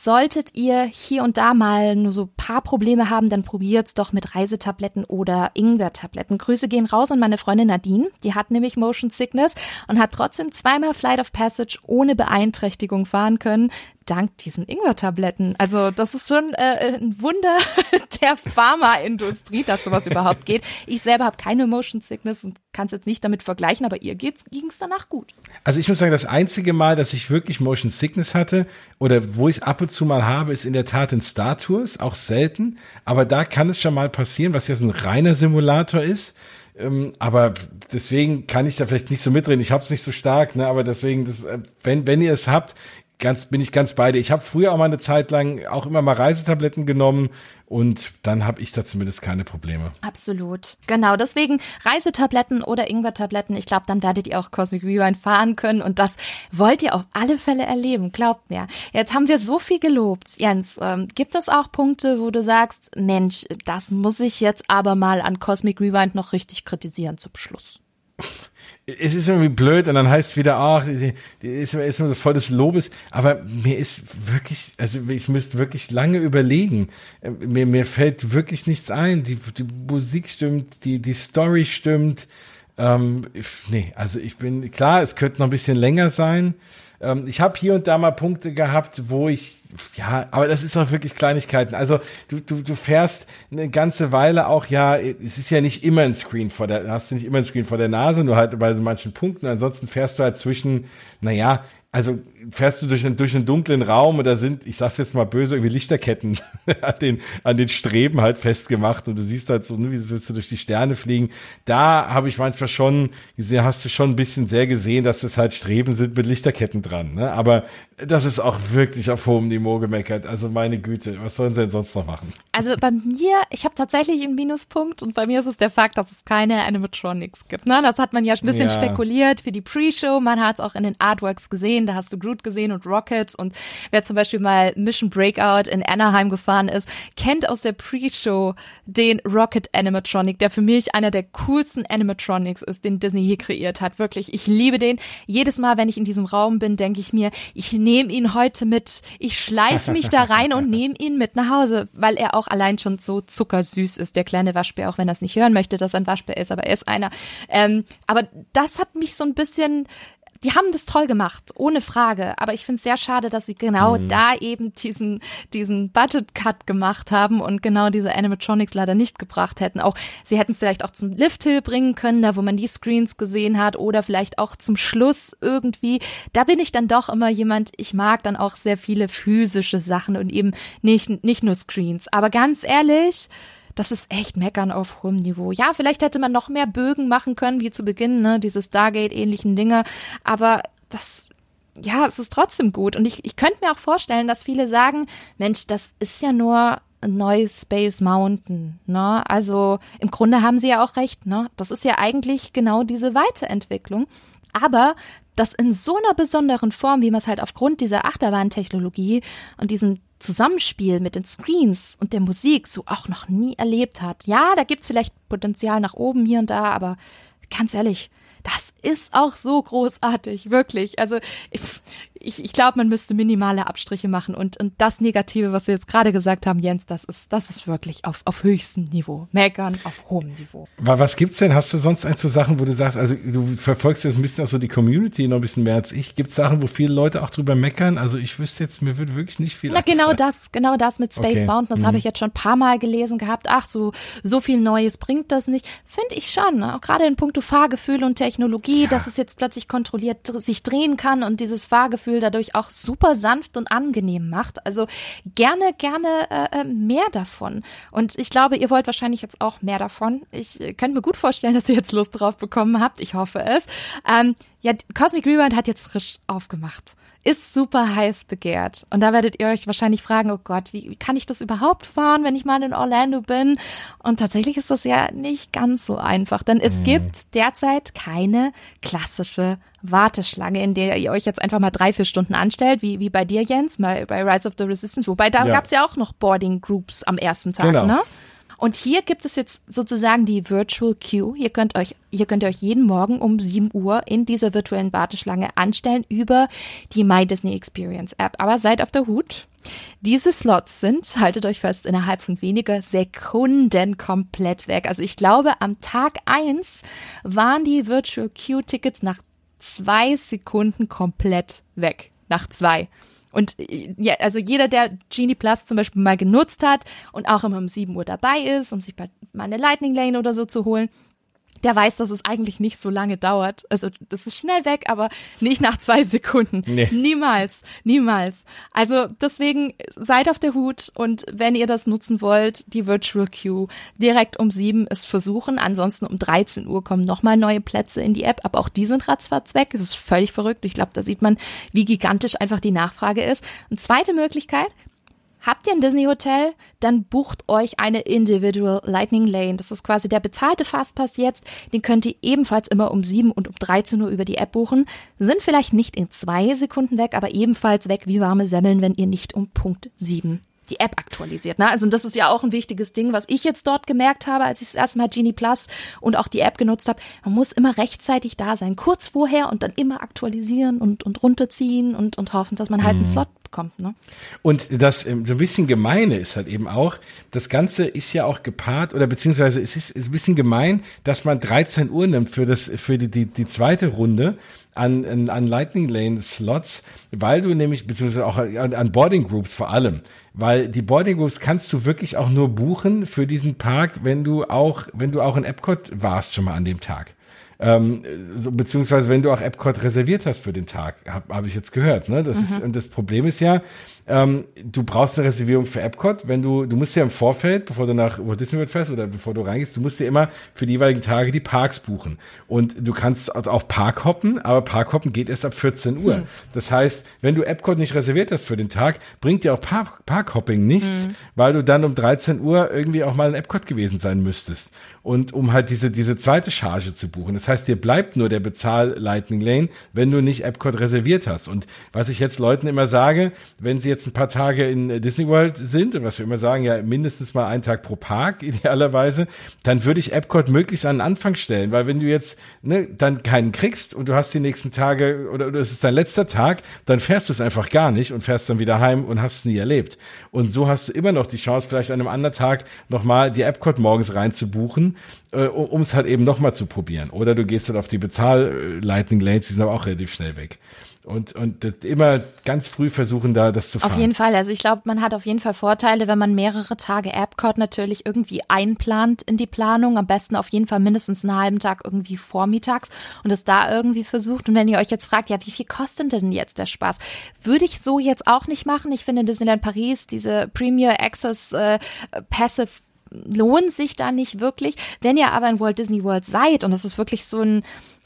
Solltet ihr hier und da mal nur so paar Probleme haben, dann probiert's doch mit Reisetabletten oder Ingwer-Tabletten. Grüße gehen raus an meine Freundin Nadine. Die hat nämlich Motion Sickness und hat trotzdem zweimal Flight of Passage ohne Beeinträchtigung fahren können dank diesen Ingwer-Tabletten. Also das ist schon äh, ein Wunder der Pharmaindustrie, dass sowas überhaupt geht. Ich selber habe keine Motion Sickness und kann es jetzt nicht damit vergleichen, aber ihr ging es danach gut. Also ich muss sagen, das einzige Mal, dass ich wirklich Motion Sickness hatte oder wo ich es ab und zu mal habe, ist in der Tat in Star Tours, auch selten. Aber da kann es schon mal passieren, was ja so ein reiner Simulator ist ähm, aber deswegen kann ich da vielleicht nicht so mitreden. Ich habe es nicht so stark, ne? Aber deswegen, das, äh, wenn wenn ihr es habt, ganz, bin ich ganz bei dir. Ich habe früher auch mal eine Zeit lang auch immer mal Reisetabletten genommen und dann habe ich da zumindest keine Probleme. Absolut. Genau, deswegen Reisetabletten oder Ingwertabletten. Ich glaube, dann werdet ihr auch Cosmic Rewind fahren können und das wollt ihr auf alle Fälle erleben, glaubt mir. Jetzt haben wir so viel gelobt. Jens, ähm, gibt es auch Punkte, wo du sagst, Mensch, das muss ich jetzt aber mal an Cosmic Rewind noch richtig kritisieren zum Schluss? es ist irgendwie blöd und dann heißt es wieder, ach, ist immer so voll des Lobes, aber mir ist wirklich, also ich müsste wirklich lange überlegen. Äh, mir, mir fällt wirklich nichts ein. Die, die Musik stimmt, die, die Story stimmt. Ähm, nee, also ich bin, klar, es könnte noch ein bisschen länger sein. Ähm, ich habe hier und da mal Punkte gehabt, wo ich, ja, aber das ist auch wirklich Kleinigkeiten. Also du, du, du fährst eine ganze Weile auch, ja, es ist ja nicht immer ein Screen vor der, hast du nicht immer ein Screen vor der Nase, nur halt bei so manchen Punkten. Ansonsten fährst du halt zwischen, naja, also fährst du durch, einen, durch einen dunklen Raum und da sind, ich sag's jetzt mal böse, irgendwie Lichterketten an den, an den Streben halt festgemacht und du siehst halt so, ne, wie willst du durch die Sterne fliegen. Da habe ich manchmal schon gesehen, hast du schon ein bisschen sehr gesehen, dass das halt Streben sind mit Lichterketten dran. Ne? Aber das ist auch wirklich auf hohem Niveau gemeckert. Also meine Güte, was sollen sie denn sonst noch machen? Also bei mir, ich habe tatsächlich einen Minuspunkt und bei mir ist es der Fakt, dass es keine Animatronics gibt. Ne? Das hat man ja ein bisschen ja. spekuliert für die Pre-Show. Man hat es auch in den Artworks gesehen gesehen, da hast du Groot gesehen und Rocket und wer zum Beispiel mal Mission Breakout in Anaheim gefahren ist, kennt aus der Pre-Show den Rocket Animatronic, der für mich einer der coolsten Animatronics ist, den Disney je kreiert hat. Wirklich, ich liebe den. Jedes Mal, wenn ich in diesem Raum bin, denke ich mir, ich nehme ihn heute mit. Ich schleife mich da rein und nehme ihn mit nach Hause, weil er auch allein schon so zuckersüß ist, der kleine Waschbär, auch wenn er es nicht hören möchte, dass er ein Waschbär ist, aber er ist einer. Ähm, aber das hat mich so ein bisschen die haben das toll gemacht, ohne Frage. Aber ich finde es sehr schade, dass sie genau mhm. da eben diesen, diesen Budget-Cut gemacht haben und genau diese Animatronics leider nicht gebracht hätten. Auch sie hätten es vielleicht auch zum Lift Hill bringen können, da wo man die Screens gesehen hat, oder vielleicht auch zum Schluss irgendwie. Da bin ich dann doch immer jemand, ich mag dann auch sehr viele physische Sachen und eben nicht, nicht nur Screens. Aber ganz ehrlich, das ist echt meckern auf hohem Niveau. Ja, vielleicht hätte man noch mehr Bögen machen können, wie zu Beginn, ne, diese Stargate-ähnlichen Dinge, aber das, ja, es ist trotzdem gut. Und ich, ich könnte mir auch vorstellen, dass viele sagen, Mensch, das ist ja nur ein neues Space Mountain, ne? Also im Grunde haben sie ja auch recht, ne? Das ist ja eigentlich genau diese Weiterentwicklung. Aber das in so einer besonderen Form, wie man es halt aufgrund dieser Achterbahntechnologie und diesem Zusammenspiel mit den Screens und der Musik so auch noch nie erlebt hat. Ja, da gibt's vielleicht Potenzial nach oben hier und da, aber ganz ehrlich, das ist auch so großartig, wirklich. Also ich, ich, ich glaube, man müsste minimale Abstriche machen und, und das Negative, was wir jetzt gerade gesagt haben, Jens, das ist, das ist wirklich auf, auf höchstem Niveau. Meckern auf hohem Niveau. Was gibt's denn? Hast du sonst ein so Sachen, wo du sagst, also du verfolgst jetzt ein bisschen auch so die Community noch ein bisschen mehr als ich. Gibt's Sachen, wo viele Leute auch drüber meckern? Also ich wüsste jetzt, mir würde wirklich nicht viel. Na, genau das, genau das mit Space okay. Mountain, das mhm. habe ich jetzt schon ein paar Mal gelesen gehabt. Ach, so, so viel Neues bringt das nicht. Finde ich schon. Ne? Auch gerade in puncto Fahrgefühl und Technologie, ja. dass es jetzt plötzlich kontrolliert sich drehen kann und dieses Fahrgefühl Gefühl dadurch auch super sanft und angenehm macht. Also gerne, gerne äh, äh, mehr davon. Und ich glaube, ihr wollt wahrscheinlich jetzt auch mehr davon. Ich äh, könnte mir gut vorstellen, dass ihr jetzt Lust drauf bekommen habt. Ich hoffe es. Ähm, ja, Cosmic Rewind hat jetzt frisch aufgemacht ist super heiß begehrt. Und da werdet ihr euch wahrscheinlich fragen, oh Gott, wie, wie, kann ich das überhaupt fahren, wenn ich mal in Orlando bin? Und tatsächlich ist das ja nicht ganz so einfach, denn es mhm. gibt derzeit keine klassische Warteschlange, in der ihr euch jetzt einfach mal drei, vier Stunden anstellt, wie, wie bei dir, Jens, bei, bei Rise of the Resistance. Wobei da ja. gab es ja auch noch Boarding Groups am ersten Tag, genau. ne? Und hier gibt es jetzt sozusagen die Virtual Queue. Hier könnt euch, hier könnt ihr euch jeden Morgen um 7 Uhr in dieser virtuellen Warteschlange anstellen über die My Disney Experience App. Aber seid auf der Hut. Diese Slots sind, haltet euch fest, innerhalb von weniger Sekunden komplett weg. Also ich glaube, am Tag eins waren die Virtual Queue Tickets nach zwei Sekunden komplett weg. Nach zwei. Und ja, also jeder, der Genie Plus zum Beispiel mal genutzt hat und auch immer um 7 Uhr dabei ist, um sich mal eine Lightning Lane oder so zu holen, der weiß, dass es eigentlich nicht so lange dauert. Also das ist schnell weg, aber nicht nach zwei Sekunden. Nee. Niemals, niemals. Also deswegen seid auf der Hut und wenn ihr das nutzen wollt, die Virtual Queue direkt um sieben ist versuchen. Ansonsten um 13 Uhr kommen nochmal neue Plätze in die App, aber auch die sind ratzfatz weg. Es ist völlig verrückt. Ich glaube, da sieht man, wie gigantisch einfach die Nachfrage ist. Und zweite Möglichkeit, Habt ihr ein Disney Hotel? Dann bucht euch eine Individual Lightning Lane. Das ist quasi der bezahlte Fastpass jetzt. Den könnt ihr ebenfalls immer um 7 und um 13 Uhr über die App buchen. Sind vielleicht nicht in zwei Sekunden weg, aber ebenfalls weg wie warme Semmeln, wenn ihr nicht um Punkt 7 die App aktualisiert. Ne? Also das ist ja auch ein wichtiges Ding, was ich jetzt dort gemerkt habe, als ich das erste Mal Genie Plus und auch die App genutzt habe. Man muss immer rechtzeitig da sein, kurz vorher und dann immer aktualisieren und, und runterziehen und, und hoffen, dass man halt einen mhm. Slot bekommt. Ne? Und das ähm, so ein bisschen Gemeine ist halt eben auch, das Ganze ist ja auch gepaart oder beziehungsweise es ist, ist ein bisschen gemein, dass man 13 Uhr nimmt für das für die, die, die zweite Runde an, an Lightning Lane Slots, weil du nämlich, beziehungsweise auch an, an Boarding Groups vor allem, weil die Boarding Groups kannst du wirklich auch nur buchen für diesen Park, wenn du auch, wenn du auch in Epcot warst schon mal an dem Tag. Ähm, so, beziehungsweise wenn du auch Epcot reserviert hast für den Tag, habe hab ich jetzt gehört. Ne? Das mhm. ist, und das Problem ist ja, ähm, du brauchst eine Reservierung für Epcot, wenn du, du musst ja im Vorfeld, bevor du nach Walt Disney World fährst oder bevor du reingehst, du musst ja immer für die jeweiligen Tage die Parks buchen. Und du kannst auch Park hoppen, aber Park hoppen geht erst ab 14 Uhr. Hm. Das heißt, wenn du Epcot nicht reserviert hast für den Tag, bringt dir auch Park, Parkhopping nichts, hm. weil du dann um 13 Uhr irgendwie auch mal in Epcot gewesen sein müsstest und um halt diese, diese zweite Charge zu buchen. Das heißt, dir bleibt nur der Bezahl Lightning Lane, wenn du nicht Epcot reserviert hast. Und was ich jetzt Leuten immer sage, wenn sie jetzt ein paar Tage in Disney World sind, was wir immer sagen, ja, mindestens mal einen Tag pro Park, idealerweise, dann würde ich Epcot möglichst an den Anfang stellen, weil wenn du jetzt ne, dann keinen kriegst und du hast die nächsten Tage oder, oder es ist dein letzter Tag, dann fährst du es einfach gar nicht und fährst dann wieder heim und hast es nie erlebt. Und so hast du immer noch die Chance, vielleicht an einem anderen Tag nochmal die Epcot morgens reinzubuchen äh, um es halt eben nochmal zu probieren. Oder du gehst halt auf die Bezahl-Lightning Lanes, die sind aber auch relativ schnell weg. Und, und immer ganz früh versuchen, da das zu fahren. Auf jeden Fall. Also ich glaube, man hat auf jeden Fall Vorteile, wenn man mehrere Tage Epcot natürlich irgendwie einplant in die Planung. Am besten auf jeden Fall mindestens einen halben Tag irgendwie vormittags und es da irgendwie versucht. Und wenn ihr euch jetzt fragt, ja, wie viel kostet denn jetzt der Spaß? Würde ich so jetzt auch nicht machen. Ich finde Disneyland Paris, diese Premier Access äh, Passive lohnt sich da nicht wirklich. Wenn ihr aber in Walt Disney World seid und das ist wirklich so ein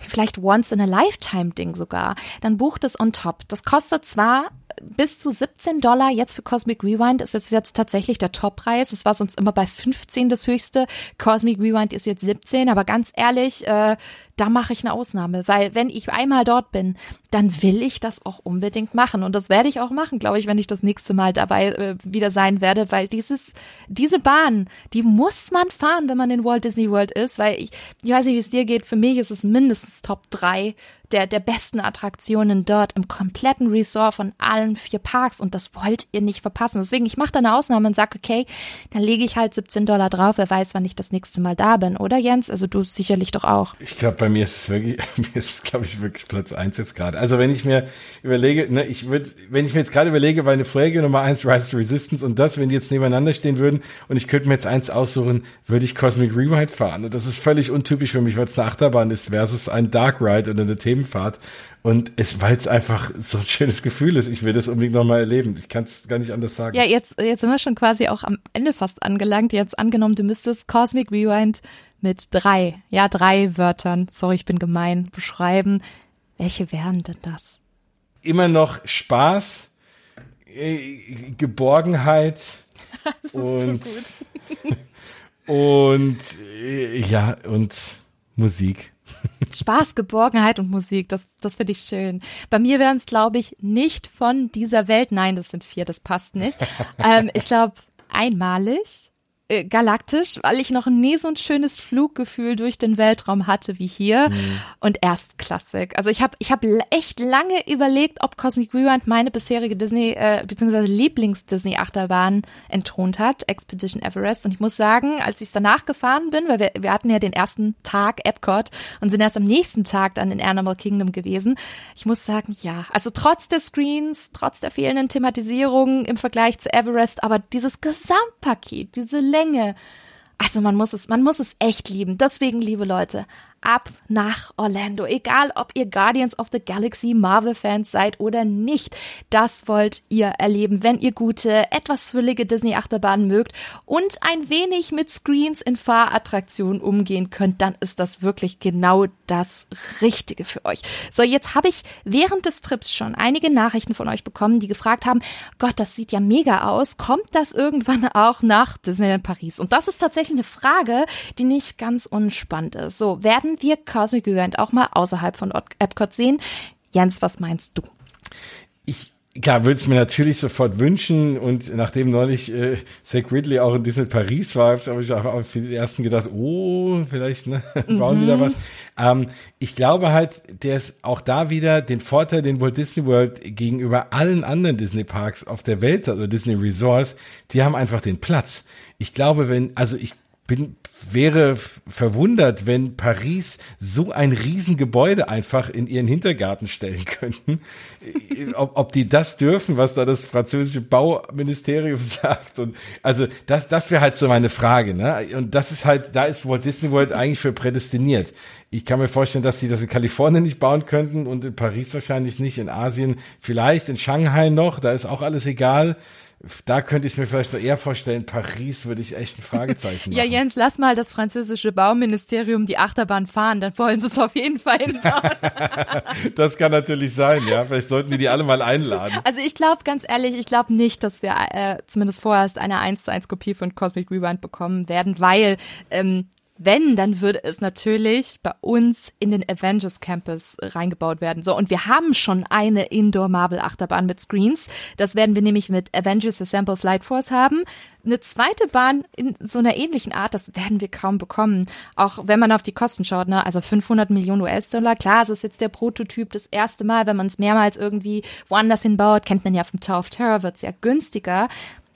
vielleicht once in a lifetime Ding sogar, dann bucht es on top. Das kostet zwar bis zu 17 Dollar jetzt für Cosmic Rewind ist jetzt, jetzt tatsächlich der Toppreis. Es war sonst immer bei 15 das höchste. Cosmic Rewind ist jetzt 17, aber ganz ehrlich, äh, da mache ich eine Ausnahme, weil wenn ich einmal dort bin, dann will ich das auch unbedingt machen. Und das werde ich auch machen, glaube ich, wenn ich das nächste Mal dabei äh, wieder sein werde, weil dieses diese Bahn, die muss man fahren, wenn man in Walt Disney World ist, weil ich, ich weiß nicht, wie es dir geht, für mich ist es mindestens Top 3 der, der besten Attraktionen dort im kompletten Resort von allen vier Parks und das wollt ihr nicht verpassen. Deswegen, ich mache da eine Ausnahme und sage, okay, dann lege ich halt 17 Dollar drauf, wer weiß, wann ich das nächste Mal da bin, oder Jens? Also du sicherlich doch auch. Ich glaube, bei mir ist es wirklich, mir ist glaube ich, wirklich Platz eins jetzt gerade. Also wenn ich mir überlege, ne, ich würde, wenn ich mir jetzt gerade überlege, meine vorherige Nummer eins Rise to Resistance und das, wenn die jetzt nebeneinander stehen würden und ich könnte mir jetzt eins aussuchen, würde ich Cosmic Rewind fahren. Und das ist völlig untypisch für mich, weil es eine Achterbahn ist versus ein Dark Ride oder eine Themen Themenfahrt. Und es, weil es einfach so ein schönes Gefühl ist. Ich will das unbedingt nochmal erleben. Ich kann es gar nicht anders sagen. Ja, jetzt, jetzt sind wir schon quasi auch am Ende fast angelangt. Jetzt angenommen, du müsstest Cosmic Rewind mit drei, ja, drei Wörtern, sorry, ich bin gemein, beschreiben. Welche wären denn das? Immer noch Spaß, äh, Geborgenheit und, so und äh, ja, und Musik. Spaß, Geborgenheit und Musik, das, das finde ich schön. Bei mir wären es, glaube ich, nicht von dieser Welt. Nein, das sind vier, das passt nicht. ähm, ich glaube, einmalig äh, galaktisch, weil ich noch nie so ein schönes Fluggefühl durch den Weltraum hatte wie hier mhm. und erstklassig. Also ich habe ich habe echt lange überlegt, ob Cosmic Rewind meine bisherige Disney äh, bzw. Lieblings Disney Achterbahn entthront hat, Expedition Everest und ich muss sagen, als ich danach gefahren bin, weil wir, wir hatten ja den ersten Tag Epcot und sind erst am nächsten Tag dann in Animal Kingdom gewesen. Ich muss sagen, ja, also trotz des Screens, trotz der fehlenden Thematisierung im Vergleich zu Everest, aber dieses Gesamtpaket, diese Länge. Also man muss es, man muss es echt lieben. Deswegen, liebe Leute, ab nach Orlando. Egal, ob ihr Guardians of the Galaxy Marvel-Fans seid oder nicht. Das wollt ihr erleben, wenn ihr gute, etwas füllige Disney-Achterbahnen mögt und ein wenig mit Screens in Fahrattraktionen umgehen könnt, dann ist das wirklich genau das Richtige für euch. So, jetzt habe ich während des Trips schon einige Nachrichten von euch bekommen, die gefragt haben, Gott, das sieht ja mega aus. Kommt das irgendwann auch nach Disneyland Paris? Und das ist tatsächlich eine Frage, die nicht ganz unspannend ist. So, werden werden wir Cosmic Event auch mal außerhalb von Epcot sehen. Jens, was meinst du? Ich Klar, würde es mir natürlich sofort wünschen und nachdem neulich äh, Zach Ridley auch in Disney Paris war, habe ich auch für die ersten gedacht, oh, vielleicht ne, bauen mhm. wieder was. Ähm, ich glaube halt, der ist auch da wieder den Vorteil, den Walt Disney World gegenüber allen anderen Disney Parks auf der Welt, also Disney Resorts, die haben einfach den Platz. Ich glaube, wenn, also ich bin, wäre verwundert, wenn Paris so ein Riesengebäude einfach in ihren Hintergarten stellen könnten. ob, ob die das dürfen, was da das französische Bauministerium sagt. Und also das, das wäre halt so meine Frage. Ne? Und das ist halt, da ist Walt Disney World eigentlich für prädestiniert. Ich kann mir vorstellen, dass sie das in Kalifornien nicht bauen könnten und in Paris wahrscheinlich nicht, in Asien vielleicht, in Shanghai noch, da ist auch alles egal da könnte ich es mir vielleicht noch eher vorstellen. Paris würde ich echt ein Fragezeichen machen. ja, Jens, lass mal das französische Bauministerium die Achterbahn fahren, dann wollen sie es auf jeden Fall hinbauen. das kann natürlich sein, ja. Vielleicht sollten wir die alle mal einladen. Also ich glaube, ganz ehrlich, ich glaube nicht, dass wir äh, zumindest vorerst eine 1 zu 1 Kopie von Cosmic Rewind bekommen werden, weil ähm, wenn, dann würde es natürlich bei uns in den Avengers Campus reingebaut werden. So, und wir haben schon eine Indoor Marvel Achterbahn mit Screens. Das werden wir nämlich mit Avengers Assemble Flight Force haben. Eine zweite Bahn in so einer ähnlichen Art, das werden wir kaum bekommen. Auch wenn man auf die Kosten schaut, ne? Also 500 Millionen US-Dollar. Klar, es ist jetzt der Prototyp das erste Mal, wenn man es mehrmals irgendwie woanders hinbaut, kennt man ja vom Tower of Terror, wird es ja günstiger.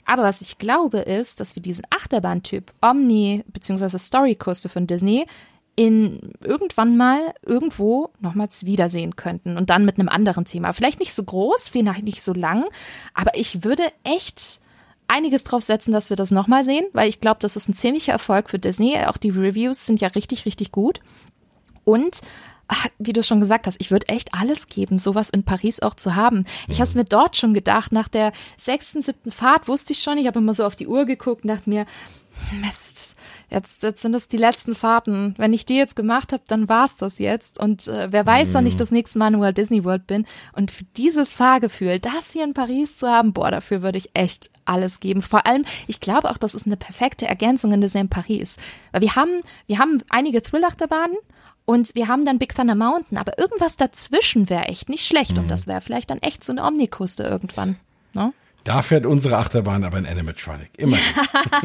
Aber was ich glaube, ist, dass wir diesen Achterbahntyp Omni bzw. Storycoaster von Disney in irgendwann mal irgendwo nochmals wiedersehen könnten und dann mit einem anderen Thema. Vielleicht nicht so groß, vielleicht nicht so lang, aber ich würde echt einiges drauf setzen, dass wir das nochmal sehen, weil ich glaube, das ist ein ziemlicher Erfolg für Disney. Auch die Reviews sind ja richtig, richtig gut. Und ach, wie du schon gesagt hast, ich würde echt alles geben, sowas in Paris auch zu haben. Ich habe es mir dort schon gedacht, nach der sechsten, siebten Fahrt wusste ich schon, ich habe immer so auf die Uhr geguckt und dachte mir, Mist, jetzt, jetzt sind es die letzten Fahrten. Wenn ich die jetzt gemacht habe, dann war's das jetzt. Und äh, wer weiß, wann ich mhm. das nächste Mal in Walt Disney World bin. Und für dieses Fahrgefühl, das hier in Paris zu haben, boah, dafür würde ich echt alles geben. Vor allem, ich glaube auch, das ist eine perfekte Ergänzung in Disney in Paris. Weil wir haben, wir haben einige Thrill-Achterbahnen, und wir haben dann Big Thunder Mountain, aber irgendwas dazwischen wäre echt nicht schlecht. Mhm. Und das wäre vielleicht dann echt so eine Omnikuste irgendwann. Ne? Da fährt unsere Achterbahn aber ein Animatronic. Immer.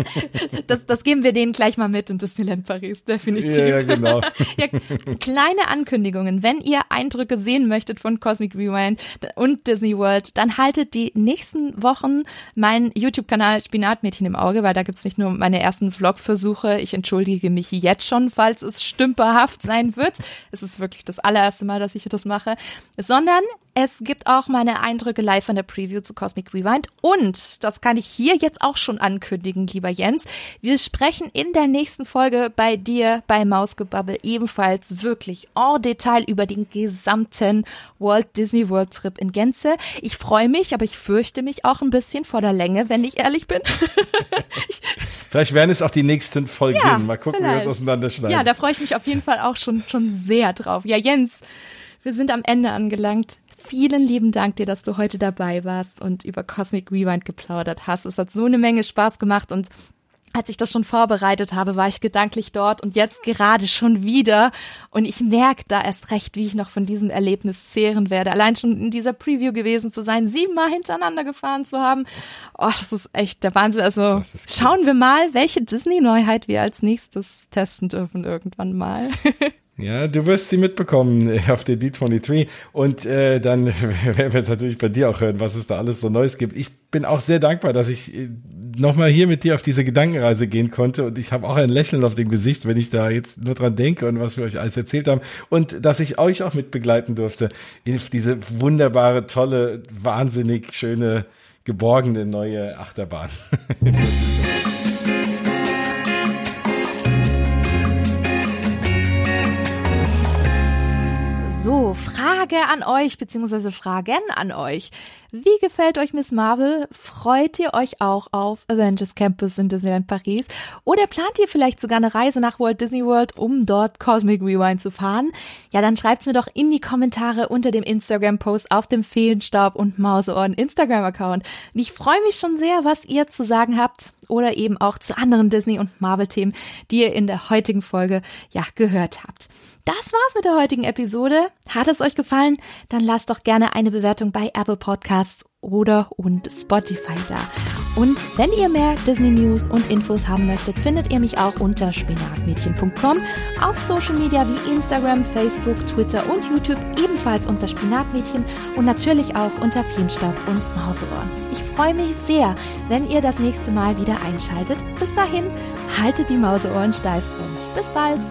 das, das geben wir denen gleich mal mit in Disneyland Paris, definitiv. Ja, ja genau. ja, kleine Ankündigungen. Wenn ihr Eindrücke sehen möchtet von Cosmic Rewind und Disney World, dann haltet die nächsten Wochen meinen YouTube-Kanal Spinatmädchen im Auge, weil da gibt's nicht nur meine ersten Vlog-Versuche. Ich entschuldige mich jetzt schon, falls es stümperhaft sein wird. Es ist wirklich das allererste Mal, dass ich das mache. Sondern es gibt auch meine Eindrücke live von der Preview zu Cosmic Rewind. Und, das kann ich hier jetzt auch schon ankündigen, lieber Jens, wir sprechen in der nächsten Folge bei dir bei Mausgebabbel ebenfalls wirklich en Detail über den gesamten Walt Disney World Trip in Gänze. Ich freue mich, aber ich fürchte mich auch ein bisschen vor der Länge, wenn ich ehrlich bin. vielleicht werden es auch die nächsten Folgen. Ja, Mal gucken, vielleicht. wie wir es auseinanderschneiden. Ja, da freue ich mich auf jeden Fall auch schon, schon sehr drauf. Ja, Jens, wir sind am Ende angelangt vielen lieben Dank dir, dass du heute dabei warst und über Cosmic Rewind geplaudert hast. Es hat so eine Menge Spaß gemacht und als ich das schon vorbereitet habe, war ich gedanklich dort und jetzt gerade schon wieder. Und ich merke da erst recht, wie ich noch von diesem Erlebnis zehren werde. Allein schon in dieser Preview gewesen zu sein, siebenmal hintereinander gefahren zu haben. Oh, das ist echt der Wahnsinn. Also schauen wir mal, welche Disney-Neuheit wir als nächstes testen dürfen irgendwann mal. Ja, du wirst sie mitbekommen auf der D23 und äh, dann werden wir natürlich bei dir auch hören, was es da alles so Neues gibt. Ich bin auch sehr dankbar, dass ich äh, nochmal hier mit dir auf diese Gedankenreise gehen konnte und ich habe auch ein Lächeln auf dem Gesicht, wenn ich da jetzt nur dran denke und was wir euch alles erzählt haben und dass ich euch auch mit begleiten durfte in diese wunderbare, tolle, wahnsinnig schöne, geborgene neue Achterbahn. So, Frage an euch, beziehungsweise Fragen an euch. Wie gefällt euch Miss Marvel? Freut ihr euch auch auf Avengers Campus in Disneyland Paris? Oder plant ihr vielleicht sogar eine Reise nach Walt Disney World, um dort Cosmic Rewind zu fahren? Ja, dann schreibt's mir doch in die Kommentare unter dem Instagram-Post auf dem Feenstaub und Mauseohren Instagram-Account. Und ich freue mich schon sehr, was ihr zu sagen habt oder eben auch zu anderen Disney- und Marvel-Themen, die ihr in der heutigen Folge ja gehört habt. Das war's mit der heutigen Episode. Hat es euch gefallen? Dann lasst doch gerne eine Bewertung bei Apple Podcasts oder und Spotify da. Und wenn ihr mehr Disney News und Infos haben möchtet, findet ihr mich auch unter spinatmädchen.com, auf Social Media wie Instagram, Facebook, Twitter und YouTube ebenfalls unter Spinatmädchen und natürlich auch unter Feenstaub und Mauseohren. Ich freue mich sehr, wenn ihr das nächste Mal wieder einschaltet. Bis dahin, haltet die Mauseohren steif und bis bald!